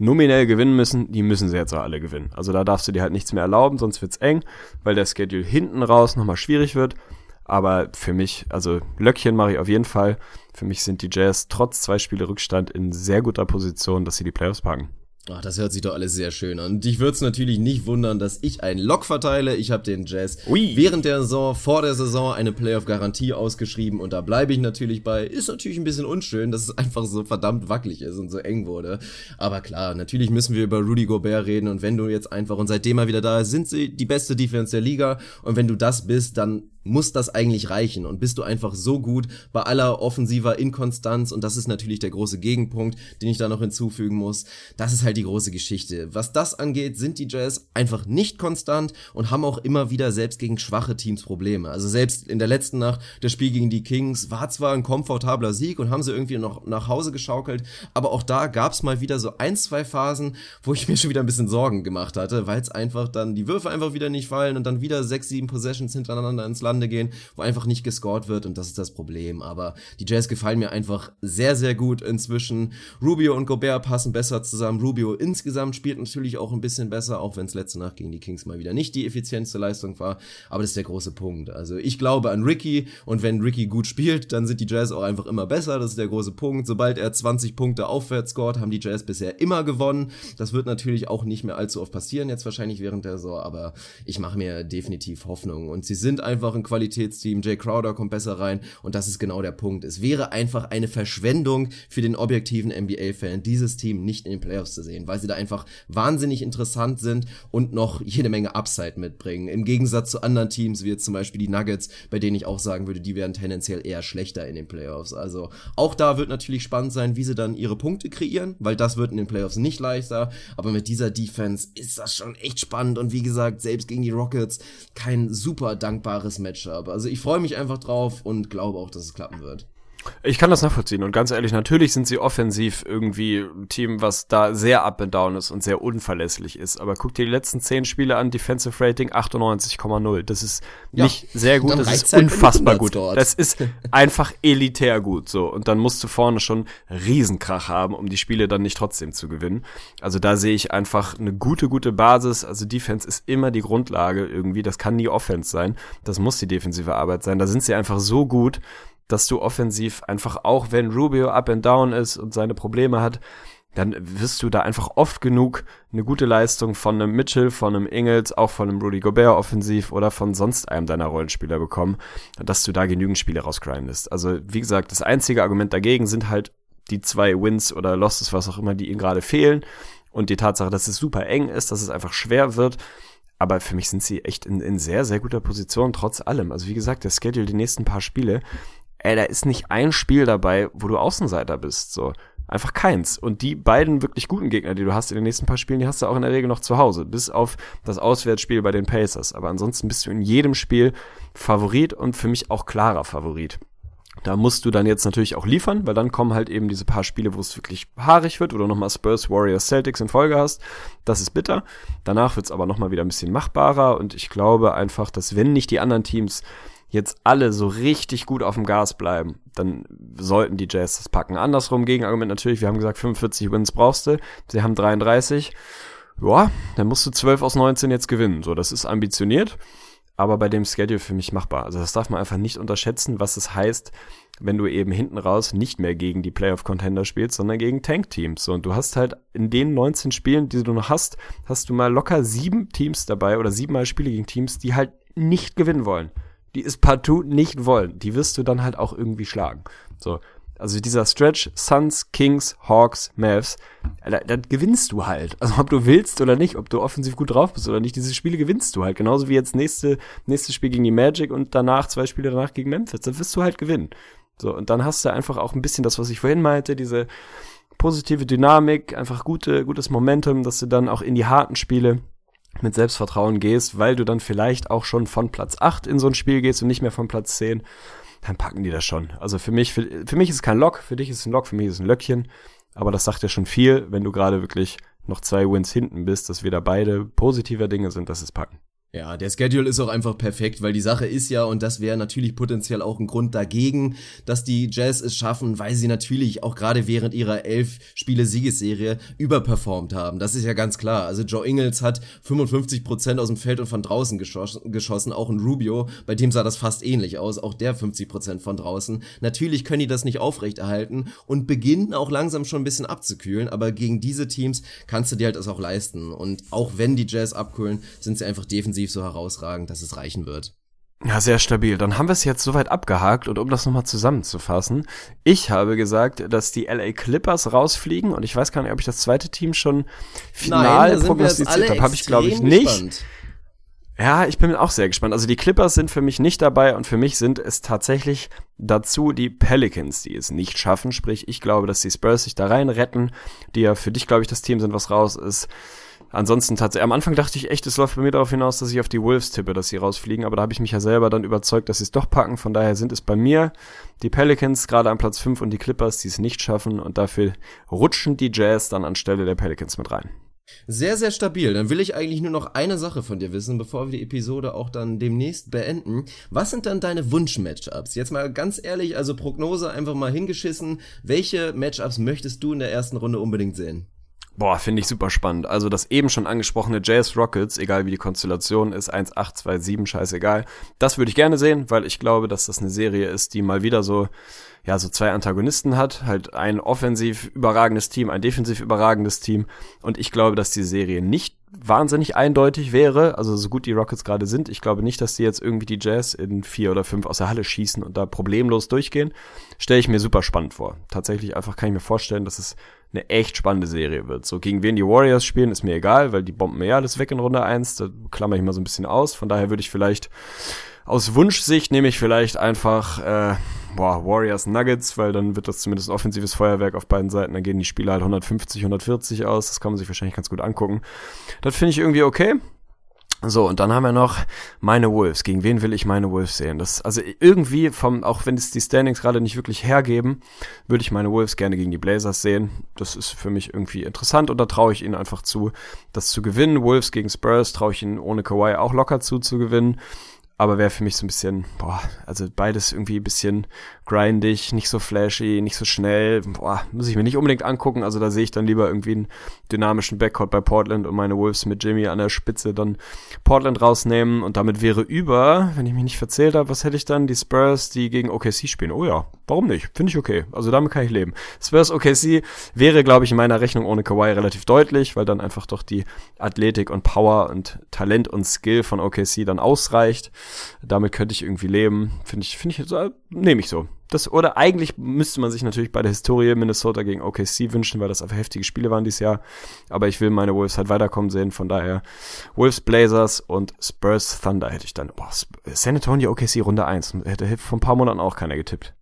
nominell gewinnen müssen, die müssen sie jetzt auch alle gewinnen. Also da darfst du dir halt nichts mehr erlauben, sonst wird's eng, weil der Schedule hinten raus nochmal schwierig wird. Aber für mich, also Löckchen mache ich auf jeden Fall. Für mich sind die Jazz trotz zwei Spiele Rückstand in sehr guter Position, dass sie die Playoffs packen.
Ach, das hört sich doch alles sehr schön an. Und ich würde es natürlich nicht wundern, dass ich einen Lock verteile. Ich habe den Jazz Ui. während der Saison, vor der Saison eine Playoff-Garantie ausgeschrieben und da bleibe ich natürlich bei. Ist natürlich ein bisschen unschön, dass es einfach so verdammt wackelig ist und so eng wurde. Aber klar, natürlich müssen wir über Rudy Gobert reden und wenn du jetzt einfach, und seitdem er wieder da ist, sind sie die beste Defense der Liga und wenn du das bist, dann muss das eigentlich reichen und bist du einfach so gut bei aller offensiver Inkonstanz und das ist natürlich der große Gegenpunkt, den ich da noch hinzufügen muss. Das ist halt die große Geschichte. Was das angeht, sind die Jazz einfach nicht konstant und haben auch immer wieder selbst gegen schwache Teams Probleme. Also selbst in der letzten Nacht, das Spiel gegen die Kings war zwar ein komfortabler Sieg und haben sie irgendwie noch nach Hause geschaukelt, aber auch da gab's mal wieder so ein, zwei Phasen, wo ich mir schon wieder ein bisschen Sorgen gemacht hatte, weil es einfach dann die Würfe einfach wieder nicht fallen und dann wieder sechs, sieben Possessions hintereinander ins Land zustande gehen, wo einfach nicht gescored wird und das ist das Problem. Aber die Jazz gefallen mir einfach sehr, sehr gut inzwischen. Rubio und Gobert passen besser zusammen. Rubio insgesamt spielt natürlich auch ein bisschen besser, auch wenn es letzte Nacht gegen die Kings mal wieder nicht die effizienteste Leistung war. Aber das ist der große Punkt. Also ich glaube an Ricky und wenn Ricky gut spielt, dann sind die Jazz auch einfach immer besser. Das ist der große Punkt. Sobald er 20 Punkte aufwärts scored, haben die Jazz bisher immer gewonnen. Das wird natürlich auch nicht mehr allzu oft passieren, jetzt wahrscheinlich während der Saison, aber ich mache mir definitiv Hoffnung. Und sie sind einfach ein Qualitätsteam. Jay Crowder kommt besser rein und das ist genau der Punkt. Es wäre einfach eine Verschwendung für den objektiven NBA-Fan, dieses Team nicht in den Playoffs zu sehen, weil sie da einfach wahnsinnig interessant sind und noch jede Menge Upside mitbringen. Im Gegensatz zu anderen Teams, wie jetzt zum Beispiel die Nuggets, bei denen ich auch sagen würde, die werden tendenziell eher schlechter in den Playoffs. Also auch da wird natürlich spannend sein, wie sie dann ihre Punkte kreieren, weil das wird in den Playoffs nicht leichter. Aber mit dieser Defense ist das schon echt spannend und wie gesagt, selbst gegen die Rockets kein super dankbares Matchup. Also ich freue mich einfach drauf und glaube auch, dass es klappen wird.
Ich kann das nachvollziehen und ganz ehrlich, natürlich sind sie offensiv irgendwie ein Team, was da sehr up and down ist und sehr unverlässlich ist. Aber guck dir die letzten zehn Spiele an, Defensive Rating 98,0. Das ist ja, nicht sehr gut, das ist halt unfassbar gut. Dort. Das ist *laughs* einfach elitär gut so. Und dann musst du vorne schon Riesenkrach haben, um die Spiele dann nicht trotzdem zu gewinnen. Also da sehe ich einfach eine gute, gute Basis. Also Defense ist immer die Grundlage irgendwie. Das kann nie Offense sein. Das muss die defensive Arbeit sein. Da sind sie einfach so gut dass du offensiv einfach auch, wenn Rubio up and down ist und seine Probleme hat, dann wirst du da einfach oft genug eine gute Leistung von einem Mitchell, von einem Ingels, auch von einem Rudy Gobert offensiv oder von sonst einem deiner Rollenspieler bekommen, dass du da genügend Spiele rausgrindest. Also, wie gesagt, das einzige Argument dagegen sind halt die zwei Wins oder Losses, was auch immer, die ihnen gerade fehlen. Und die Tatsache, dass es super eng ist, dass es einfach schwer wird. Aber für mich sind sie echt in, in sehr, sehr guter Position, trotz allem. Also wie gesagt, der Schedule die nächsten paar Spiele, ey, da ist nicht ein Spiel dabei, wo du Außenseiter bist, so. Einfach keins. Und die beiden wirklich guten Gegner, die du hast in den nächsten paar Spielen, die hast du auch in der Regel noch zu Hause. Bis auf das Auswärtsspiel bei den Pacers. Aber ansonsten bist du in jedem Spiel Favorit und für mich auch klarer Favorit. Da musst du dann jetzt natürlich auch liefern, weil dann kommen halt eben diese paar Spiele, wo es wirklich haarig wird, oder nochmal Spurs, Warriors, Celtics in Folge hast. Das ist bitter. Danach wird's aber nochmal wieder ein bisschen machbarer und ich glaube einfach, dass wenn nicht die anderen Teams jetzt alle so richtig gut auf dem Gas bleiben, dann sollten die Jazz das packen. Andersrum, Gegenargument natürlich, wir haben gesagt, 45 Wins brauchst du, sie haben 33. Ja, dann musst du 12 aus 19 jetzt gewinnen. So, das ist ambitioniert, aber bei dem Schedule für mich machbar. Also das darf man einfach nicht unterschätzen, was es heißt, wenn du eben hinten raus nicht mehr gegen die Playoff-Contender spielst, sondern gegen Tank-Teams. So, und du hast halt in den 19 Spielen, die du noch hast, hast du mal locker sieben Teams dabei oder siebenmal Spiele gegen Teams, die halt nicht gewinnen wollen die es partout nicht wollen, die wirst du dann halt auch irgendwie schlagen. So. Also dieser Stretch, Suns, Kings, Hawks, Mavs, da, da gewinnst du halt. Also ob du willst oder nicht, ob du offensiv gut drauf bist oder nicht, diese Spiele gewinnst du halt. Genauso wie jetzt nächste, nächstes Spiel gegen die Magic und danach zwei Spiele danach gegen Memphis. Da wirst du halt gewinnen. So, und dann hast du einfach auch ein bisschen das, was ich vorhin meinte, diese positive Dynamik, einfach gute, gutes Momentum, dass du dann auch in die harten Spiele mit Selbstvertrauen gehst, weil du dann vielleicht auch schon von Platz 8 in so ein Spiel gehst und nicht mehr von Platz 10, dann packen die das schon. Also für mich, für, für mich ist kein Lock, für dich ist ein Lock, für mich ist ein Löckchen. Aber das sagt ja schon viel, wenn du gerade wirklich noch zwei Wins hinten bist, dass wir da beide positiver Dinge sind, dass es packen.
Ja, der Schedule ist auch einfach perfekt, weil die Sache ist ja, und das wäre natürlich potenziell auch ein Grund dagegen, dass die Jazz es schaffen, weil sie natürlich auch gerade während ihrer elf Spiele Siegesserie überperformt haben. Das ist ja ganz klar. Also Joe Ingles hat 55 Prozent aus dem Feld und von draußen geschossen, geschossen, auch in Rubio, bei dem sah das fast ähnlich aus, auch der 50 Prozent von draußen. Natürlich können die das nicht aufrechterhalten und beginnen auch langsam schon ein bisschen abzukühlen, aber gegen diese Teams kannst du dir halt das auch leisten. Und auch wenn die Jazz abkühlen, sind sie einfach defensiv offensiv so herausragend, dass es reichen wird.
Ja, sehr stabil. Dann haben wir es jetzt soweit abgehakt und um das nochmal zusammenzufassen, ich habe gesagt, dass die LA Clippers rausfliegen und ich weiß gar nicht, ob ich das zweite Team schon final Nein, prognostiziert habe. Habe ich, glaube ich, nicht. Gespannt. Ja, ich bin auch sehr gespannt. Also die Clippers sind für mich nicht dabei und für mich sind es tatsächlich dazu die Pelicans, die es nicht schaffen. Sprich, ich glaube, dass die Spurs sich da rein retten, die ja für dich, glaube ich, das Team sind, was raus ist. Ansonsten tatsächlich, am Anfang dachte ich echt, es läuft bei mir darauf hinaus, dass ich auf die Wolves tippe, dass sie rausfliegen, aber da habe ich mich ja selber dann überzeugt, dass sie es doch packen. Von daher sind es bei mir die Pelicans gerade an Platz 5 und die Clippers, die es nicht schaffen und dafür rutschen die Jazz dann anstelle der Pelicans mit rein.
Sehr, sehr stabil. Dann will ich eigentlich nur noch eine Sache von dir wissen, bevor wir die Episode auch dann demnächst beenden. Was sind dann deine Wunsch-Matchups? Jetzt mal ganz ehrlich, also Prognose einfach mal hingeschissen. Welche Matchups möchtest du in der ersten Runde unbedingt sehen?
Boah, finde ich super spannend. Also das eben schon angesprochene JS Rockets, egal wie die Konstellation ist, 1-8-2-7, scheißegal. Das würde ich gerne sehen, weil ich glaube, dass das eine Serie ist, die mal wieder so ja, so zwei Antagonisten hat, halt ein offensiv überragendes Team, ein defensiv überragendes Team. Und ich glaube, dass die Serie nicht wahnsinnig eindeutig wäre, also so gut die Rockets gerade sind. Ich glaube nicht, dass die jetzt irgendwie die Jazz in vier oder fünf aus der Halle schießen und da problemlos durchgehen. Stelle ich mir super spannend vor. Tatsächlich einfach kann ich mir vorstellen, dass es eine echt spannende Serie wird. So gegen wen die Warriors spielen, ist mir egal, weil die bomben mir ja alles weg in Runde eins. Da klammer ich mal so ein bisschen aus. Von daher würde ich vielleicht aus Wunschsicht nehme ich vielleicht einfach äh, boah, Warriors Nuggets, weil dann wird das zumindest ein offensives Feuerwerk auf beiden Seiten. Dann gehen die Spiele halt 150, 140 aus. Das kann man sich wahrscheinlich ganz gut angucken. Das finde ich irgendwie okay. So, und dann haben wir noch meine Wolves. Gegen wen will ich meine Wolves sehen? Das, also irgendwie vom, auch wenn es die Standings gerade nicht wirklich hergeben, würde ich meine Wolves gerne gegen die Blazers sehen. Das ist für mich irgendwie interessant und da traue ich ihnen einfach zu, das zu gewinnen. Wolves gegen Spurs traue ich ihnen ohne Kawhi auch locker zu, zu gewinnen aber wäre für mich so ein bisschen, boah, also beides irgendwie ein bisschen grindig, nicht so flashy, nicht so schnell, boah, muss ich mir nicht unbedingt angucken, also da sehe ich dann lieber irgendwie einen dynamischen Backcourt bei Portland und meine Wolves mit Jimmy an der Spitze dann Portland rausnehmen und damit wäre über, wenn ich mich nicht verzählt habe, was hätte ich dann? Die Spurs, die gegen OKC spielen. Oh ja, warum nicht? Finde ich okay. Also damit kann ich leben. Spurs OKC wäre, glaube ich, in meiner Rechnung ohne Kawhi relativ deutlich, weil dann einfach doch die Athletik und Power und Talent und Skill von OKC dann ausreicht. Damit könnte ich irgendwie leben. Finde ich, finde ich, nehme ich so. Das, oder eigentlich müsste man sich natürlich bei der Historie Minnesota gegen OKC wünschen, weil das einfach heftige Spiele waren dieses Jahr. Aber ich will meine Wolves halt weiterkommen sehen. Von daher Wolves Blazers und Spurs Thunder hätte ich dann. Boah, San Antonio OKC Runde 1. Hätte vor ein paar Monaten auch keiner getippt.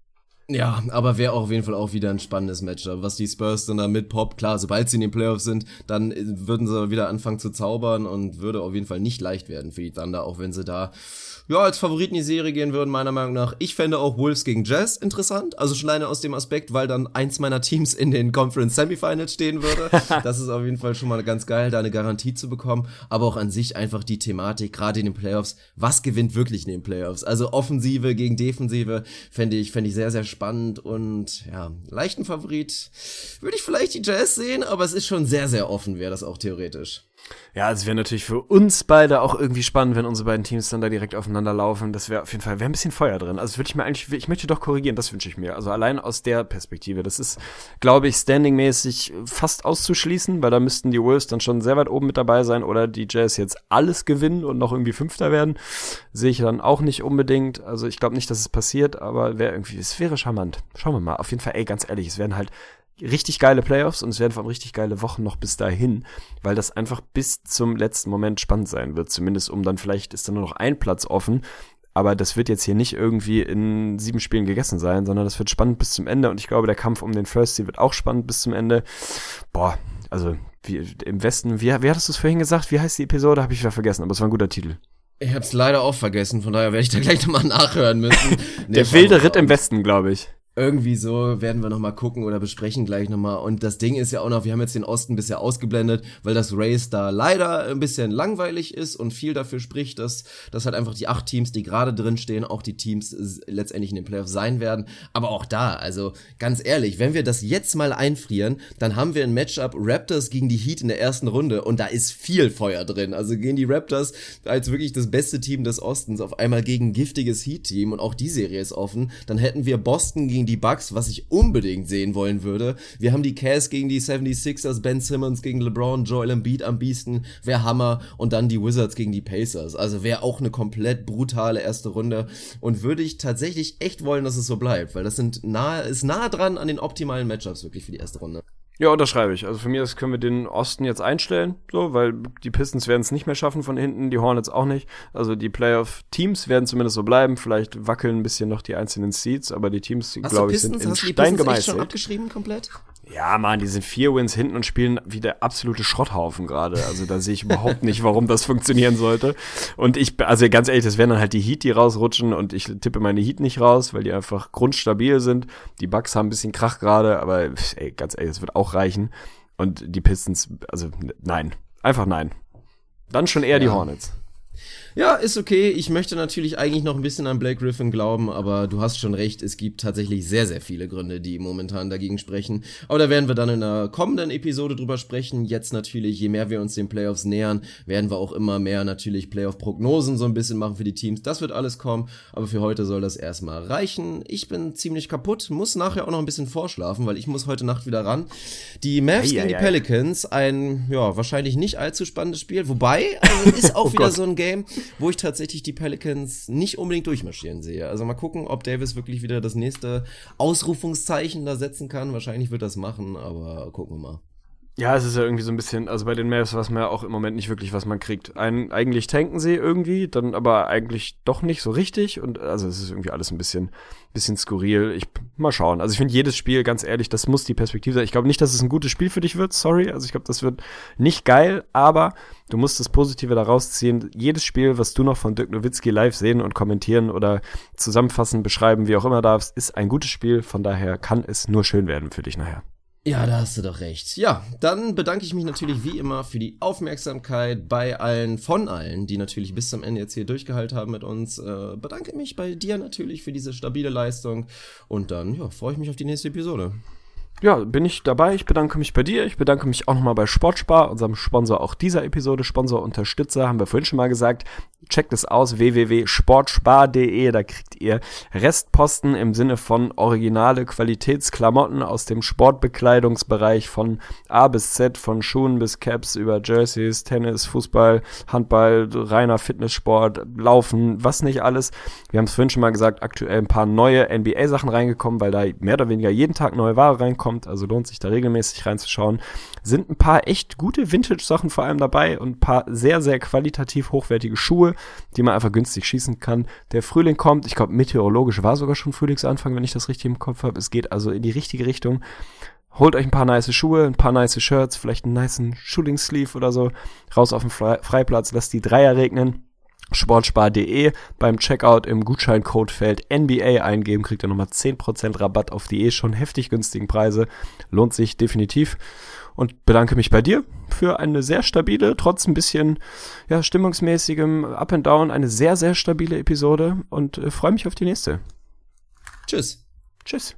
Ja, aber wäre auch auf jeden Fall auch wieder ein spannendes Matchup. Was die Spurs dann da mit Pop, klar, sobald sie in den Playoffs sind, dann würden sie wieder anfangen zu zaubern und würde auf jeden Fall nicht leicht werden für die Thunder, auch wenn sie da ja, als Favoriten die Serie gehen würden, meiner Meinung nach. Ich fände auch Wolves gegen Jazz interessant. Also schon alleine aus dem Aspekt, weil dann eins meiner Teams in den Conference Semifinals stehen würde. *laughs* das ist auf jeden Fall schon mal ganz geil, da eine Garantie zu bekommen. Aber auch an sich einfach die Thematik, gerade in den Playoffs. Was gewinnt wirklich in den Playoffs? Also Offensive gegen Defensive fände ich, fände ich sehr, sehr spannend und ja, leichten Favorit würde ich vielleicht die Jazz sehen, aber es ist schon sehr, sehr offen, wäre das auch theoretisch.
Ja, also wäre natürlich für uns beide auch irgendwie spannend, wenn unsere beiden Teams dann da direkt aufeinander laufen. Das wäre auf jeden Fall, wäre ein bisschen Feuer drin. Also würde ich mir eigentlich, ich möchte doch korrigieren, das wünsche ich mir. Also allein aus der Perspektive. Das ist, glaube ich, standingmäßig fast auszuschließen, weil da müssten die Wolves dann schon sehr weit oben mit dabei sein oder die Jazz jetzt alles gewinnen und noch irgendwie Fünfter werden. Sehe ich dann auch nicht unbedingt. Also ich glaube nicht, dass es passiert, aber wäre irgendwie, es wäre charmant. Schauen wir mal. Auf jeden Fall, ey, ganz ehrlich, es werden halt richtig geile Playoffs und es werden vor allem richtig geile Wochen noch bis dahin, weil das einfach bis zum letzten Moment spannend sein wird. Zumindest um dann vielleicht ist dann nur noch ein Platz offen. Aber das wird jetzt hier nicht irgendwie in sieben Spielen gegessen sein, sondern das wird spannend bis zum Ende. Und ich glaube, der Kampf um den First Seed wird auch spannend bis zum Ende. Boah, also wie, im Westen, wie, wie hattest du es vorhin gesagt? Wie heißt die Episode? Habe ich wieder vergessen, aber es war ein guter Titel.
Ich hab's leider auch vergessen, von daher werde ich da gleich *laughs* nochmal nachhören müssen. *laughs*
Nee, der wilde Ritt im Westen, glaube ich
irgendwie so werden wir nochmal gucken oder besprechen gleich nochmal. Und das Ding ist ja auch noch, wir haben jetzt den Osten bisher ausgeblendet, weil das Race da leider ein bisschen langweilig ist und viel dafür spricht, dass, dass halt einfach die acht Teams, die gerade drin stehen, auch die Teams letztendlich in den Playoffs sein werden. Aber auch da, also ganz ehrlich, wenn wir das jetzt mal einfrieren, dann haben wir ein Matchup Raptors gegen die Heat in der ersten Runde und da ist viel Feuer drin. Also gehen die Raptors als wirklich das beste Team des Ostens auf einmal gegen giftiges Heat-Team und auch die Serie ist offen. Dann hätten wir Boston gegen die Bucks, was ich unbedingt sehen wollen würde. Wir haben die Cavs gegen die 76ers, Ben Simmons gegen LeBron, Joel Embiid am besten, wäre Hammer und dann die Wizards gegen die Pacers. Also wäre auch eine komplett brutale erste Runde und würde ich tatsächlich echt wollen, dass es so bleibt, weil das sind nahe, ist nah dran an den optimalen Matchups wirklich für die erste Runde.
Ja, unterschreibe ich. Also für mich können wir den Osten jetzt einstellen, so, weil die Pistons werden es nicht mehr schaffen von hinten, die Hornets auch nicht. Also die Playoff-Teams werden zumindest so bleiben. Vielleicht wackeln ein bisschen noch die einzelnen Seeds, aber die Teams, glaube ich, sind in Stein gemeißelt. schon
abgeschrieben komplett?
Ja, man, die sind vier Wins hinten und spielen wie der absolute Schrotthaufen gerade. Also da sehe ich überhaupt nicht, warum das funktionieren sollte. Und ich, also ganz ehrlich, das wären dann halt die Heat, die rausrutschen und ich tippe meine Heat nicht raus, weil die einfach grundstabil sind. Die Bugs haben ein bisschen Krach gerade, aber ey, ganz ehrlich, das wird auch reichen. Und die Pistons, also nein. Einfach nein. Dann schon eher ja. die Hornets.
Ja, ist okay. Ich möchte natürlich eigentlich noch ein bisschen an Blake Griffin glauben, aber du hast schon recht, es gibt tatsächlich sehr, sehr viele Gründe, die momentan dagegen sprechen. Aber da werden wir dann in einer kommenden Episode drüber sprechen. Jetzt natürlich, je mehr wir uns den Playoffs nähern, werden wir auch immer mehr natürlich Playoff-Prognosen so ein bisschen machen für die Teams. Das wird alles kommen, aber für heute soll das erstmal reichen. Ich bin ziemlich kaputt, muss nachher auch noch ein bisschen vorschlafen, weil ich muss heute Nacht wieder ran. Die Mavs gegen die Pelicans, ein, ja, wahrscheinlich nicht allzu spannendes Spiel, wobei, also *laughs* ist auch oh wieder Gott. so ein Game, wo ich tatsächlich die Pelicans nicht unbedingt durchmarschieren sehe. Also mal gucken, ob Davis wirklich wieder das nächste Ausrufungszeichen da setzen kann. Wahrscheinlich wird das machen, aber gucken wir mal.
Ja, es ist ja irgendwie so ein bisschen, also bei den Mavs weiß man ja auch im Moment nicht wirklich, was man kriegt. Ein, eigentlich tanken sie irgendwie, dann aber eigentlich doch nicht so richtig und also es ist irgendwie alles ein bisschen, bisschen skurril. Ich mal schauen. Also ich finde jedes Spiel, ganz ehrlich, das muss die Perspektive sein. Ich glaube nicht, dass es ein gutes Spiel für dich wird, sorry. Also ich glaube, das wird nicht geil, aber du musst das Positive daraus ziehen. Jedes Spiel, was du noch von Dirk Nowitzki live sehen und kommentieren oder zusammenfassen, beschreiben, wie auch immer darfst, ist ein gutes Spiel. Von daher kann es nur schön werden für dich nachher.
Ja, da hast du doch recht. Ja, dann bedanke ich mich natürlich wie immer für die Aufmerksamkeit bei allen, von allen, die natürlich bis zum Ende jetzt hier durchgehalten haben mit uns. Äh, bedanke mich bei dir natürlich für diese stabile Leistung und dann ja, freue ich mich auf die nächste Episode
ja, bin ich dabei. Ich bedanke mich bei dir. Ich bedanke mich auch nochmal bei Sportspar, unserem Sponsor auch dieser Episode, Sponsor Unterstützer, haben wir vorhin schon mal gesagt. Checkt es aus, www.sportspar.de. Da kriegt ihr Restposten im Sinne von originale Qualitätsklamotten aus dem Sportbekleidungsbereich von A bis Z, von Schuhen bis Caps über Jerseys, Tennis, Fußball, Handball, reiner Fitnesssport, Laufen, was nicht alles. Wir haben es vorhin schon mal gesagt, aktuell ein paar neue NBA-Sachen reingekommen, weil da mehr oder weniger jeden Tag neue Ware reinkommt kommt, also lohnt sich da regelmäßig reinzuschauen. Sind ein paar echt gute Vintage-Sachen vor allem dabei und ein paar sehr, sehr qualitativ hochwertige Schuhe, die man einfach günstig schießen kann. Der Frühling kommt, ich glaube, meteorologisch war sogar schon Frühlingsanfang, wenn ich das richtig im Kopf habe. Es geht also in die richtige Richtung. Holt euch ein paar nice Schuhe, ein paar nice Shirts, vielleicht einen nice Shooting Sleeve oder so. Raus auf den Freiplatz, lasst die Dreier regnen sportspar.de beim Checkout im Gutscheincodefeld NBA eingeben, kriegt ihr nochmal 10% Rabatt auf die eh schon heftig günstigen Preise. Lohnt sich definitiv. Und bedanke mich bei dir für eine sehr stabile, trotz ein bisschen ja, stimmungsmäßigem Up and Down, eine sehr, sehr stabile Episode und äh, freue mich auf die nächste.
Tschüss.
Tschüss.